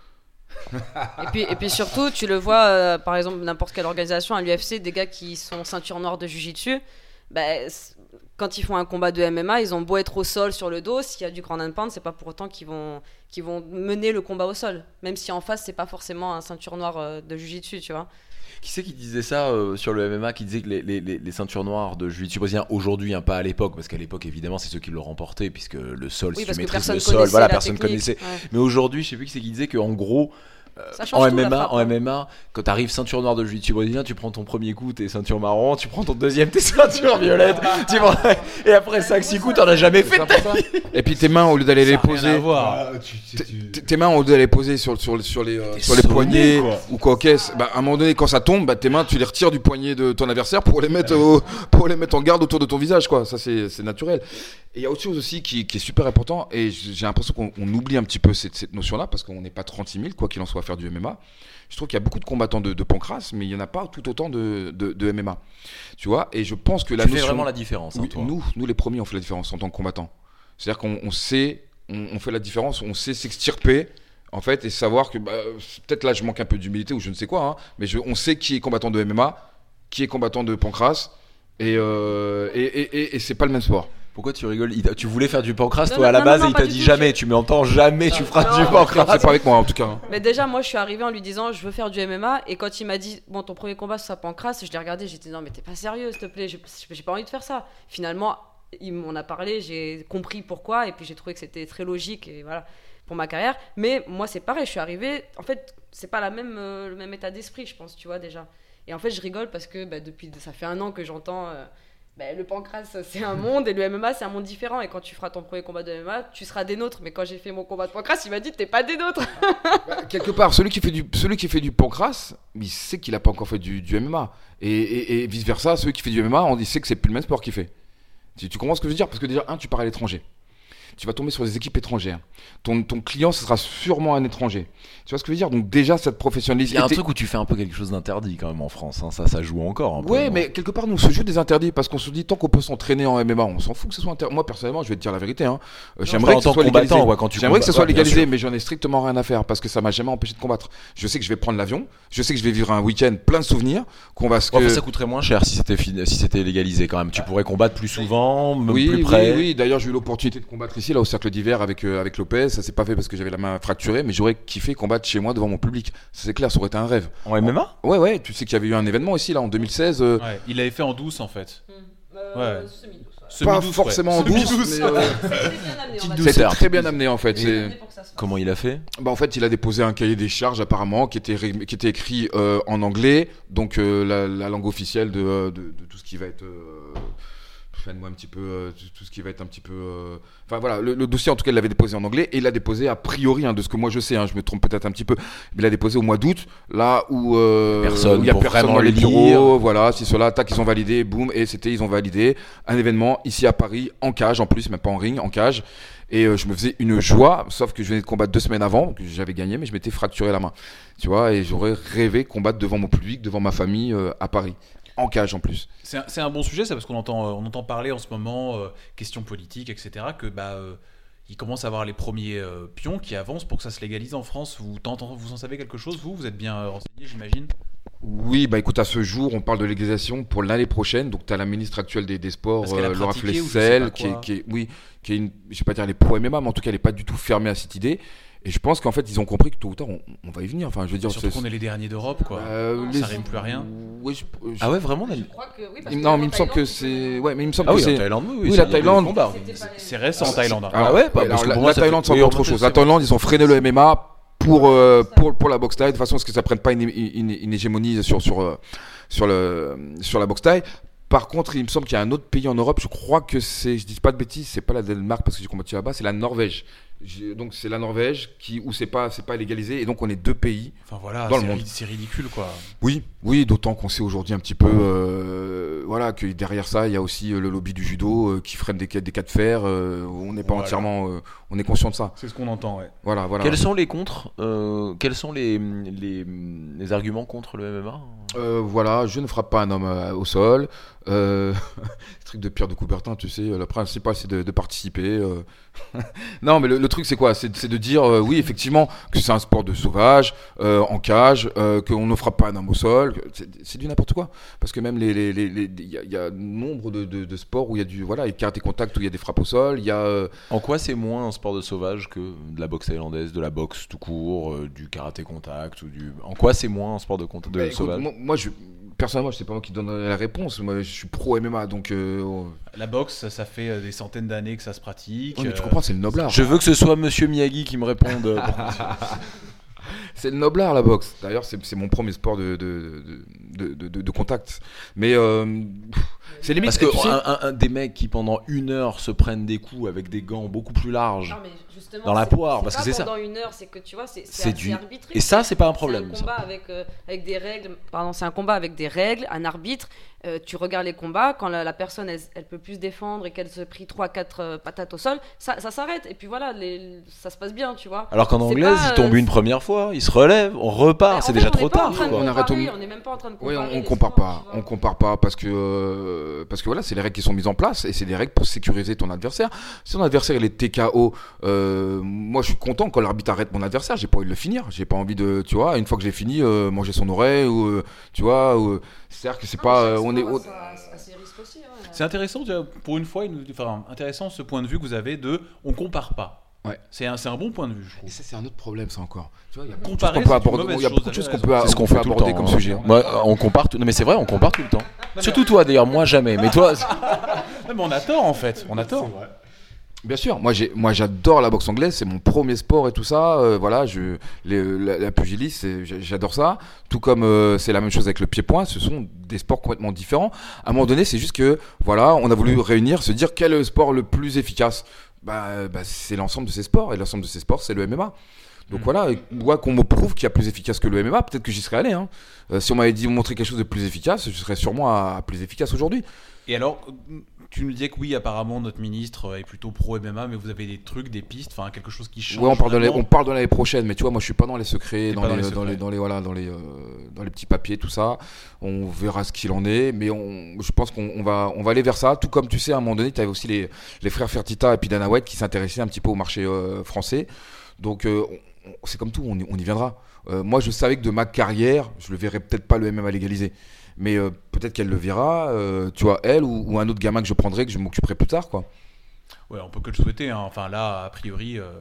Speaker 4: Et puis, et puis surtout, tu le vois, euh, par exemple, n'importe quelle organisation, à l'UFC, des gars qui sont ceinture noire de Jiu-Jitsu, bah, quand ils font un combat de MMA, ils ont beau être au sol sur le dos, s'il y a du grand and pound, c'est pas pour autant qu'ils vont, qu'ils vont mener le combat au sol. Même si en face, c'est pas forcément un ceinture noire euh, de Jiu-Jitsu, tu vois.
Speaker 2: Qui c'est qui disait ça euh, sur le MMA, qui disait que les, les- les- ceintures noires de jiu-jitsu brésilien aujourd'hui, hein, pas à l'époque, parce qu'à l'époque évidemment c'est ceux qui l'ont remporté, puisque le sol,
Speaker 4: Oui,
Speaker 2: si tu maîtrises le sol, voilà, personne connaissait.
Speaker 4: Ouais.
Speaker 2: Mais aujourd'hui, je sais plus qui c'est qui disait que en gros,
Speaker 4: Ça change
Speaker 2: en MMA,
Speaker 4: frappe,
Speaker 2: en
Speaker 4: hein.
Speaker 2: MMA, quand t'arrives ceinture noire de jiu-jitsu brésilien, tu prends ton premier coup, t'es ceinture marron, tu prends ton deuxième, t'es ceinture violette, tu prends- et après 5-6 coups, t'en as jamais fait.
Speaker 3: Et puis tes mains au lieu d'aller les poser,
Speaker 1: voir.
Speaker 3: Tes- mains, au lieu d'aller poser sur, sur, sur les, euh, sur les
Speaker 2: sonné,
Speaker 3: poignets
Speaker 2: quoi.
Speaker 3: ou quoi qu'est-ce, bah, à un moment donné, quand ça tombe, bah, tes mains, tu les retires du poignet de ton adversaire pour les mettre, au- pour les mettre en garde autour de ton visage. Quoi. Ça, c'est c'est naturel. Et il y a autre chose aussi qui, qui est super important, et j'ai l'impression qu'on on oublie un petit peu cette, cette notion-là, parce qu'on n'est pas 36 000, quoi qu'il en soit, faire du MMA. Je trouve qu'il y a beaucoup de combattants de, de pancras, mais il n'y en a pas tout autant de, de, de MMA. Tu vois, et je pense que la
Speaker 2: Tu
Speaker 3: notion...
Speaker 2: vraiment la différence, hein,
Speaker 3: Oui,
Speaker 2: toi.
Speaker 3: nous, nous, les premiers, on fait la différence en tant que combattants. C'est-à-dire qu'on on sait, on, on fait la différence, on sait s'extirper En fait, et savoir que bah, peut-être là je manque un peu d'humilité ou je ne sais quoi, hein, mais je- on sait qui est combattant de MMA, qui est combattant de pancras, et, euh, et, et, et- et c'est pas le même sport.
Speaker 2: Pourquoi tu rigoles Il Tu voulais faire du pancras
Speaker 4: Non,
Speaker 2: toi à la
Speaker 4: non,
Speaker 2: base
Speaker 4: non,
Speaker 2: et il t'a dit jamais,
Speaker 4: je-
Speaker 2: tu m'entends jamais, tu feras
Speaker 4: non,
Speaker 2: du pancras.
Speaker 3: C'est pas avec moi en tout cas. hein.
Speaker 4: Mais déjà, moi, je suis arrivé en lui disant, je veux faire du MMA. Et quand il m'a dit, bon, ton premier combat, c'est à Pancras, je l'ai regardé, j'ai dit, non, mais t'es pas sérieux, s'il te plaît, j'ai j'ai pas envie de faire ça. Finalement, il m'en a parlé, j'ai compris pourquoi, et puis j'ai trouvé que c'était très logique, et voilà, pour ma carrière. Mais moi, c'est pareil, je suis arrivé, en fait, c'est pas la même, euh, le même état d'esprit, je pense, tu vois, déjà. Et en fait, je rigole parce que bah, depuis, ça fait un an que j'entends. euh, bah, le pancras, c'est un monde et le MMA, c'est un monde différent. Et quand tu feras ton premier combat de MMA, tu seras des nôtres. Mais quand j'ai fait mon combat de pancras, il m'a dit T'es pas des nôtres.
Speaker 3: Bah, quelque part, celui qui fait du, celui qui fait du pancras, il sait qu'il a pas encore fait du, du MMA. Et, et, vice versa, celui qui fait du MMA, on dit sait que c'est plus le même sport qu'il fait. Tu, tu comprends ce que je veux dire? Parce que déjà, un, tu pars à l'étranger. Tu vas tomber sur des équipes étrangères. Ton, ton client, ce sera sûrement un étranger. Tu vois ce que je veux dire? Donc déjà, cette professionnalisme.
Speaker 2: Il y a un truc où tu fais un peu quelque chose d'interdit quand même en France, hein. ça, ça joue encore. Un peu,
Speaker 3: Ouais,
Speaker 2: non?
Speaker 3: mais quelque part, nous, on se joue des interdits parce qu'on se dit tant qu'on peut s'entraîner en MMA, on s'en fout que ce soit interdit. Moi, personnellement, je vais te dire la vérité. Hein. J'aimerais que ce soit légalisé.
Speaker 2: ouais, quand tu
Speaker 3: J'aimerais que ce soit
Speaker 2: ouais,
Speaker 3: légalisé, mais j'en ai strictement rien à faire parce que ça m'a jamais empêché de combattre. Je sais que je vais prendre l'avion, je sais que je vais vivre un week-end plein de souvenirs, qu'on va.
Speaker 2: Ouais,
Speaker 3: que-
Speaker 2: ça coûterait moins cher si c'était si c'était légalisé quand même. Tu pourrais combattre plus souvent, même
Speaker 3: oui,
Speaker 2: plus
Speaker 3: oui,
Speaker 2: près.
Speaker 3: oui. D'ailleurs, j'ai eu l'opportunité de combattre ici, là, au cercle d'hiver avec, euh, avec Lopez. Ça s'est pas fait parce que j'avais la main fracturée, mais j'aurais kiffé combattre chez moi devant mon public. C'est clair, ça aurait été un rêve.
Speaker 2: En MMA
Speaker 3: Ouais, ouais, tu sais qu'il y avait eu un événement ici, là, en 2016. euh,
Speaker 1: Ouais, il l'avait fait en douce en fait.
Speaker 4: Euh,
Speaker 1: Ouais.
Speaker 4: semi-douce, ouais.
Speaker 3: pas
Speaker 1: Semi-douce,
Speaker 3: forcément en douce, mais, euh,
Speaker 4: bien amené, on va dire.
Speaker 2: Douceur.
Speaker 3: très bien amené en fait.
Speaker 4: Bien
Speaker 3: C'est-
Speaker 4: amené pour que ça se fasse.
Speaker 2: Comment il a fait?
Speaker 3: Bah, en fait, il a déposé un cahier des charges apparemment qui était, ré- qui était écrit euh, en anglais, donc euh, la, la langue officielle de, euh, de, de tout ce qui va être. Euh, moi un petit peu euh, tout, ce qui va être un petit peu. euh, Enfin voilà, le, le dossier en tout cas il l'avait déposé en anglais et il l'a déposé a priori hein, de ce que moi je sais. hein, je me trompe peut-être un petit peu, mais il l'a déposé au mois d'août, là où euh,
Speaker 2: Personne
Speaker 3: il y a personne dans les
Speaker 2: le
Speaker 3: bureaux. Voilà, si cela, tac, ils ont validé, boum, et c'était ils ont validé un événement ici à Paris en cage en plus, même pas en ring, en cage. Et je me faisais une joie, sauf que je venais de combattre deux semaines avant, que j'avais gagné, mais je m'étais fracturé la main. Tu vois, et j'aurais rêvé combattre devant mon public, devant ma famille à Paris. En cage en plus.
Speaker 1: C'est un, bon sujet, ça, parce qu'on entend, euh, on entend parler en ce moment, euh, questions politiques, etc., que bah, euh, il commence à avoir les premiers euh, pions qui avancent pour que ça se légalise en France. Vous, vous en savez quelque chose, vous? Vous êtes bien renseigné, j'imagine?
Speaker 3: Oui, bah écoute, à ce jour, on parle de légalisation pour l'année prochaine. Donc, tu as la ministre actuelle des, des Sports, Laura Flessel, qui est, qui est- oui, qui est une, je vais pas dire les pro MMA, mais en tout cas, elle n'est pas du tout fermée à cette idée. Et je pense qu'en fait, ils ont compris que tôt ou tard, on, on va y venir. Enfin, je veux dire,
Speaker 1: Surtout qu'on est les derniers d'Europe, quoi.
Speaker 3: euh,
Speaker 1: Ça rime plus à rien.
Speaker 3: Je- je-
Speaker 2: Ah ouais, vraiment
Speaker 4: Je
Speaker 2: Dani
Speaker 4: crois que oui, parce
Speaker 3: Il-
Speaker 4: que
Speaker 3: non, mais il me semble que c'est.
Speaker 4: peux-
Speaker 3: Ouais, mais il me semble
Speaker 2: Ah
Speaker 3: que
Speaker 2: oui,
Speaker 3: c'est.
Speaker 2: Thaïlande, oui.
Speaker 3: Oui,
Speaker 2: c'est
Speaker 3: la Thaïlande.
Speaker 4: les-
Speaker 1: C'est récent en Thaïlande. hein.
Speaker 2: Ah ouais, bah,
Speaker 3: alors,
Speaker 2: parce que
Speaker 3: la,
Speaker 2: pour moi,
Speaker 3: la Thaïlande, c'est encore autre chose. La. Thaïlande, ils ont freiné le MMA pour, euh, pour, pour la boxe thaï, de façon à ce que ça prenne pas une, une, une hégémonie sur, sur, euh, sur, le, sur la boxe thaï. Par contre, il me semble qu'il y a un autre pays en Europe, je crois que c'est, je dis pas de bêtises, c'est pas la Danemark parce que j'ai combattu là-bas, c'est la Norvège. Donc c'est la Norvège qui, où c'est pas, c'est pas légalisé, et donc on est deux pays.
Speaker 1: Enfin voilà,
Speaker 3: Dans le
Speaker 1: c'est
Speaker 3: monde.
Speaker 1: c'est ridicule, quoi.
Speaker 3: Oui, oui, d'autant qu'on sait aujourd'hui un petit peu, euh, voilà, que derrière ça, il y a aussi euh, le lobby du judo euh, qui freine des, cas- des cas de fer. euh, on n'est pas
Speaker 1: Voilà.
Speaker 3: entièrement, euh, on est conscient de ça.
Speaker 1: C'est ce qu'on entend, ouais.
Speaker 3: Voilà, voilà.
Speaker 2: Quels sont les contres euh, Quels sont les, les, les arguments contre le MMA
Speaker 3: Euh, voilà, je ne frappe pas un homme euh, au sol. Euh, truc de Pierre de Coubertin, tu sais, le principal c'est de, de participer. non, mais le, le truc c'est quoi? C'est de dire, euh, oui, effectivement, que c'est un sport de sauvage, euh, en cage, euh, qu'on ne frappe pas un homme au sol. C'est du n'importe quoi. Parce que même les, les, les- les- il y, a- il y a nombre de, de- de sports où il y a du, voilà, il y a karaté contact où il y a des frappes au sol. Y a, euh,
Speaker 2: En quoi c'est moins un sport de sauvage que de la boxe thaïlandaise, de la boxe tout court, du karaté contact ou du. En quoi c'est moins un sport de, contact de
Speaker 3: bah, écoute,
Speaker 2: sauvage?
Speaker 3: moi, moi, je, personnellement, je sais pas moi qui donne la réponse. Moi, je suis pro MMA, donc. euh.
Speaker 1: La boxe, ça, ça fait euh, des centaines d'années que ça se pratique.
Speaker 3: Ouais, mais tu
Speaker 1: euh,
Speaker 3: comprends, c'est le noblard.
Speaker 2: Je veux que ce soit Monsieur Miyagi qui me réponde.
Speaker 3: C'est le noblard la boxe. D'ailleurs, c'est c'est mon premier sport de, de, de, de, de- de contact. Mais euh, c'est limite.
Speaker 2: Parce que
Speaker 3: tu sais-
Speaker 2: un, un- un des mecs qui pendant une heure se prennent des coups avec des gants beaucoup plus larges.
Speaker 4: Non,
Speaker 2: Dans la
Speaker 4: c'est-
Speaker 2: poire, parce que c'est ça.
Speaker 4: Pendant une heure, c'est que tu vois, c'est
Speaker 2: C'est
Speaker 4: c'est
Speaker 2: du-. Et ça, c'est pas un
Speaker 4: C'est
Speaker 2: problème.
Speaker 4: un
Speaker 2: ça.
Speaker 4: combat avec, euh, avec des règles. Pardon, c'est un combat avec des règles, un arbitre. euh, tu regardes les combats, quand la, la personne elle, elle peut plus se défendre et qu'elle se prie 3-4 patates au sol, ça, ça s'arrête. Et puis voilà, les- ça se passe bien, tu vois.
Speaker 2: Alors qu'en
Speaker 4: C'est
Speaker 2: anglaise,
Speaker 4: pas,
Speaker 2: il tombe
Speaker 4: euh,
Speaker 2: une première fois, il se relève, on repart, c'est déjà trop
Speaker 4: est
Speaker 2: tard.
Speaker 3: On arrête au.
Speaker 4: On n'est même pas en train de
Speaker 3: Oui,
Speaker 4: comparer.
Speaker 3: on, compare
Speaker 4: sports,
Speaker 3: pas, on compare pas parce que euh, parce que voilà, c'est les règles qui sont mises en place et c'est des règles pour sécuriser ton adversaire. Si ton adversaire il est TKO, euh, moi je suis content quand l'arbitre arrête mon adversaire, j'ai pas envie de le finir, j'ai pas envie de, tu vois, une fois que j'ai fini, euh, manger son oreille ou euh, tu vois, ou, c'est-à-dire que c'est pas, euh, on est,
Speaker 4: hein.
Speaker 1: C'est intéressant, pour une fois, enfin, intéressant ce point de vue que vous avez de on compare pas.
Speaker 3: Ouais.
Speaker 1: C'est un, c'est un bon point de vue, je
Speaker 3: Et ça c'est un autre problème ça encore. Tu vois, il y a beaucoup de
Speaker 1: Comparer,
Speaker 3: choses qu'on peut aborder,
Speaker 1: mauvaise
Speaker 3: il y a
Speaker 1: chose,
Speaker 3: beaucoup de choses
Speaker 1: t'avais
Speaker 3: qu'on peut,
Speaker 2: ce qu'on fait
Speaker 3: aborder
Speaker 2: temps.
Speaker 3: comme
Speaker 2: hein.
Speaker 3: sujet. hein.
Speaker 2: Moi, on compare tout. Non, mais c'est vrai, on compare tout le temps. Surtout toi, d'ailleurs, moi jamais. Mais toi,
Speaker 1: Non, mais on a tort en fait, on a tort.
Speaker 3: Bien sûr, moi j'ai, moi j'adore la boxe anglaise, c'est mon premier sport et tout ça. euh, voilà, je, les- la, la pugilisme, j'adore ça. Tout comme euh, c'est la même chose avec le pied-point, ce sont des sports complètement différents. À un moment donné, c'est juste que voilà, on a voulu réunir, se dire quel est le sport le plus efficace. Bah, euh, bah, c'est l'ensemble de ces sports et l'ensemble de ces sports, c'est le MMA. Donc
Speaker 1: Mm.
Speaker 3: voilà, moi qu'on me prouve qu'il y a plus efficace que le MMA, peut-être que j'y serais allé. Hein. Euh, si on m'avait dit montrer quelque chose de plus efficace, je serais sûrement à, à plus efficace aujourd'hui.
Speaker 1: Et alors, tu nous disais que oui, apparemment, notre ministre est plutôt pro MMA, mais vous avez des trucs, des pistes, enfin quelque chose qui change.
Speaker 3: Ouais, on parle, de l'année-
Speaker 1: vraiment
Speaker 3: on parle de l'année prochaine, mais tu vois, moi je suis pas dans les secrets, dans les,
Speaker 1: dans les
Speaker 3: dans, les,
Speaker 1: secrets.
Speaker 3: dans les- voilà, dans les, euh, dans les petits papiers, tout ça. On verra ce qu'il en est, mais on, je pense qu'on on va, on va aller vers ça. Tout comme tu sais, à un moment donné, tu avais aussi les, les frères Fertita et puis Dana White qui s'intéressaient un petit peu au marché euh, français. Donc euh, on- on- c'est comme tout, on y, on y viendra. Euh, moi, je savais que de ma carrière, je le verrais peut-être pas le MMA légalisé. Mais euh, peut-être qu'elle le verra, euh, tu vois, elle ou, ou un autre gamin que je prendrai, que je m'occuperai plus tard, quoi.
Speaker 1: Ouais, on peut que le souhaiter. hein. Enfin là, a priori, euh,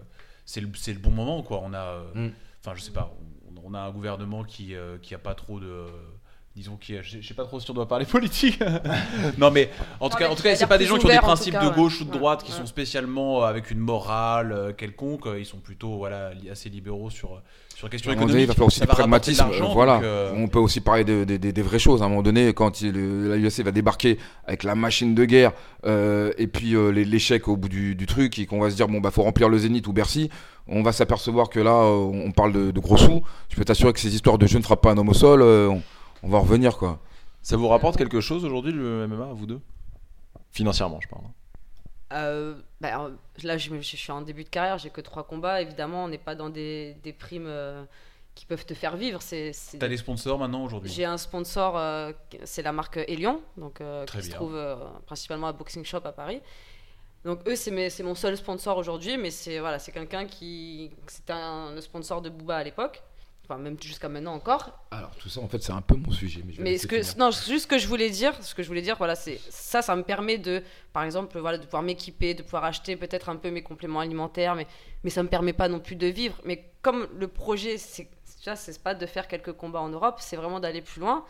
Speaker 1: c'est le, c'est le bon moment, quoi. On a, euh,
Speaker 3: Mm.
Speaker 1: enfin, je sais pas, on, on a un gouvernement qui, euh, qui a pas trop de, disons, qui, a- je, sais pas trop si on doit parler politique. non, mais en tout
Speaker 4: Non,
Speaker 1: cas,
Speaker 4: mais
Speaker 1: en tout cas, c'est pas des gens qui ont des principes
Speaker 4: cas,
Speaker 1: de
Speaker 4: ouais.
Speaker 1: gauche ou de
Speaker 4: Ouais,
Speaker 1: droite qui
Speaker 4: ouais.
Speaker 1: sont spécialement euh, avec une morale euh, quelconque. Ils sont plutôt, voilà, assez libéraux sur sur
Speaker 3: moment donné,
Speaker 1: économiques.
Speaker 3: il va falloir aussi du pragmatisme. voilà.
Speaker 1: euh,
Speaker 3: On peut aussi parler de- de- de- des vraies choses. À un moment donné, quand il- la UFC va débarquer avec la machine de guerre euh, et puis euh, l'échec au bout du, du truc et qu'on va se dire bon bah faut remplir le Zénith ou Bercy, on va s'apercevoir que là euh, on parle de, de gros sous. Je peux t'assurer que ces histoires de je ne frappe pas un homme au sol, euh, on, on va en revenir quoi.
Speaker 2: ça vous rapporte quelque chose aujourd'hui, le MMA, à vous deux? Financièrement, je parle.
Speaker 4: Euh, bah, euh, là, je, suis en début de carrière, j'ai que trois combats. Évidemment, on n'est pas dans des, des primes euh, qui peuvent te faire vivre. C'est,
Speaker 1: T'as des sponsors maintenant aujourd'hui?
Speaker 4: J'ai un sponsor, euh, c'est la marque Elion, donc, euh, qui se trouve euh, principalement à Boxing Shop à Paris. Donc eux, c'est, mon seul sponsor aujourd'hui, mais c'est, voilà, c'est quelqu'un qui... C'était un, le sponsor de Booba à l'époque, enfin même jusqu'à maintenant encore.
Speaker 3: Alors tout ça en fait c'est un peu mon sujet. Mais, je
Speaker 4: Mais
Speaker 3: laisser
Speaker 4: ce que,
Speaker 3: finir.
Speaker 4: non, juste ce que je voulais dire, ce que je voulais dire, voilà, c'est ça, ça me permet de, par exemple, voilà, de pouvoir m'équiper, de pouvoir acheter peut-être un peu mes compléments alimentaires, mais, mais ça me permet pas non plus de vivre. Mais comme le projet, c'est, vois, c'est pas de faire quelques combats en Europe, c'est vraiment d'aller plus loin.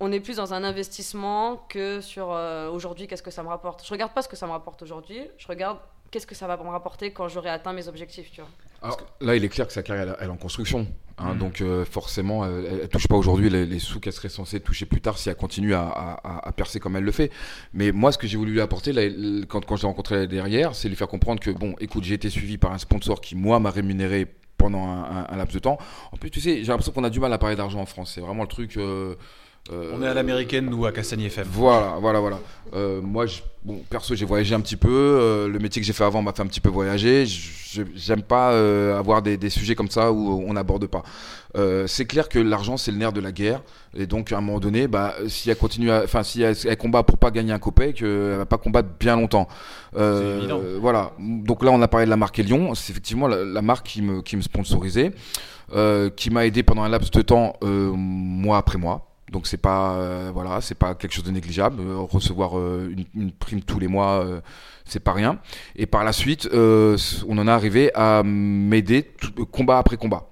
Speaker 4: On est plus dans un investissement que sur euh, aujourd'hui, qu'est-ce que ça me rapporte. Je regarde pas ce que ça me rapporte aujourd'hui, je regarde qu'est-ce que ça va me rapporter quand j'aurai atteint mes objectifs, tu vois.
Speaker 3: Alors, là, il est clair que sa carrière, elle, elle est en construction. Hein,
Speaker 1: Mhm.
Speaker 3: Donc, euh, forcément, elle, elle- elle touche pas aujourd'hui les, les sous qu'elle serait censée toucher plus tard si elle continue à, à- à- à percer comme elle le fait. Mais moi, ce que j'ai voulu lui apporter là, quand, quand je l'ai rencontré derrière, c'est lui faire comprendre que, bon, écoute, j'ai été suivi par un sponsor qui, moi, m'a rémunéré pendant un, un- un laps de temps. En plus, tu sais, j'ai l'impression qu'on a du mal à parler d'argent en France. C'est vraiment le truc. euh, euh,
Speaker 1: On est à l'américaine, nous, à Castagny FM.
Speaker 3: voilà, voilà, voilà. Euh, moi, je- bon, perso, j'ai voyagé un petit peu. euh, le métier que j'ai fait avant m'a fait un petit peu voyager. J'aime pas euh, avoir des, des sujets comme ça où on n'aborde pas. Euh, c'est clair que l'argent, c'est le nerf de la guerre. Et donc, à un moment donné, bah, si elle continue, à- enfin, si elle, elle combat pour pas gagner un copec, euh, elle va pas combattre bien longtemps. Euh. Voilà. Donc là, on a parlé de la marque Lyon. C'est effectivement la, la marque qui me, qui me sponsorisait, euh, qui m'a aidé pendant un laps de temps, euh, mois après mois. Donc c'est pas euh, voilà, c'est pas quelque chose de négligeable. Euh, recevoir euh, une, prime tous les mois, c'est pas rien. Et par la suite, on en est arrivé à m'aider combat après combat.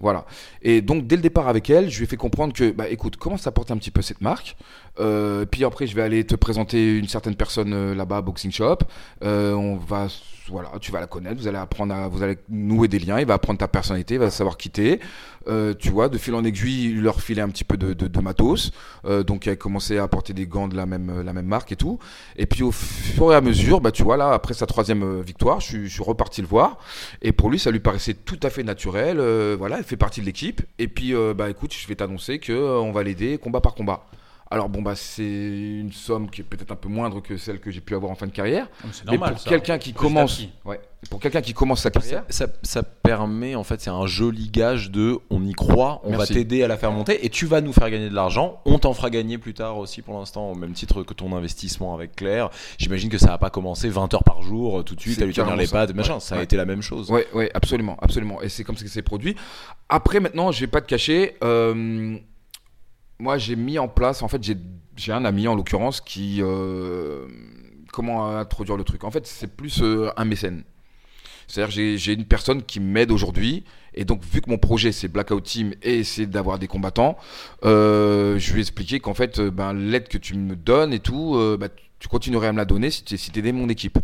Speaker 3: Voilà. Et donc dès le départ avec elle, je lui ai fait comprendre que, bah écoute, commence à porter un petit peu cette marque. Puis après, je vais aller te présenter une certaine personne là-bas, Boxing Shop. On va, voilà, tu vas la connaître. Vous allez apprendre à, vous allez nouer des liens. Il va apprendre ta personnalité, il va savoir quitter. Euh, tu vois, de fil en aiguille, il leur filait un petit peu de, de, matos. Euh, donc, elle a commencé à apporter des gants de la même, la même marque et tout. Et puis, au fur et à mesure, bah, tu vois, là, après sa troisième euh, victoire, je suis, reparti le voir. Et pour lui, ça lui paraissait tout à fait naturel. Euh, voilà, elle fait partie de l'équipe. Et puis, bah, écoute, je vais t'annoncer que euh, on va l'aider combat par combat. Alors bon bah c'est une somme qui est peut-être un peu moindre que celle que j'ai pu avoir en fin de carrière.
Speaker 1: Ah,
Speaker 3: Mais
Speaker 1: normal.
Speaker 3: pour quelqu'un qui commence,
Speaker 1: petit.
Speaker 3: ouais, pour quelqu'un qui commence sa carrière,
Speaker 2: Ça, ça permet, en fait, c'est un joli gage de on y croit, on
Speaker 3: Merci.
Speaker 2: va t'aider à la faire monter et tu vas nous faire gagner de l'argent. On t'en fera gagner plus tard aussi pour l'instant, au même titre que ton investissement avec Claire. J'imagine que ça n'a pas commencé 20 heures par jour euh, tout de suite à lui tenir les pattes, machin.
Speaker 3: Ouais,
Speaker 2: Ça a
Speaker 3: ouais.
Speaker 2: été la même chose.
Speaker 3: Ouais, ouais, absolument, absolument. Et c'est comme ça que c'est produit. Après, maintenant, je vais pas te cacher. euh, moi, j'ai mis en place. En fait, j'ai un ami en l'occurrence qui. euh, comment introduire le truc? En fait, c'est plus euh, un mécène. C'est-à-dire, j'ai une personne qui m'aide aujourd'hui. Et donc, vu que mon projet, c'est Blackout Team et c'est d'avoir des combattants, euh, je lui ai expliqué qu'en fait, ben, l'aide que tu me donnes et tout, bah, tu continuerais à me la donner si tu si t'aidais mon équipe.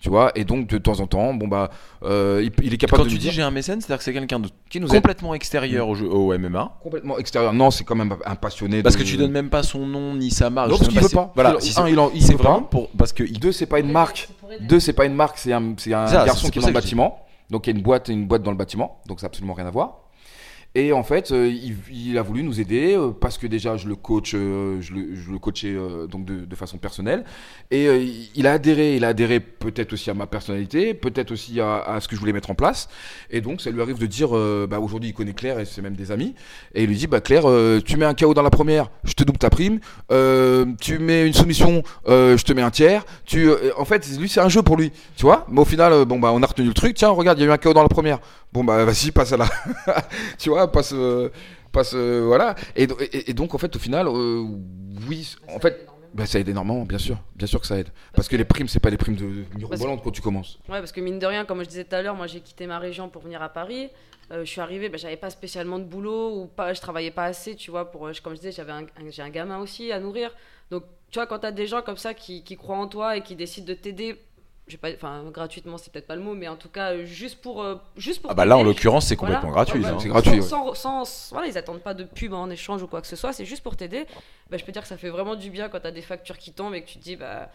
Speaker 3: Tu vois, et donc de temps en temps, bon bah, euh, il, il est capable
Speaker 2: Quand
Speaker 3: de
Speaker 2: tu dis
Speaker 3: dire
Speaker 2: j'ai un mécène, c'est-à-dire que c'est quelqu'un de
Speaker 3: qui nous aide
Speaker 2: complètement extérieur au, jeu, au MMA.
Speaker 3: complètement extérieur. Non, c'est quand même un passionné.
Speaker 2: Parce
Speaker 3: de-
Speaker 2: que tu donnes même pas son nom ni sa marque.
Speaker 3: Non, parce qu'il veut pas.
Speaker 2: Voilà,
Speaker 3: Il-
Speaker 2: si
Speaker 3: un, il en- il
Speaker 2: c'est
Speaker 3: veut
Speaker 2: vraiment
Speaker 3: pas.
Speaker 2: pour parce que
Speaker 3: Deux, c'est pas une marque. Deux, c'est pas une marque, c'est un, c'est un garçon qui est dans le bâtiment. Donc il y a une boîte, une boîte dans le bâtiment. Donc ça n'a absolument rien à voir. Et en fait, euh, il, a voulu nous aider euh, parce que déjà je le coach, euh, je, le, coachais donc de, façon personnelle. Et il a adhéré, il a adhéré peut-être aussi à ma personnalité, peut-être aussi à, ce que je voulais mettre en place. Et donc ça lui arrive de dire, bah, aujourd'hui il connaît Claire et c'est même des amis. Et il lui dit, bah Claire, tu mets un KO dans la première, je te double ta prime. Tu mets une soumission, je te mets un tiers. Tu, en fait, lui c'est un jeu pour lui, tu vois. Mais au final, bon bah on a retenu le truc. Tiens, regarde, il y a eu un KO dans la première. Bon bah vas-y, passe à la, tu vois, passe, euh, passe, euh, voilà. Et, do- et- et donc en fait, au final, euh, oui, en fait. Bah, ça aide énormément, bien sûr, bien sûr que ça aide. Parce que les primes, c'est pas les primes de mirobolantes quand tu commences.
Speaker 4: Ouais, parce que mine de rien, comme je disais tout à l'heure, moi j'ai quitté ma région pour venir à Paris. Euh, je suis arrivée, bah, j'avais pas spécialement de boulot ou pas, je travaillais pas assez, tu vois. Pour, comme je disais, j'avais un, j'ai un gamin aussi à nourrir. Donc, tu vois, quand tu as des gens comme ça qui, qui croient en toi et qui décident de t'aider, pas, enfin gratuitement, c'est peut-être pas le mot, mais en tout cas euh, juste pour, euh, juste pour.
Speaker 2: Ah bah là en l'occurrence c'est
Speaker 4: Voilà.
Speaker 2: complètement gratuit.
Speaker 4: Ouais,
Speaker 2: hein.
Speaker 3: C'est gratuit,
Speaker 4: Sans,
Speaker 3: ouais.
Speaker 4: sans- sans- voilà, ils attendent pas de pub en échange ou quoi que ce soit, c'est juste pour t'aider. Bah, je peux dire que ça fait vraiment du bien quand tu as des factures qui tombent et que tu te dis, bah,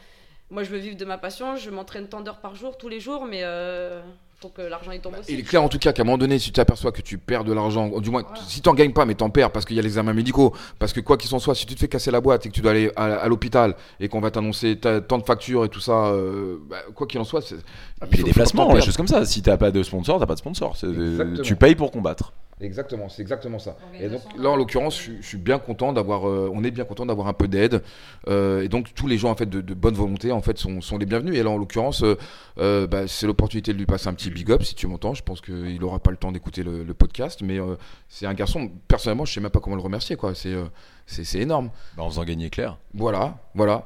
Speaker 4: moi je veux vivre de ma passion, je m'entraîne tant d'heures par jour, tous les jours, mais euh, faut que l'argent il tombe aussi.
Speaker 3: Il est clair en tout cas qu'à un moment donné, si tu t'aperçois que tu perds de l'argent, ou du moins,
Speaker 4: Voilà.
Speaker 3: si tu n'en gagnes pas, mais t'en perds parce qu'il y a les examens médicaux, parce que quoi qu'il en soit, si tu te fais casser la boîte et que tu dois aller à, à l'hôpital et qu'on va t'annoncer ta- tant de factures et tout ça, euh, bah, quoi qu'il en soit, c'est.
Speaker 2: Et puis les déplacements,
Speaker 3: perdre.
Speaker 2: choses comme ça. Si t'as pas de sponsor, t'as pas de sponsor. Tu payes pour combattre.
Speaker 3: Exactement, c'est exactement ça. Et donc là, en l'occurrence, je, suis- je suis bien content d'avoir, euh, on est bien content d'avoir un peu d'aide. Euh, et donc tous les gens en fait de, de bonne volonté en fait sont, sont les bienvenus. Et là, en l'occurrence, euh, euh, bah, c'est l'opportunité de lui passer un petit big up si tu m'entends. Je pense qu'il n'aura pas le temps d'écouter le, le podcast, mais euh, c'est un garçon. Personnellement, je sais même pas comment le remercier quoi. C'est euh, c'est c'est énorme.
Speaker 2: Bah, en faisant gagner Claire.
Speaker 3: Voilà, voilà.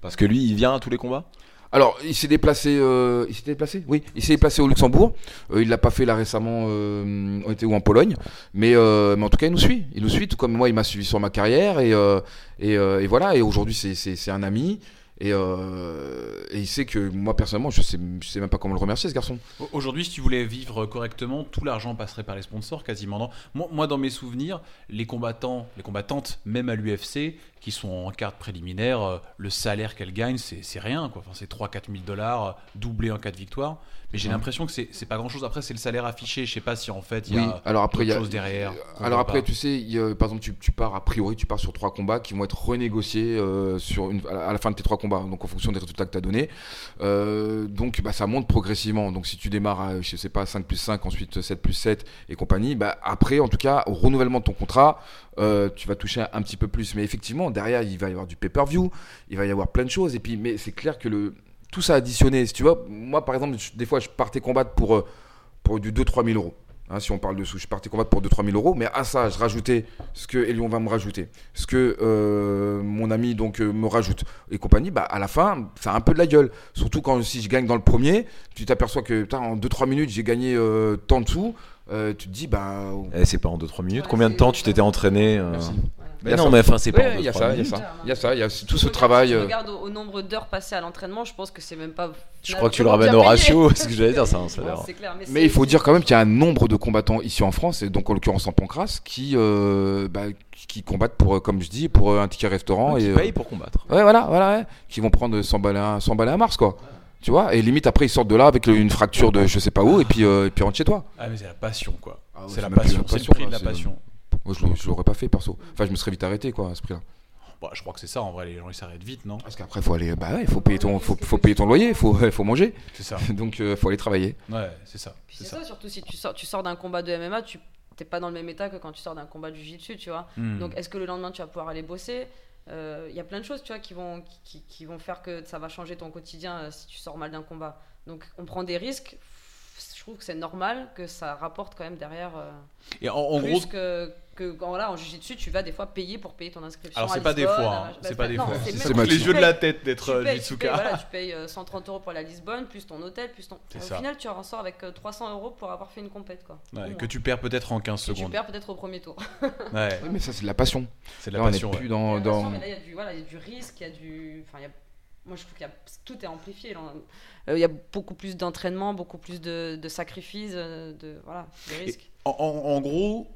Speaker 2: Parce que lui, il vient à tous les combats?
Speaker 3: Alors, il s'est déplacé. euh, il s'est déplacé. Oui, il s'est déplacé au Luxembourg. Euh, il l'a pas fait là récemment. euh, on était où en Pologne. Mais, euh, mais en tout cas, il nous suit. Il nous suit, tout comme moi, il m'a suivi sur ma carrière et euh, et, euh, et voilà. Et aujourd'hui, c'est un ami. Et, euh, et il sait que moi personnellement, je sais sais même pas comment le remercier ce garçon.
Speaker 1: Au- Aujourd'hui, si tu voulais vivre correctement, tout l'argent passerait par les sponsors quasiment. Moi, dans mes souvenirs, les combattants, les combattantes, même à l'UFC, qui sont en carte préliminaire, euh, le salaire qu'elles gagnent, c'est rien. Enfin, c'est 3-4 000 dollars euh, doublés en cas de victoire. Mais j'ai
Speaker 3: Ouais.
Speaker 1: l'impression que c'est pas grand chose. Après, c'est le salaire affiché. Je sais pas si en fait il y
Speaker 3: Oui.
Speaker 1: a
Speaker 3: Alors après, il y
Speaker 1: d'autres
Speaker 3: a
Speaker 1: choses derrière. qu'on
Speaker 3: Alors après,
Speaker 1: pas.
Speaker 3: tu sais, il y a- par exemple, tu, tu pars a priori, tu pars sur trois combats qui vont être renégociés euh, sur une, à la- à la fin de tes trois combats, donc en fonction des résultats que tu as donnés. Euh, donc bah, ça monte progressivement. Donc si tu démarres à, je sais pas, 5 plus 5, ensuite 7 plus 7 et compagnie, bah, après, en tout cas, au renouvellement de ton contrat, euh, tu vas toucher un, un petit peu plus. Mais effectivement, derrière, il va y avoir du pay-per-view, il va y avoir plein de choses. Et puis, mais c'est clair que le, tout ça additionné, si tu vois, moi par exemple, je- des fois, je partais combattre pour, euh, pour du 2-3 000 euros. Hein, si on parle de sous, je partais combattre pour 2-3 000 euros, mais à ça, je rajoutais ce que Elion va me rajouter, ce que euh, mon ami donc euh, me rajoute et compagnie. Bah, à la fin, ça a un peu de la gueule. Surtout quand si je gagne dans le premier, tu t'aperçois que putain, en 2-3 minutes, j'ai gagné euh, tant de sous. euh, tu te dis, bah.
Speaker 2: Eh, c'est pas en 2-3 minutes.
Speaker 4: Ouais,
Speaker 2: Combien de temps tu t'étais entraîné euh,
Speaker 3: Merci.
Speaker 2: Mais non,
Speaker 3: ça.
Speaker 2: mais enfin, c'est pas
Speaker 3: Ouais, il y a
Speaker 2: 2-3
Speaker 3: ça, il y a ça. Il y a ça, il y a tout
Speaker 4: Faut
Speaker 3: ce
Speaker 4: dire,
Speaker 3: travail.
Speaker 4: Si tu
Speaker 3: euh,
Speaker 4: regardes au, au nombre d'heures passées à l'entraînement, je pense que c'est même pas.
Speaker 2: Je crois que tu le ramènes au ratio. C'est ce que j'allais dire, ça. ça a
Speaker 4: Ouais,
Speaker 2: l'air-
Speaker 4: c'est clair, mais
Speaker 3: il faut dire quand même qu'il y a un nombre de combattants ici en France, et donc en l'occurrence en Pancras, qui, euh, bah, qui combattent pour, euh, comme je dis, pour un ticket restaurant.
Speaker 2: Qui
Speaker 3: et, euh,
Speaker 2: paye pour combattre.
Speaker 3: Ouais, voilà, voilà, ouais. Qui vont prendre 100 balles à, 100 balles à mars, quoi. Tu vois Et limite, après, ils sortent de là avec le- une fracture de je sais pas où, et puis, euh, et puis rentrent chez toi.
Speaker 1: Ah, mais c'est la passion, quoi.
Speaker 3: Ah ouais,
Speaker 1: c'est la passion. C'est le prix de la passion.
Speaker 3: Moi, je l'aurais- je l'aurais pas fait, perso. Enfin, je me serais vite arrêté, quoi, à ce prix-là.
Speaker 1: Bon, je crois que c'est ça en vrai, les gens ils s'arrêtent vite, non?
Speaker 3: Parce qu'après, faut aller, bah ouais, faut payer ton, faut, faut payer ton loyer, faut, faut manger.
Speaker 1: C'est ça.
Speaker 3: Donc, euh, faut aller travailler.
Speaker 1: Ouais, c'est ça. C'est ça.
Speaker 4: ça, surtout si tu sors, tu sors d'un combat de MMA, tu t'es pas dans le même état que quand tu sors d'un combat de jiu-jitsu, tu vois.
Speaker 1: Hmm.
Speaker 4: Donc est-ce que le lendemain tu vas pouvoir aller bosser? Euh, Il y a plein de choses, tu vois, qui vont, qui, qui vont faire que ça va changer ton quotidien euh, si tu sors mal d'un combat. Donc on prend des risques. Je trouve que c'est normal que ça rapporte quand même derrière euh,
Speaker 1: Et en, en
Speaker 4: plus
Speaker 1: gros,
Speaker 4: que, que quand, voilà, en jiu-jitsu, tu vas des fois payer pour payer ton inscription.
Speaker 1: alors c'est pas des fois, hein,
Speaker 4: bah,
Speaker 1: c'est pas des
Speaker 4: non,
Speaker 1: fois.
Speaker 4: c'est
Speaker 1: les
Speaker 4: tu
Speaker 1: jeux de la tête
Speaker 4: tu
Speaker 1: d'être euh,
Speaker 4: tu payes,
Speaker 1: Jitsuka.
Speaker 4: voilà, tu payes euh, 130 euros pour la Lisbonne, plus ton hôtel, plus ton.
Speaker 1: C'est
Speaker 4: Au
Speaker 1: ça.
Speaker 4: final, tu en sors avec euh, 300 euros pour avoir fait une compète, quoi.
Speaker 1: Ouais, que tu perds peut-être en 15
Speaker 4: Que tu
Speaker 1: secondes.
Speaker 4: perds peut-être au premier tour.
Speaker 1: Ouais,
Speaker 3: Oui, mais ça, c'est de la passion.
Speaker 1: c'est de
Speaker 3: Là,
Speaker 1: la
Speaker 3: on
Speaker 1: passion.
Speaker 3: n'est
Speaker 1: ouais.
Speaker 3: plus dans.
Speaker 4: Il y a
Speaker 3: dans...
Speaker 4: là, il y a du, voilà, il y a du risque, il y a du. Enfin, il y a- Moi, je trouve qu'il y a... tout est amplifié. Euh, il y a beaucoup plus d'entraînement, beaucoup plus de, de sacrifices, euh, de voilà, de risques.
Speaker 1: En, en- en gros,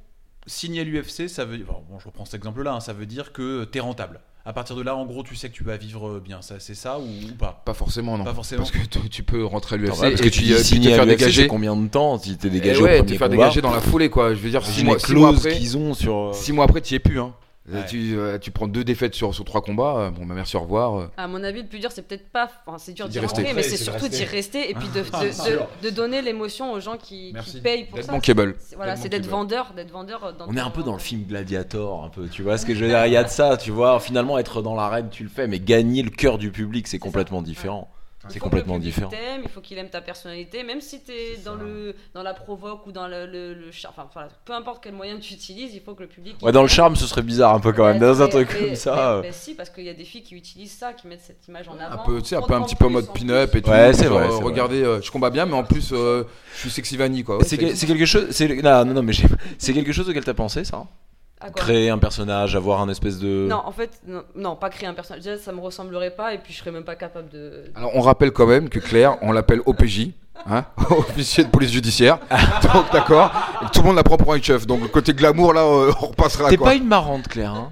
Speaker 1: signer à l'UFC, ça veut dire. Bon, je reprends cet exemple-là, hein, ça veut dire que tu es rentable. À partir de là, en gros, tu sais que tu vas vivre bien. Ça, c'est ça ou, ou pas?
Speaker 3: Pas forcément, non.
Speaker 1: Pas forcément.
Speaker 3: Parce que tu, tu peux rentrer à l'UFC
Speaker 2: ouais, parce
Speaker 3: et
Speaker 2: que tu dis
Speaker 3: euh,
Speaker 2: signer
Speaker 3: te
Speaker 2: à
Speaker 3: faire dégager.
Speaker 2: combien de temps si t'es
Speaker 3: Eh
Speaker 2: dégagé au
Speaker 3: ouais,
Speaker 2: premier
Speaker 3: te faire
Speaker 2: combat
Speaker 3: dégager dans la foulée, quoi. Je veux dire, six mois, six mois
Speaker 2: clauses
Speaker 3: après,
Speaker 2: qu'ils ont sur. euh,
Speaker 3: six mois après, tu y es plus. Hein.
Speaker 1: Ouais.
Speaker 3: Tu, euh, tu prends deux défaites sur, sur trois combats. euh, Bon, bah, merci, au revoir. euh.
Speaker 4: À mon avis, le plus dur, c'est peut-être pas. Enfin, c'est dur d'y
Speaker 3: rester.
Speaker 4: rentrer, mais c'est surtout d'y
Speaker 5: rester.
Speaker 4: et puis de, de,
Speaker 3: c'est
Speaker 4: de-
Speaker 3: sûr.
Speaker 4: de donner l'émotion aux gens qui, payent pour ça.
Speaker 3: bankable.
Speaker 4: C'est- Voilà,
Speaker 3: D'être
Speaker 4: c'est d'être vendeur, d'être vendeur. Dans
Speaker 2: On est un peu dans le film Gladiator, un peu. Tu vois ce que je veux dire Il y a de ça, tu vois. Finalement, être dans l'arène, tu le fais, mais gagner le cœur du public, c'est
Speaker 4: ça.
Speaker 2: complètement différent. C'est complètement différent.
Speaker 4: il faut qu'il aime ta personnalité, même si tu es dans,
Speaker 3: ça.
Speaker 4: le, dans la provoque ou dans le, le, le char- Enfin, voilà, peu importe quel moyen tu utilises, il faut que le public.
Speaker 2: Ouais, dans le charme, ce serait bizarre un peu quand même. Dans un truc comme ça.
Speaker 4: mais- mais si, parce qu'il y a des filles qui utilisent ça, qui mettent cette image en avant.
Speaker 3: Un peu, tu sais, un peu un petit peu en mode pin-up et tout.
Speaker 2: Ouais, c'est vrai.
Speaker 3: Regardez, euh, je combats bien, mais en plus, euh, je suis sexy vanille, quoi.
Speaker 2: C'est quelque chose. Non, non, non, mais c'est quelque chose auquel t'as pensé, ça? Créer un personnage, avoir un espèce de.
Speaker 4: Non, en fait, non, non, pas créer un personnage. Déjà, ça me ressemblerait pas, et puis je serais même pas capable de.
Speaker 3: Alors, on rappelle quand même que Claire, on l'appelle OPJ, hein, officier de police judiciaire. Donc, d'accord. Tout le monde la prend pour un chef. Donc, le côté glamour, là, euh, on repassera.
Speaker 2: T'es
Speaker 3: quoi.
Speaker 2: pas une marrante, Claire. Hein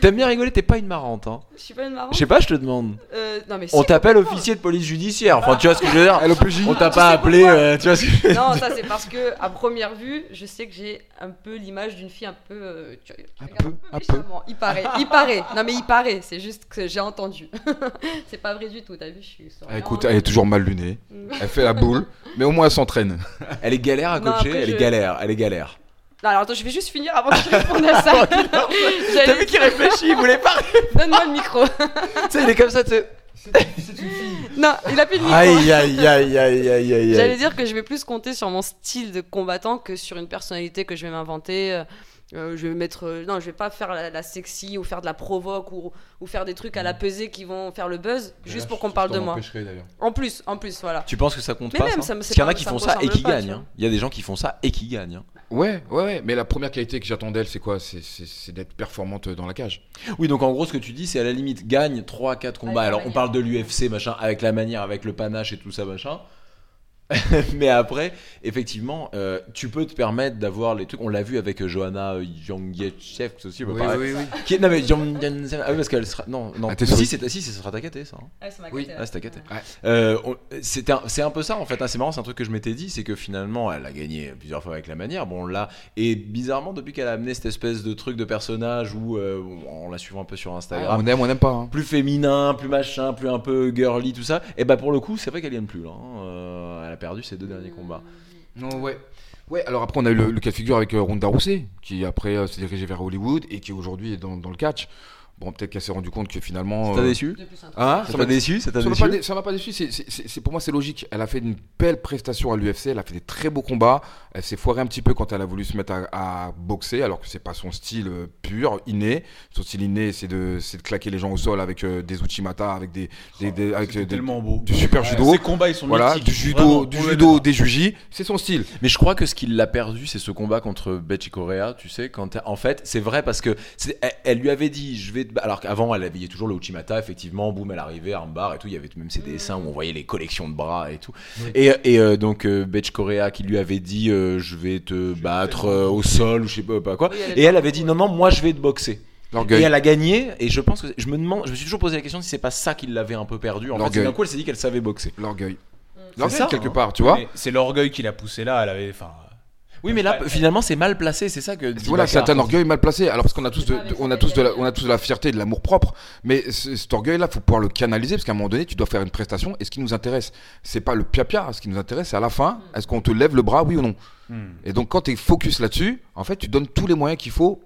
Speaker 2: T'aimes bien rigoler, t'es pas une marrante. Hein
Speaker 4: Je suis pas une marrante.
Speaker 2: Je sais pas, je te demande.
Speaker 4: Euh, non, mais
Speaker 2: On t'appelle officier de police judiciaire. Enfin, tu vois ce que je veux dire On t'a pas appelé. euh, tu vois ce que je veux dire
Speaker 4: Non, ça c'est parce que à première vue, je sais que j'ai un peu l'image d'une fille un peu. euh, tu- tu
Speaker 3: Un
Speaker 4: regardes
Speaker 3: peu, un peu.
Speaker 4: méchamment. Il paraît, il paraît. Non mais il paraît. C'est juste que j'ai entendu. c'est pas vrai du tout. T'as vu, je suis.
Speaker 3: Ah. Écoute, elle est toujours mal lunée.
Speaker 4: Mm.
Speaker 3: Elle fait la boule. Mais au moins, elle s'entraîne.
Speaker 2: Elle est galère à
Speaker 4: Non,
Speaker 2: coacher.
Speaker 4: après,
Speaker 2: elle est galère. Elle est galère.
Speaker 4: Non, alors attends, je vais juste finir avant que je réponde à ça.
Speaker 2: T'as vu qu'il réfléchit, il voulait pas.
Speaker 4: Donne-moi le micro.
Speaker 2: tu sais, il est comme ça, tu sais.
Speaker 4: non, il a plus de micro.
Speaker 2: Aïe, aïe, aïe, aïe, aïe, aïe.
Speaker 4: J'allais dire que je vais plus compter sur mon style de combattant que sur une personnalité que je vais m'inventer. Euh, euh, je vais mettre. euh, non, je vais pas faire la, la sexy ou faire de la provoque ou, ou faire des trucs à la pesée qui vont faire le buzz juste pour qu'on parle de moi. En plus, en plus, voilà.
Speaker 2: Tu penses que ça compte
Speaker 4: Mais
Speaker 2: pas
Speaker 4: même,
Speaker 2: ça
Speaker 4: ça me-
Speaker 2: Parce qu'il y en a qui font ça et qui
Speaker 4: tu
Speaker 2: gagnent. hein. Il y a des gens qui font ça et qui gagnent. hein.
Speaker 3: Ouais, ouais, ouais. Mais la première qualité que j'attends d'elle, c'est quoi? C'est- d'être performante dans la cage.
Speaker 2: Oui, donc en gros, ce que tu dis, c'est à la limite, gagne 3-4 combats. Alors, on parle de l'UFC, machin, avec la manière, avec le panache et tout ça, machin. Mais après, effectivement, euh, tu peux te permettre d'avoir les trucs. On l'a vu avec euh, Johanna Yangiechev aussi. bah, pareil.
Speaker 3: oui.
Speaker 2: Qui est- Non, mais ah oui, parce qu'elle sera. Non, non.
Speaker 3: Ah,
Speaker 2: si, c'est si, ça sera ta caté, ça. hein.
Speaker 4: Ah, m'a
Speaker 3: Oui.
Speaker 2: Ah, c'était caté.
Speaker 3: Ouais.
Speaker 2: Euh, on- c'était un- c'est un peu ça en fait. hein, c'est marrant, c'est un truc que je m'étais dit, c'est que finalement, elle a gagné plusieurs fois avec la manière. Bon là, et bizarrement, depuis qu'elle a amené cette espèce de truc de personnage où euh, on la suivant un peu sur Instagram,
Speaker 3: on aime, on n'aime pas. hein.
Speaker 2: plus féminin, plus machin, plus un peu girly, tout ça. Et bah pour le coup, c'est vrai qu'elle gagne plus là. hein. Euh, elle perdu ses deux derniers combats.
Speaker 3: Non, ouais. Ouais, alors après, on a eu le, cas de figure avec euh, Ronda Rousey, qui après euh, s'est dirigée vers Hollywood et qui aujourd'hui est dans le catch. Bon, peut-être qu'elle s'est rendu compte que finalement. Euh. Hein
Speaker 2: Ça t'a
Speaker 3: m'a
Speaker 2: déçu Ça t'a
Speaker 3: Ça m'a
Speaker 2: déçu
Speaker 3: pas, dé- ça m'a pas déçu, c'est- pour moi c'est logique. Elle a fait une belle prestation à l'UFC, elle a fait des très beaux combats. Elle s'est foirée un petit peu quand elle a voulu se mettre à, à boxer, alors que c'est pas son style euh, pur, inné. Son style inné, c'est de, c'est de claquer les gens au sol avec euh, des uchimata, avec des, des, des- avec euh, des-
Speaker 1: tellement beau.
Speaker 3: du super judo.
Speaker 1: Ces combats, ils sont
Speaker 3: Voilà,
Speaker 1: mythiques.
Speaker 3: du judo,
Speaker 1: Vraiment,
Speaker 3: du judo, des jujis, c'est son style.
Speaker 2: Mais je crois que ce qui l'a perdu, c'est ce combat contre Betty Correa, tu sais, quand en fait, c'est vrai parce que c'est- elle, elle lui avait dit, je vais, alors qu'avant, elle avait il y a toujours le Uchimata, effectivement, boum, elle arrivait, armbar et tout, il y avait même ses dessins où on voyait les collections de bras et tout. Et, et euh, donc euh, Correa qui lui avait dit, euh, je vais te battre euh, au sol ou je sais pas, pas quoi.
Speaker 4: Oui, elle
Speaker 2: Et elle avait dit, non, non, moi je vais te boxer. Et elle a gagné, et je pense que je me demande, je me suis toujours posé la question si c'est pas ça qui l'avait un peu perdu. En fait, d'un coup, elle s'est dit qu'elle savait boxer.
Speaker 3: L'orgueil. L'orgueil,
Speaker 2: ça,
Speaker 3: quelque
Speaker 2: hein.
Speaker 3: part, tu vois.
Speaker 1: C'est l'orgueil qui l'a poussé là. Elle avait, enfin,
Speaker 2: Oui, mais là, finalement, c'est mal placé, c'est ça que.
Speaker 3: Voilà, c'est un orgueil mal placé. Alors parce qu'on a tous, de, on a tous de la, on a tous de la fierté, et de l'amour propre. Mais ce- cet orgueil-là, faut pouvoir le canaliser parce qu'à un moment donné, tu dois faire une prestation. Et ce qui nous intéresse, c'est pas le pia-pia. Ce qui nous intéresse, c'est à la fin, est-ce qu'on te lève le bras, oui ou non.
Speaker 1: Hmm.
Speaker 3: Et donc quand tu es focus là-dessus, en fait, tu donnes tous les moyens qu'il faut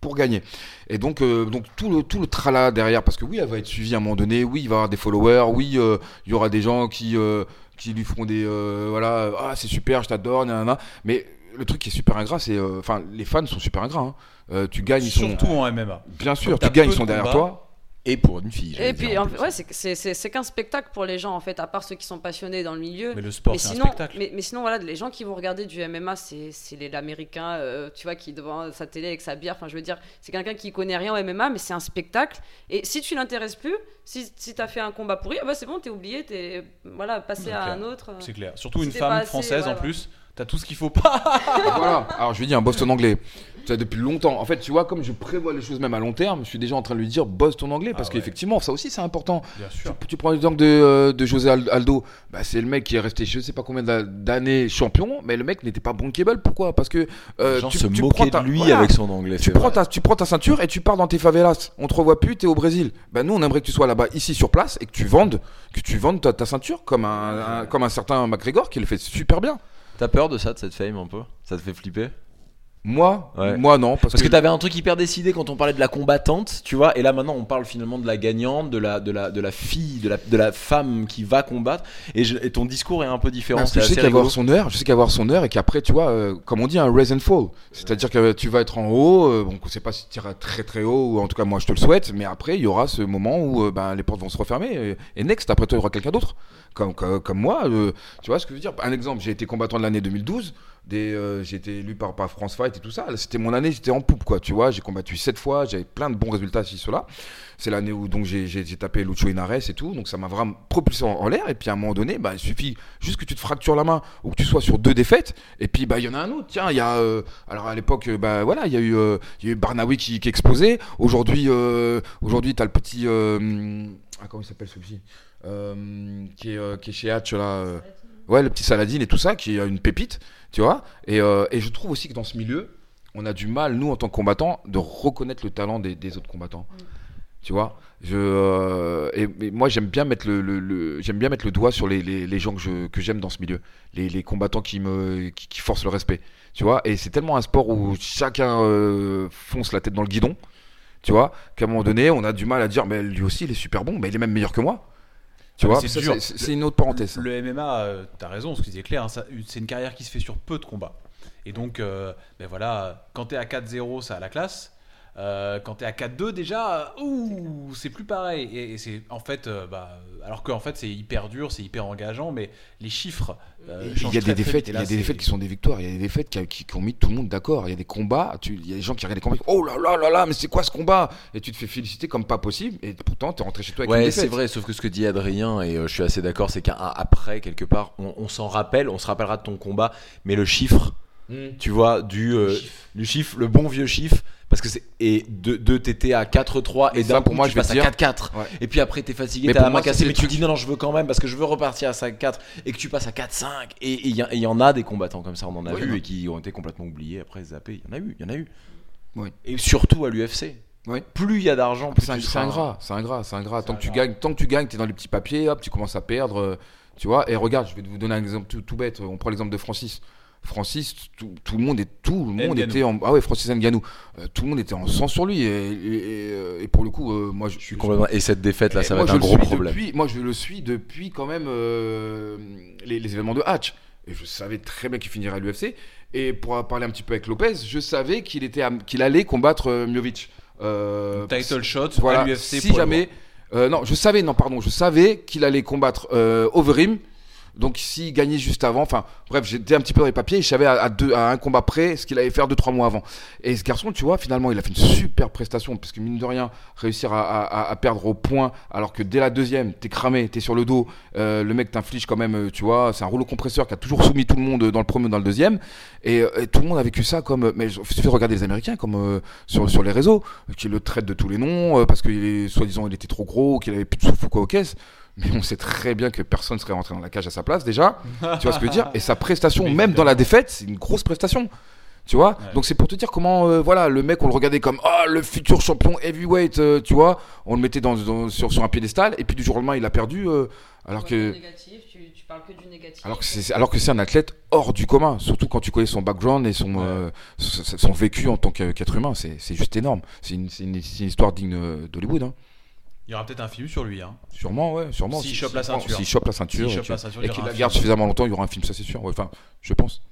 Speaker 3: pour gagner. Et donc, euh, donc tout le tout le tralala derrière, parce que oui, elle va être suivie à un moment donné. Oui, il va y avoir des followers. Oui, euh, il y aura des gens qui euh, qui lui feront des euh, voilà, ah c'est super, je t'adore, nanana. Mais le truc qui est super ingrat, c'est euh, enfin les fans sont super ingrats. hein. Euh, tu gagnes, ils sont
Speaker 1: Surtout en MMA.
Speaker 3: bien sûr, tu gagnes, ils sont
Speaker 1: de
Speaker 3: derrière toi.
Speaker 2: Et pour une fille.
Speaker 4: Et puis,
Speaker 2: dire, en
Speaker 4: en
Speaker 2: plus.
Speaker 4: fait, ouais, c'est- qu'un spectacle pour les gens, en fait, à part ceux qui sont passionnés dans le milieu.
Speaker 1: Mais le sport, c'est un spectacle.
Speaker 4: mais, mais sinon, voilà, les gens qui vont regarder du MMA, c'est l'américain, euh, tu vois, qui est devant sa télé avec sa bière. Enfin, je veux dire, c'est quelqu'un qui connaît rien au MMA, mais c'est un spectacle. Et si tu l'intéresses plus, si, si tu as fait un combat pourri, ah bah, c'est bon, t'es oublié, t'es voilà, passé à un autre.
Speaker 1: C'est clair. Surtout
Speaker 4: Si
Speaker 1: une femme
Speaker 4: assez-
Speaker 1: française
Speaker 4: ouais,
Speaker 1: en
Speaker 4: ouais.
Speaker 1: T'as tout ce qu'il faut pas.
Speaker 3: voilà. Alors je lui dis un boss ton anglais. Tu sais, depuis longtemps. En fait, tu vois, comme je prévois les choses même à long terme, je suis déjà en train de lui dire boss ton anglais parce
Speaker 1: Ah ouais.
Speaker 3: qu'effectivement, ça aussi c'est important.
Speaker 1: Bien sûr.
Speaker 3: Tu, tu prends l'exemple de, euh, de José Al- Aldo, bah, c'est le mec qui est resté je sais pas combien d'a- d'années champion, mais le mec n'était pas bankable. Pourquoi? Parce que euh, tu,
Speaker 2: se
Speaker 3: tu
Speaker 2: moquaient
Speaker 3: prends ta-
Speaker 2: de lui
Speaker 3: voilà.
Speaker 2: avec son anglais.
Speaker 3: Tu prends, ta, tu prends ta ceinture et tu pars dans tes favelas. On te revoit plus, t'es au Brésil. Ben nous, on aimerait que tu sois là-bas, ici sur place, et que tu vendes, que tu vendes ta, ta ceinture comme un, un- comme un certain McGregor qui le fait super bien.
Speaker 2: T'as peur de ça, de cette fame un peu? Ça te fait flipper?
Speaker 3: Moi,
Speaker 2: Ouais.
Speaker 3: moi non, parce,
Speaker 2: Parce que t'avais un truc hyper décidé quand on parlait de la combattante, tu vois, et là maintenant on parle finalement de la gagnante, de la, de la, de la fille, de la, de la femme qui va combattre, et, je- et ton discours est un peu différent.
Speaker 3: Parce
Speaker 2: c'est
Speaker 3: que je sais
Speaker 2: assez
Speaker 3: qu'il va
Speaker 2: rigolo.
Speaker 3: avoir son heure, je sais qu'il va avoir son heure et qu'après, tu vois, euh, comme on dit, un raise and fall. C'est-à-dire que tu vas être en haut, euh, bon, on sait pas si tu iras très très haut, ou en tout cas, moi je te le souhaite, mais après, il y aura ce moment où euh, ben, les portes vont se refermer et, et next, après toi, il y aura quelqu'un d'autre. Comme, moi, euh, tu vois ce que je veux dire? Un exemple, j'ai été combattant de l'année 2012, des, euh, j'ai été élu par, France Fight et tout ça. C'était mon année, j'étais en poupe, quoi, tu vois, j'ai combattu sept fois, j'avais plein de bons résultats, ci, cela. C'est l'année où j'ai tapé Lucho Inares et tout, donc ça m'a vraiment propulsé en, l'air. Et puis à un moment donné, bah, il suffit juste que tu te fractures la main ou que tu sois sur deux défaites. Et puis bah il y en a un autre. Tiens, il y a euh, alors à l'époque, bah voilà, il y a eu euh, qui, qui explosait. Aujourd'hui, aujourd'hui t'as le petit ah comment il s'appelle celui-ci? Qui est euh, qui est chez Hatch là. euh, ouais, le petit Saladin et tout ça, qui a une pépite, tu vois. Et, euh, et je trouve aussi que dans ce milieu, on a du mal, nous, en tant que combattants, de reconnaître le talent des, des autres combattants. Tu vois je, euh, et, et moi, j'aime bien, mettre le, le- le- j'aime bien mettre le doigt sur les, les, les gens que, je, que j'aime dans ce milieu. Les, les combattants qui, me, qui, qui forcent le respect. Tu vois Et c'est tellement un sport où chacun euh, fonce la tête dans le guidon. Tu vois Qu'à un moment donné, on a du mal à dire, mais lui aussi, il est super bon, mais il est même meilleur que moi. Tu
Speaker 1: Ah,
Speaker 3: vois
Speaker 1: c'est
Speaker 3: une autre parenthèse.
Speaker 1: Le MMA, euh, t'as raison, ce que disait Claire, hein, ça- c'est une carrière qui se fait sur peu de combats. Et donc, euh, ben voilà, quand t'es à 4-0, ça a la classe. Euh, quand t'es à 4-2 déjà, euh, ouh, c'est plus pareil. Et, et c'est en fait, euh, bah, alors qu'en fait c'est hyper dur, c'est hyper engageant, mais les chiffres. euh,
Speaker 3: Il y a
Speaker 1: très,
Speaker 3: des défaites, il y a des défaites qui sont des victoires, il y a des défaites qui, qui- qui ont mis tout le monde d'accord. Il y a des combats, tu- il y a des gens qui regardent les combats, oh là là là là, mais c'est quoi ce combat? Et tu te fais féliciter comme pas possible, et pourtant tu es rentré chez toi avec une
Speaker 2: Ouais,
Speaker 3: défaite.
Speaker 2: c'est vrai, sauf que ce que dit Adrien, et euh, je suis assez d'accord, c'est qu'après, quelque part, on, on s'en rappelle, on se rappellera de ton combat, mais le chiffre,
Speaker 3: Mm.
Speaker 2: tu vois, du, euh, du chiffre, le bon vieux chiffre, parce que c'est. Et de, de t'étais à 4-3, et
Speaker 3: ça,
Speaker 2: d'un
Speaker 3: pour
Speaker 2: coup,
Speaker 3: moi, je vais
Speaker 2: passes
Speaker 3: te
Speaker 2: à
Speaker 3: dire-
Speaker 2: 4-4.
Speaker 3: Ouais.
Speaker 2: Et puis après, t'es fatigué, t'as la main cassée, mais tu dis non, non, je veux quand même, parce que je veux repartir à 5-4, et que tu passes à 4-5. Et il y, et en a des combattants comme ça, on en a
Speaker 3: Oui,
Speaker 2: vu,
Speaker 3: non.
Speaker 2: et qui ont été complètement oubliés, après zappés. Il y en a eu, il y en a eu.
Speaker 3: Oui.
Speaker 2: Et surtout à l'UFC.
Speaker 3: Oui.
Speaker 2: Plus il y a d'argent, plus
Speaker 3: C'est un-
Speaker 2: tu
Speaker 3: c'est ingrat, c'est ingrat, c'est ingrat. Tant que tu gagnes, tant que tu gagnes, t'es dans les petits papiers, hop, tu commences à perdre, euh, tu vois. Et regarde, je vais vous donner un exemple tout, tout bête. On prend l'exemple de Francis. Francis, tout, tout le monde est tout le monde était en ah ouais Francis Ngannou, Euh, tout le monde était en sang sur lui et, et- et- et pour le coup, euh, moi je,
Speaker 2: Je suis complètement. Et cette défaite là,
Speaker 3: Et
Speaker 2: ça va être un
Speaker 3: le
Speaker 2: gros
Speaker 3: suis
Speaker 2: problème.
Speaker 3: Depuis, moi, je le suis depuis quand même euh, les, les événements de Hatch. Et je savais très bien qu'il finirait à l'UFC. Et pour parler un petit peu avec Lopez, je savais qu'il était à- qu'il allait combattre euh. Euh,
Speaker 1: Title shot
Speaker 3: voilà,
Speaker 1: à l'UFC.
Speaker 3: si jamais. euh, non, je savais, non, pardon, je savais qu'il allait combattre euh, Overeem. Donc, s'il gagnait juste avant, enfin, bref, j'étais un petit peu dans les papiers. Je savais à, deux, à un combat près ce qu'il allait faire deux, trois mois avant. Et ce garçon, tu vois, finalement, il a fait une super prestation. Parce que, mine de rien, réussir à, à- à perdre au point, alors que dès la deuxième, t'es cramé, t'es sur le dos, euh, le mec t'inflige quand même, euh, tu vois, c'est un rouleau compresseur qui a toujours soumis tout le monde dans le premier dans le deuxième. Et, euh, et tout le monde a vécu ça comme. Mais suffit de regarder les Américains, comme euh, sur, sur les réseaux, qui le traitent de tous les noms, euh, parce est, soi-disant, il était trop gros, qu'il avait plus de souffle ou quoi aux caisses. Mais on sait très bien que personne serait rentré dans la cage à sa place déjà. tu vois ce que je veux dire? Et sa prestation, même dans la défaite, c'est une grosse prestation. Tu vois?
Speaker 1: Ouais.
Speaker 3: Donc c'est pour te dire comment, euh, voilà, le mec, on le regardait comme, ah, le futur champion heavyweight, euh, tu vois? On le mettait dans, dans- sur, sur un piédestal, et puis du jour au lendemain, il a perdu, euh, alors que...
Speaker 4: négatif, tu, tu parles que du négatif.
Speaker 3: Alors que c'est alors que c'est un athlète hors du commun, surtout quand tu connais son background et son
Speaker 1: Ouais.
Speaker 3: euh, son, son vécu en tant qu'être humain, c'est juste énorme. C'est une, histoire digne d'Hollywood, hein.
Speaker 1: Il y aura peut-être un film sur lui. Hein.
Speaker 3: Sûrement, ouais, sûrement.
Speaker 1: S'il
Speaker 3: Si-
Speaker 1: chope la
Speaker 3: si-
Speaker 1: ceinture.
Speaker 3: S'il chope la ceinture,
Speaker 1: S'il
Speaker 3: et
Speaker 1: chope la ceinture,
Speaker 3: et qu'il la garde suffisamment longtemps, il y aura un film, ça c'est sûr. Ouais, Enfin, je pense.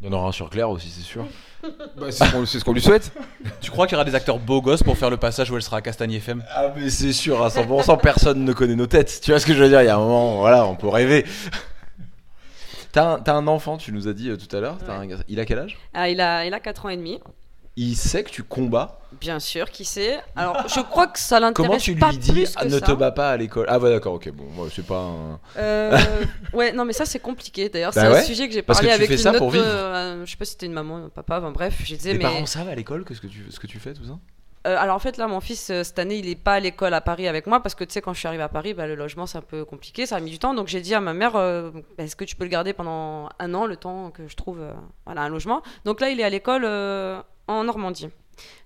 Speaker 2: Il y en aura un sur Claire aussi, c'est sûr.
Speaker 3: Bah, c'est ce qu'on- c'est ce qu'on lui souhaite.
Speaker 1: Tu crois qu'il y aura des acteurs beaux gosses pour faire le passage où elle sera à Castagne FM
Speaker 2: Ah mais c'est sûr, à 100%, personne ne connaît nos têtes. Tu vois ce que je veux dire? Il y a un moment, voilà, on peut rêver. T'as un, t'as un enfant, tu nous as dit euh, tout à l'heure.
Speaker 4: Ouais.
Speaker 2: Il a quel âge?
Speaker 4: Ah, il, a, il a 4 ans et demi.
Speaker 2: Il sait que tu combats.
Speaker 4: Bien sûr, qui sait. Alors, je crois que ça l'intéresse
Speaker 2: Comment tu
Speaker 4: pas
Speaker 2: lui dis
Speaker 4: plus que
Speaker 2: ne
Speaker 4: ça.
Speaker 2: te bats pas à l'école? Ah ouais d'accord, ok, bon, moi, c'est pas un...
Speaker 4: Euh, ouais, non, mais ça c'est compliqué. D'ailleurs,
Speaker 2: Bah
Speaker 4: c'est
Speaker 2: ouais,
Speaker 4: un sujet que j'ai
Speaker 2: parce
Speaker 4: parlé
Speaker 2: que tu
Speaker 4: avec
Speaker 2: fais
Speaker 4: une
Speaker 2: ça
Speaker 4: autre. euh, je sais pas si c'était une maman, un papa, enfin bref, je disais
Speaker 2: Les
Speaker 4: mais.
Speaker 2: parents savent à l'école que ce que tu, ce que tu fais, tout ça?
Speaker 4: Euh, alors en fait là, mon fils euh, cette année, il est pas à l'école à Paris avec moi parce que tu sais quand je suis arrivée à Paris, bah, le logement c'est un peu compliqué, ça a mis du temps. Donc j'ai dit à ma mère, euh, est-ce que tu peux le garder pendant un an, le temps que je trouve voilà un logement? Donc là, il est à l'école en Normandie.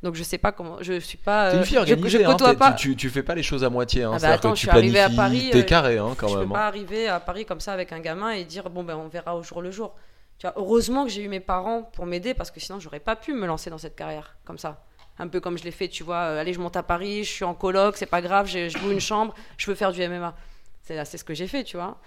Speaker 4: Donc je sais pas comment, je suis pas.
Speaker 2: T'es
Speaker 4: euh,
Speaker 2: une fille
Speaker 4: je-
Speaker 2: organisée,
Speaker 4: je,
Speaker 2: hein,
Speaker 4: pas.
Speaker 2: tu, fais pas les choses à moitié. Hein.
Speaker 4: Ah bah attends,
Speaker 2: que
Speaker 4: je
Speaker 2: tu
Speaker 4: suis à Paris,
Speaker 2: T'es
Speaker 4: euh,
Speaker 2: carré hein, quand
Speaker 4: je
Speaker 2: même.
Speaker 4: peux
Speaker 2: hein.
Speaker 4: pas arriver à Paris comme ça avec un gamin et dire bon ben on verra au jour le jour. Tu vois, heureusement que j'ai eu mes parents pour m'aider parce que sinon j'aurais pas pu me lancer dans cette carrière comme ça. Un peu comme je l'ai fait, tu vois, euh, allez je monte à Paris, je suis en coloc, c'est pas grave, je loue une chambre, je veux faire du MMA. C'est c'est ce que j'ai fait, tu vois.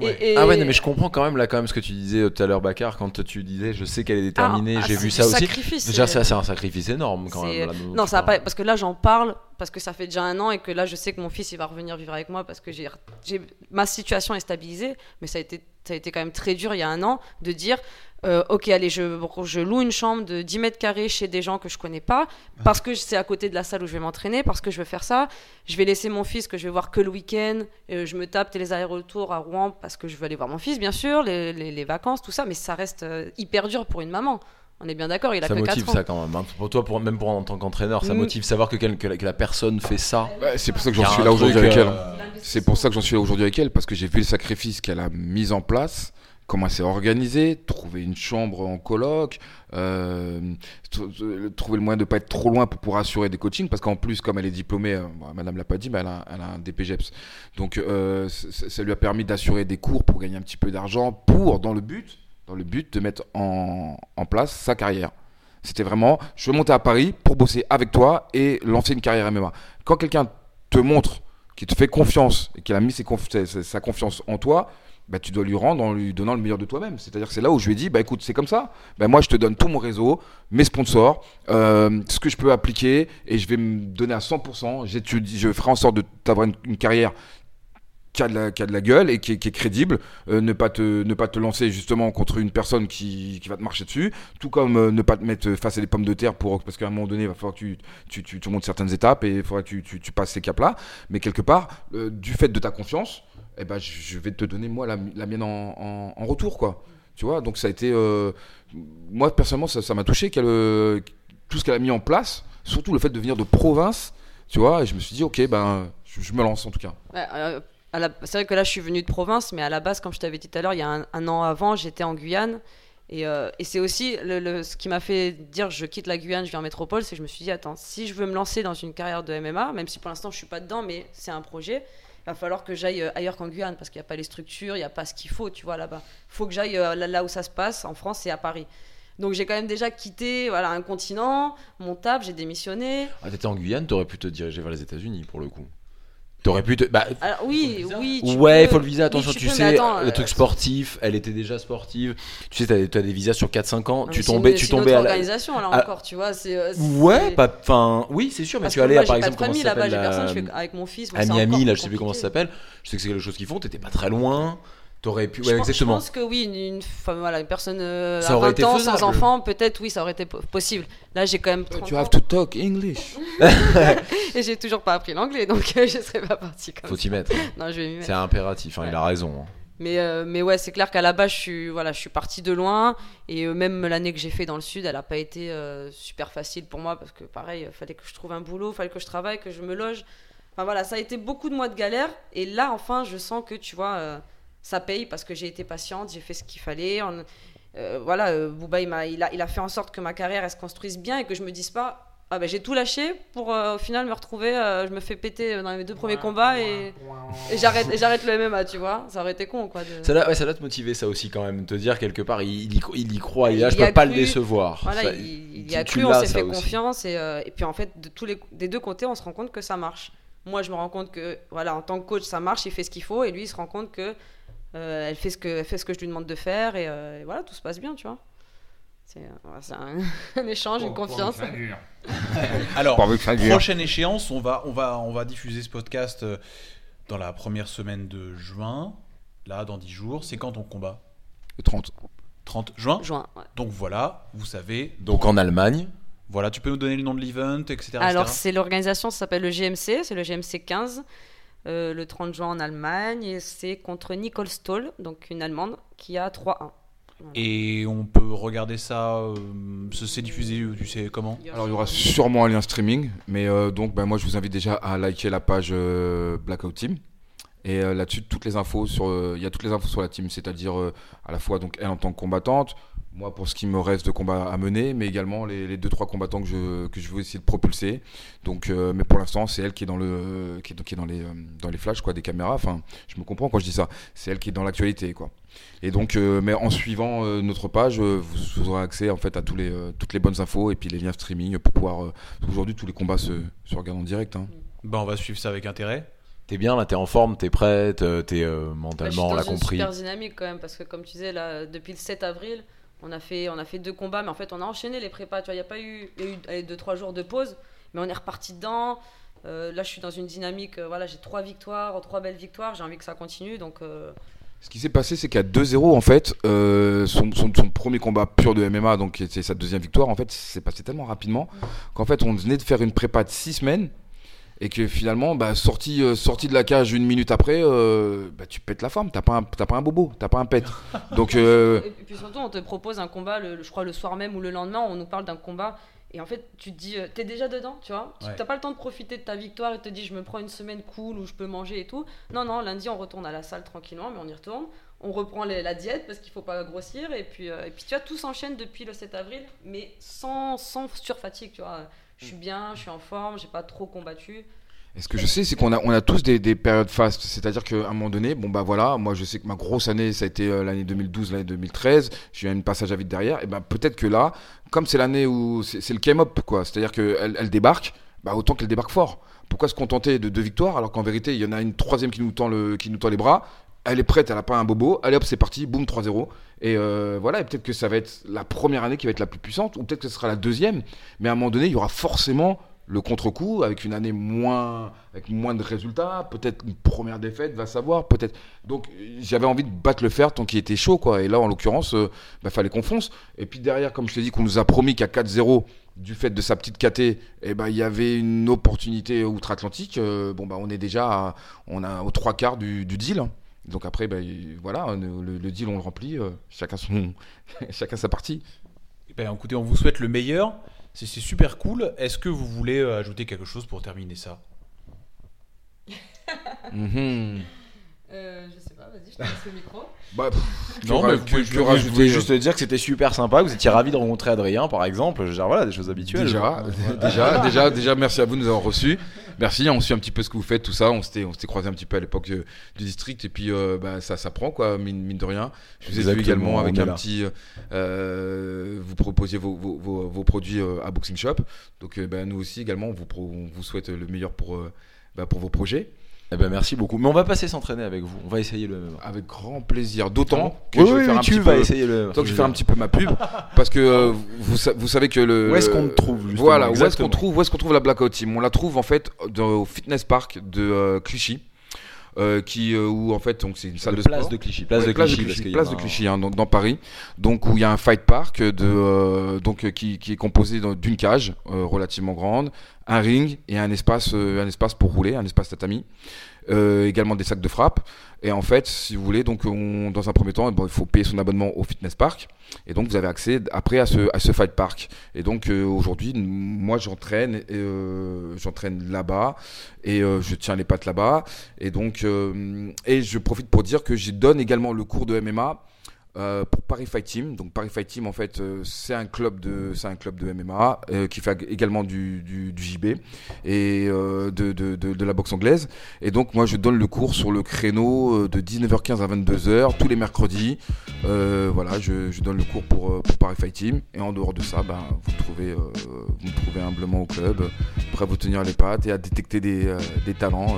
Speaker 4: Et-
Speaker 1: Ouais.
Speaker 4: et-
Speaker 2: Ah ouais, non, mais je comprends quand même là quand même ce que tu disais tout à l'heure, Bakar, quand tu disais je sais qu'elle est déterminée,
Speaker 4: Ah,
Speaker 2: j'ai
Speaker 4: ah,
Speaker 2: vu
Speaker 4: c'est
Speaker 2: ça aussi.
Speaker 4: sacrifice,
Speaker 2: Déjà,
Speaker 4: c'est-
Speaker 2: ça c'est un sacrifice énorme quand même. là,
Speaker 4: Non, ça pas parce que là j'en parle parce que ça fait déjà un an et que là je sais que mon fils il va revenir vivre avec moi parce que j'ai j'ai- ma situation est stabilisée, mais ça a été ça a été quand même très dur il y a un an de dire euh, ok allez je, je loue une chambre de 10 mètres carrés chez des gens que je connais pas parce que c'est à côté de la salle où je vais m'entraîner parce que je veux faire ça. Je vais laisser mon fils que je vais voir que le week-end euh, je me tape les allers-retours à Rouen parce que je veux aller voir mon fils bien sûr les, les- les vacances tout ça mais ça reste euh, hyper dur pour une maman on est bien d'accord il a
Speaker 2: Ça
Speaker 4: que 4
Speaker 2: motive
Speaker 4: ans
Speaker 2: ça quand même. hein. Pour toi, pour, même pour en tant qu'entraîneur, ça
Speaker 4: Mm.
Speaker 2: motive savoir que, quel- que la, que la personne fait ça.
Speaker 3: Ouais, c'est pour ça que j'en
Speaker 2: a
Speaker 3: suis là aujourd'hui avec elle.
Speaker 2: euh,
Speaker 3: C'est pour ça que j'en suis là aujourd'hui avec elle, parce que j'ai vu le sacrifice qu'elle a mis en place, comment elle s'est organisée, trouver une chambre en coloc, euh, euh, trouver le moyen de pas être trop loin pour pouvoir assurer des coachings, parce qu'en plus, comme elle est diplômée, euh, madame l'a pas dit, mais elle a, elle a un DPGEPS. Donc euh, ça lui a permis d'assurer des cours pour gagner un petit peu d'argent, pour, dans le but, dans le but de mettre en, place sa carrière. C'était vraiment, je veux monter à Paris pour bosser avec toi et lancer une carrière MMA. Quand quelqu'un te montre qui te fait confiance et qu'il a mis sa, confiance en toi, bah, tu dois lui rendre en lui donnant le meilleur de toi-même. C'est-à-dire que c'est là où je lui ai dit, bah, écoute, c'est comme ça. Bah, moi, je te donne tout mon réseau, mes sponsors, euh, ce que je peux appliquer et je vais me donner à 100%. J'étudie- Je ferai en sorte de t'avoir une carrière qui a, de la, qui a de la gueule et qui, est- crédible. Euh, ne, pas te, ne pas te lancer justement contre une personne qui, qui va te marcher dessus. Tout comme euh, ne pas te mettre face à des pommes de terre pour, parce qu'à un moment donné, il va falloir que tu, tu, tu, montes certaines étapes et il faudra que tu, tu, tu passes ces caps-là. Mais quelque part, euh, du fait de ta confiance, eh ben, je, vais te donner moi la, la mienne en, en, retour. quoi. Tu vois, donc ça a été. moi, personnellement, ça m'a touché tout ce qu'elle a mis en place, surtout le fait de venir de province. Tu vois, et je me suis dit, ok, ben, je, me lance en tout cas.
Speaker 4: À c'est vrai que là, je suis venue de province, mais à la base, comme je t'avais dit tout à l'heure, il y a un, an avant, j'étais en Guyane. Et, euh, et c'est aussi ce qui m'a fait dire je quitte la Guyane, je viens en métropole, c'est que je me suis dit, attends, si je veux me lancer dans une carrière de MMA, même si pour l'instant je suis pas dedans, mais c'est un projet, il va falloir que j'aille euh, ailleurs qu'en Guyane, parce qu'il n'y a pas les structures, il n'y a pas ce qu'il faut, tu vois, là-bas. Il faut que j'aille euh, là, où ça se passe, en France, c'est à Paris. Donc j'ai quand même déjà quitté voilà, un continent, mon table, j'ai démissionné.
Speaker 2: Ah, t'étais en Guyane, t'aurais pu te diriger vers les États-Unis pour le coup. T'aurais pu te. Bah,
Speaker 4: Alors oui, oui. tu
Speaker 2: ouais, il
Speaker 4: peux-
Speaker 2: faut le visa.
Speaker 4: oui,
Speaker 2: Attention,
Speaker 4: tu
Speaker 2: tu,
Speaker 4: peux, mais
Speaker 2: sais,
Speaker 4: attends,
Speaker 2: le
Speaker 4: euh,
Speaker 2: truc sportif, elle était déjà sportive. Tu sais, t'as as des visas sur 4-5 ans.
Speaker 4: Non,
Speaker 2: tu tombais,
Speaker 4: une-
Speaker 2: tu
Speaker 4: c'est une
Speaker 2: tombais
Speaker 4: autre
Speaker 2: à la.
Speaker 4: organisation là
Speaker 2: à-
Speaker 4: encore, tu vois. c'est, euh,
Speaker 2: Ouais,
Speaker 4: c'est-
Speaker 2: pas. Enfin, oui, c'est sûr, mais
Speaker 4: Parce
Speaker 2: tu allais à, par
Speaker 4: j'ai pas de
Speaker 2: exemple,
Speaker 4: famille là-bas, j'ai personne, je
Speaker 2: la-
Speaker 4: fais avec mon fils. bon,
Speaker 2: à Miami, là, je sais plus comment ça s'appelle. Je sais que c'est quelque chose qu'ils font. T'étais pas très loin. T'aurais pu.
Speaker 4: Je
Speaker 2: Ouais,
Speaker 4: pense-
Speaker 2: exactement.
Speaker 4: Je pense que oui, une, une, enfin, voilà, une personne euh, à
Speaker 2: aurait
Speaker 4: 20
Speaker 2: été
Speaker 4: ans
Speaker 2: faisable.
Speaker 4: sans enfant, peut-être oui, ça aurait été po- possible. Là, j'ai quand même 30
Speaker 3: Tu have to talk English.
Speaker 4: et j'ai toujours pas appris l'anglais, donc euh, je serais pas partie comme
Speaker 2: Faut t'y mettre.
Speaker 4: Non, je vais m'y mettre.
Speaker 2: C'est impératif. hein, Il a raison. hein.
Speaker 4: Mais, euh, mais ouais, c'est clair qu'à la base, je suis, voilà, je suis partie de loin. Et euh, même l'année que j'ai fait dans le sud, elle n'a pas été euh, super facile pour moi. Parce que pareil, il fallait que je trouve un boulot, il fallait que je travaille, que je me loge. Enfin voilà, ça a été beaucoup de mois de galère. Et là, enfin, je sens que, tu vois, euh, ça paye parce que j'ai été patiente, j'ai fait ce qu'il fallait. On- euh, voilà, euh, Booba, il, a, il a fait en sorte que ma carrière, elle se construise bien et que je me dise pas, ah ben j'ai tout lâché pour euh, au final me retrouver, euh, je me fais péter dans les deux premiers combats et, et j'arrête et j'arrête le MMA, tu vois. Ça aurait été con, quoi. de-
Speaker 2: Ça doit, ouais, ça doit te motiver ça aussi quand même, te dire quelque part, il, il il y croit, il, là,
Speaker 4: Il
Speaker 2: je peux pas
Speaker 4: cru.
Speaker 2: le décevoir.
Speaker 4: Voilà,
Speaker 2: Ça-
Speaker 4: il, y a cru, on s'est fait
Speaker 2: aussi.
Speaker 4: confiance et, euh, et puis en fait, de tous les, des deux côtés, on se rend compte que ça marche. Moi, je me rends compte que, voilà, en tant que coach, ça marche, il fait ce qu'il faut et lui, il se rend compte que elle, fait ce que elle fait ce que je lui demande de faire et, euh, et voilà, tout se passe bien, tu vois. C'est euh, un, un échange, une confiance.
Speaker 1: Alors,
Speaker 3: Pourvu que ça dure.
Speaker 1: prochaine échéance, on va, on, va, on va diffuser ce podcast euh, dans la première semaine de juin. Là, dans 10 jours. C'est quand ton combat?
Speaker 3: Le 30.
Speaker 1: 30 juin?
Speaker 4: Juin, ouais.
Speaker 1: Donc voilà, vous savez.
Speaker 2: Donc en Allemagne,
Speaker 1: Voilà, tu peux nous donner le nom de l'event, etc.
Speaker 4: Alors, c'est l'organisation, ça s'appelle le GMC, c'est le GMC 15, euh, le 30 juin en Allemagne, et c'est contre Nicole Stoll, donc une Allemande, qui a 3-1.
Speaker 1: Et on peut regarder ça, euh, c'est diffusé, tu sais comment?
Speaker 3: Alors il y aura sûrement un lien streaming, mais euh, donc bah, moi je vous invite déjà à liker la page euh, Blackout Team. Et euh, là-dessus, toutes les infos sur, euh, il y a toutes les infos sur la team, c'est-à-dire euh, à la fois donc elle en tant que combattante, moi pour ce qui me reste de combat à mener, mais également les, les deux trois combattants que je que je veux essayer de propulser. Donc, euh, mais pour l'instant, c'est elle qui est dans le qui est, qui est dans les euh, dans les flashs quoi des caméras. Enfin, je me comprends quand je dis ça. C'est elle qui est dans l'actualité quoi. Et donc, euh, mais en suivant euh, notre page, vous, vous aurez accès en fait à tous les, euh, toutes les bonnes infos et puis les liens streaming pour pouvoir. euh, Aujourd'hui, tous les combats se, se regardent en direct. hein.
Speaker 1: Ben, on va suivre ça avec intérêt.
Speaker 2: t'es bien là, t'es en forme, t'es prête, t'es euh,
Speaker 4: Bah, je
Speaker 2: mentalement, on l'a
Speaker 4: une
Speaker 2: compris.
Speaker 4: super dynamique quand même parce que comme tu disais là depuis le 7 avril on a fait on a fait deux combats mais en fait on a enchaîné les prépas tu vois il y a pas eu y a eu allez, deux trois jours de pause mais on est reparti dedans. Euh, là je suis dans une dynamique euh, voilà j'ai trois victoires trois belles victoires j'ai envie que ça continue donc euh,
Speaker 3: Ce qui s'est passé, c'est qu'à 2-0, en fait, son, son- son premier combat pur de MMA, donc c'est sa deuxième victoire, en fait, c'est passé tellement rapidement qu'en fait, on venait de faire une prépa de 6 semaines et que finalement, bah, sorti, euh, sorti de la cage une minute après, euh, bah, tu pètes la forme, t'as pas, un- t'as pas un bobo, t'as pas un pet. Donc, euh,
Speaker 4: Et puis surtout, on te propose un combat, le, je crois le soir même ou le lendemain, on nous parle d'un combat. Et en fait, tu te dis, euh, t'es déjà dedans, tu vois. Tu
Speaker 1: Ouais.
Speaker 4: t'as pas le temps de profiter de ta victoire et te dis, je me prends une semaine cool où je peux manger et tout. Non, non, lundi, on retourne à la salle tranquillement, mais on y retourne. On reprend les- la diète parce qu'il faut pas grossir. Et puis, euh, et puis tu vois, tout s'enchaîne depuis le 7 avril, mais sans, sans surfatigue, tu vois. Je suis bien, je suis en forme, j'ai pas trop combattu.
Speaker 3: Et ce que je sais, c'est qu'on a, on a tous des, des périodes fastes. C'est-à-dire qu'à un moment donné, bon bah voilà, moi je sais que ma grosse année, ça a été euh, l'année 2012, l'année 2013. J'ai eu un passage à vide derrière. Et ben peut-être que là, comme c'est l'année où c'est le came-up, quoi. C'est-à-dire qu'elle elle débarque, bah autant qu'elle débarque fort. Pourquoi se contenter de deux victoires alors qu'en vérité, il y en a une troisième qui nous tend, le, qui nous tend les bras elle est prête, elle a pas un bobo. Allez hop, c'est parti, boum, 3-0. Et euh, voilà, et peut-être que ça va être la première année qui va être la plus puissante, ou peut-être que ce sera la deuxième. Mais à un moment donné, il y aura forcément le contre-coup avec une année moins, avec moins de résultats. Peut-être une première défaite, va savoir. Peut-être. Donc j'avais envie de battre le fer tant qu'il était chaud, quoi. Et là, en l'occurrence, il bah, fallait qu'on fonce. Et puis derrière, comme je t'ai dit, qu'on nous a promis qu'à 4-0 du fait de sa petite KT, eh ben, il y avait une opportunité outre-Atlantique. euh, bon, bah, on est déjà on a aux trois quarts du, du deal. hein. Donc après, ben, voilà, le, le deal, on le remplit. euh, chacun, son, chacun sa partie.
Speaker 1: Ben, écoutez, on vous souhaite le meilleur. C'est c'est super cool. Est-ce que vous voulez euh, ajouter quelque chose pour terminer ça?
Speaker 4: Euh, je sais pas, vas-y, je te laisse le micro.
Speaker 3: Bah, pff,
Speaker 1: Non, mais que je-
Speaker 3: rajouter,
Speaker 2: voulais juste te dire que c'était super sympa, que vous étiez ravi de rencontrer Adrien par exemple. Genre voilà, des choses habituelles.
Speaker 3: Déjà, déjà, déjà, déjà, merci à vous de nous avoir reçus. Merci, on suit un petit peu ce que vous faites, tout ça. On s'était, on s'était croisé un petit peu à l'époque euh, du district et puis euh, bah, ça, ça prend quoi, mine, mine de rien. Je vous ai vu également avec un
Speaker 2: là.
Speaker 3: petit, euh, vous proposiez vos, vos, vos, vos produits à Boxing Shop. Donc bah, nous aussi également, on vous, pro- on vous souhaite le meilleur pour, bah, pour vos projets.
Speaker 2: Eh ben merci beaucoup. Mais on va passer s'entraîner avec vous. On va essayer le MMA.
Speaker 3: Avec grand plaisir. D'autant que
Speaker 2: Oui,
Speaker 3: je vais
Speaker 2: oui,
Speaker 3: faire
Speaker 2: oui,
Speaker 3: un
Speaker 2: tu
Speaker 3: petit
Speaker 2: vas
Speaker 3: peu.
Speaker 2: essayer le
Speaker 3: que je vais faire un petit peu ma pub, parce que euh, vous, vous savez que le.
Speaker 2: Où est-ce qu'on trouve,
Speaker 3: Voilà, où est-ce qu'on
Speaker 2: exactement
Speaker 3: trouve, où est-ce qu'on trouve la Blackout Team? On la trouve en fait au fitness park de euh, Clichy. euh, qui euh, où en fait donc c'est une salle de
Speaker 2: place
Speaker 3: sport.
Speaker 2: de Clichy. Place
Speaker 3: Ouais,
Speaker 2: de
Speaker 3: place
Speaker 2: Clichy.
Speaker 3: de
Speaker 2: parce
Speaker 3: Clichy, place de Clichy, hein, dans, dans Paris. Donc où il y a un fight park de euh, donc qui, qui est composé d'une cage relativement grande, un ring et un espace euh, un espace pour rouler, un espace tatami. Euh, également des sacs de frappe. Et en fait, si vous voulez, donc on, dans un premier temps, bon, il faut payer son abonnement au fitness park. Et donc vous avez accès après à ce, à ce fight park. Et donc euh, aujourd'hui, moi j'entraîne, euh, j'entraîne là-bas et je tiens les pattes là-bas. Et donc et je profite pour dire que je donne également le cours de MMA. Euh, pour Paris Fight Team, donc Paris Fight Team en fait euh, c'est un club de MMA euh, qui fait également du, du, JB et de, la boxe anglaise et donc moi je donne le cours sur le créneau de 19h15 à 22h tous les mercredis. Voilà, je, donne le cours pour, Paris Fight Team. Et en dehors de ça, ben, vous, me trouvez, vous trouvez humblement au club, prêt à vous tenir les pattes et à détecter des, talents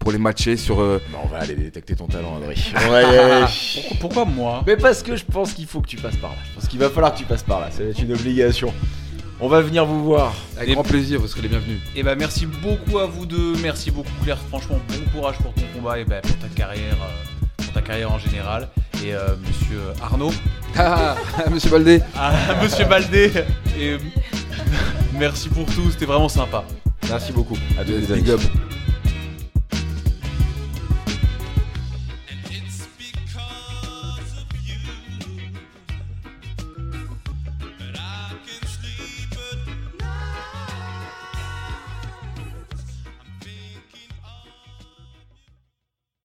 Speaker 3: pour les matcher sur. euh,
Speaker 2: Bah, on va aller détecter ton talent, Adri. Aller.
Speaker 1: Pourquoi, pourquoi moi
Speaker 2: Mais parce que je pense qu'il faut que tu passes par là. Je pense qu'il va falloir que tu passes par là. Ça va être une obligation. On va venir vous voir.
Speaker 3: avec
Speaker 1: Et-
Speaker 3: grand plaisir, vous serez les bienvenus.
Speaker 1: Et bah merci beaucoup à vous deux, merci beaucoup Claire, franchement bon courage pour ton combat et bah, pour ta carrière, euh, pour ta carrière en général. Et euh, Monsieur Arnaud,
Speaker 3: Ah, monsieur Baldé
Speaker 1: ah, Monsieur Baldé, et merci pour tout, c'était vraiment sympa.
Speaker 2: Merci beaucoup. À tous les
Speaker 3: Big
Speaker 2: amis.
Speaker 3: up.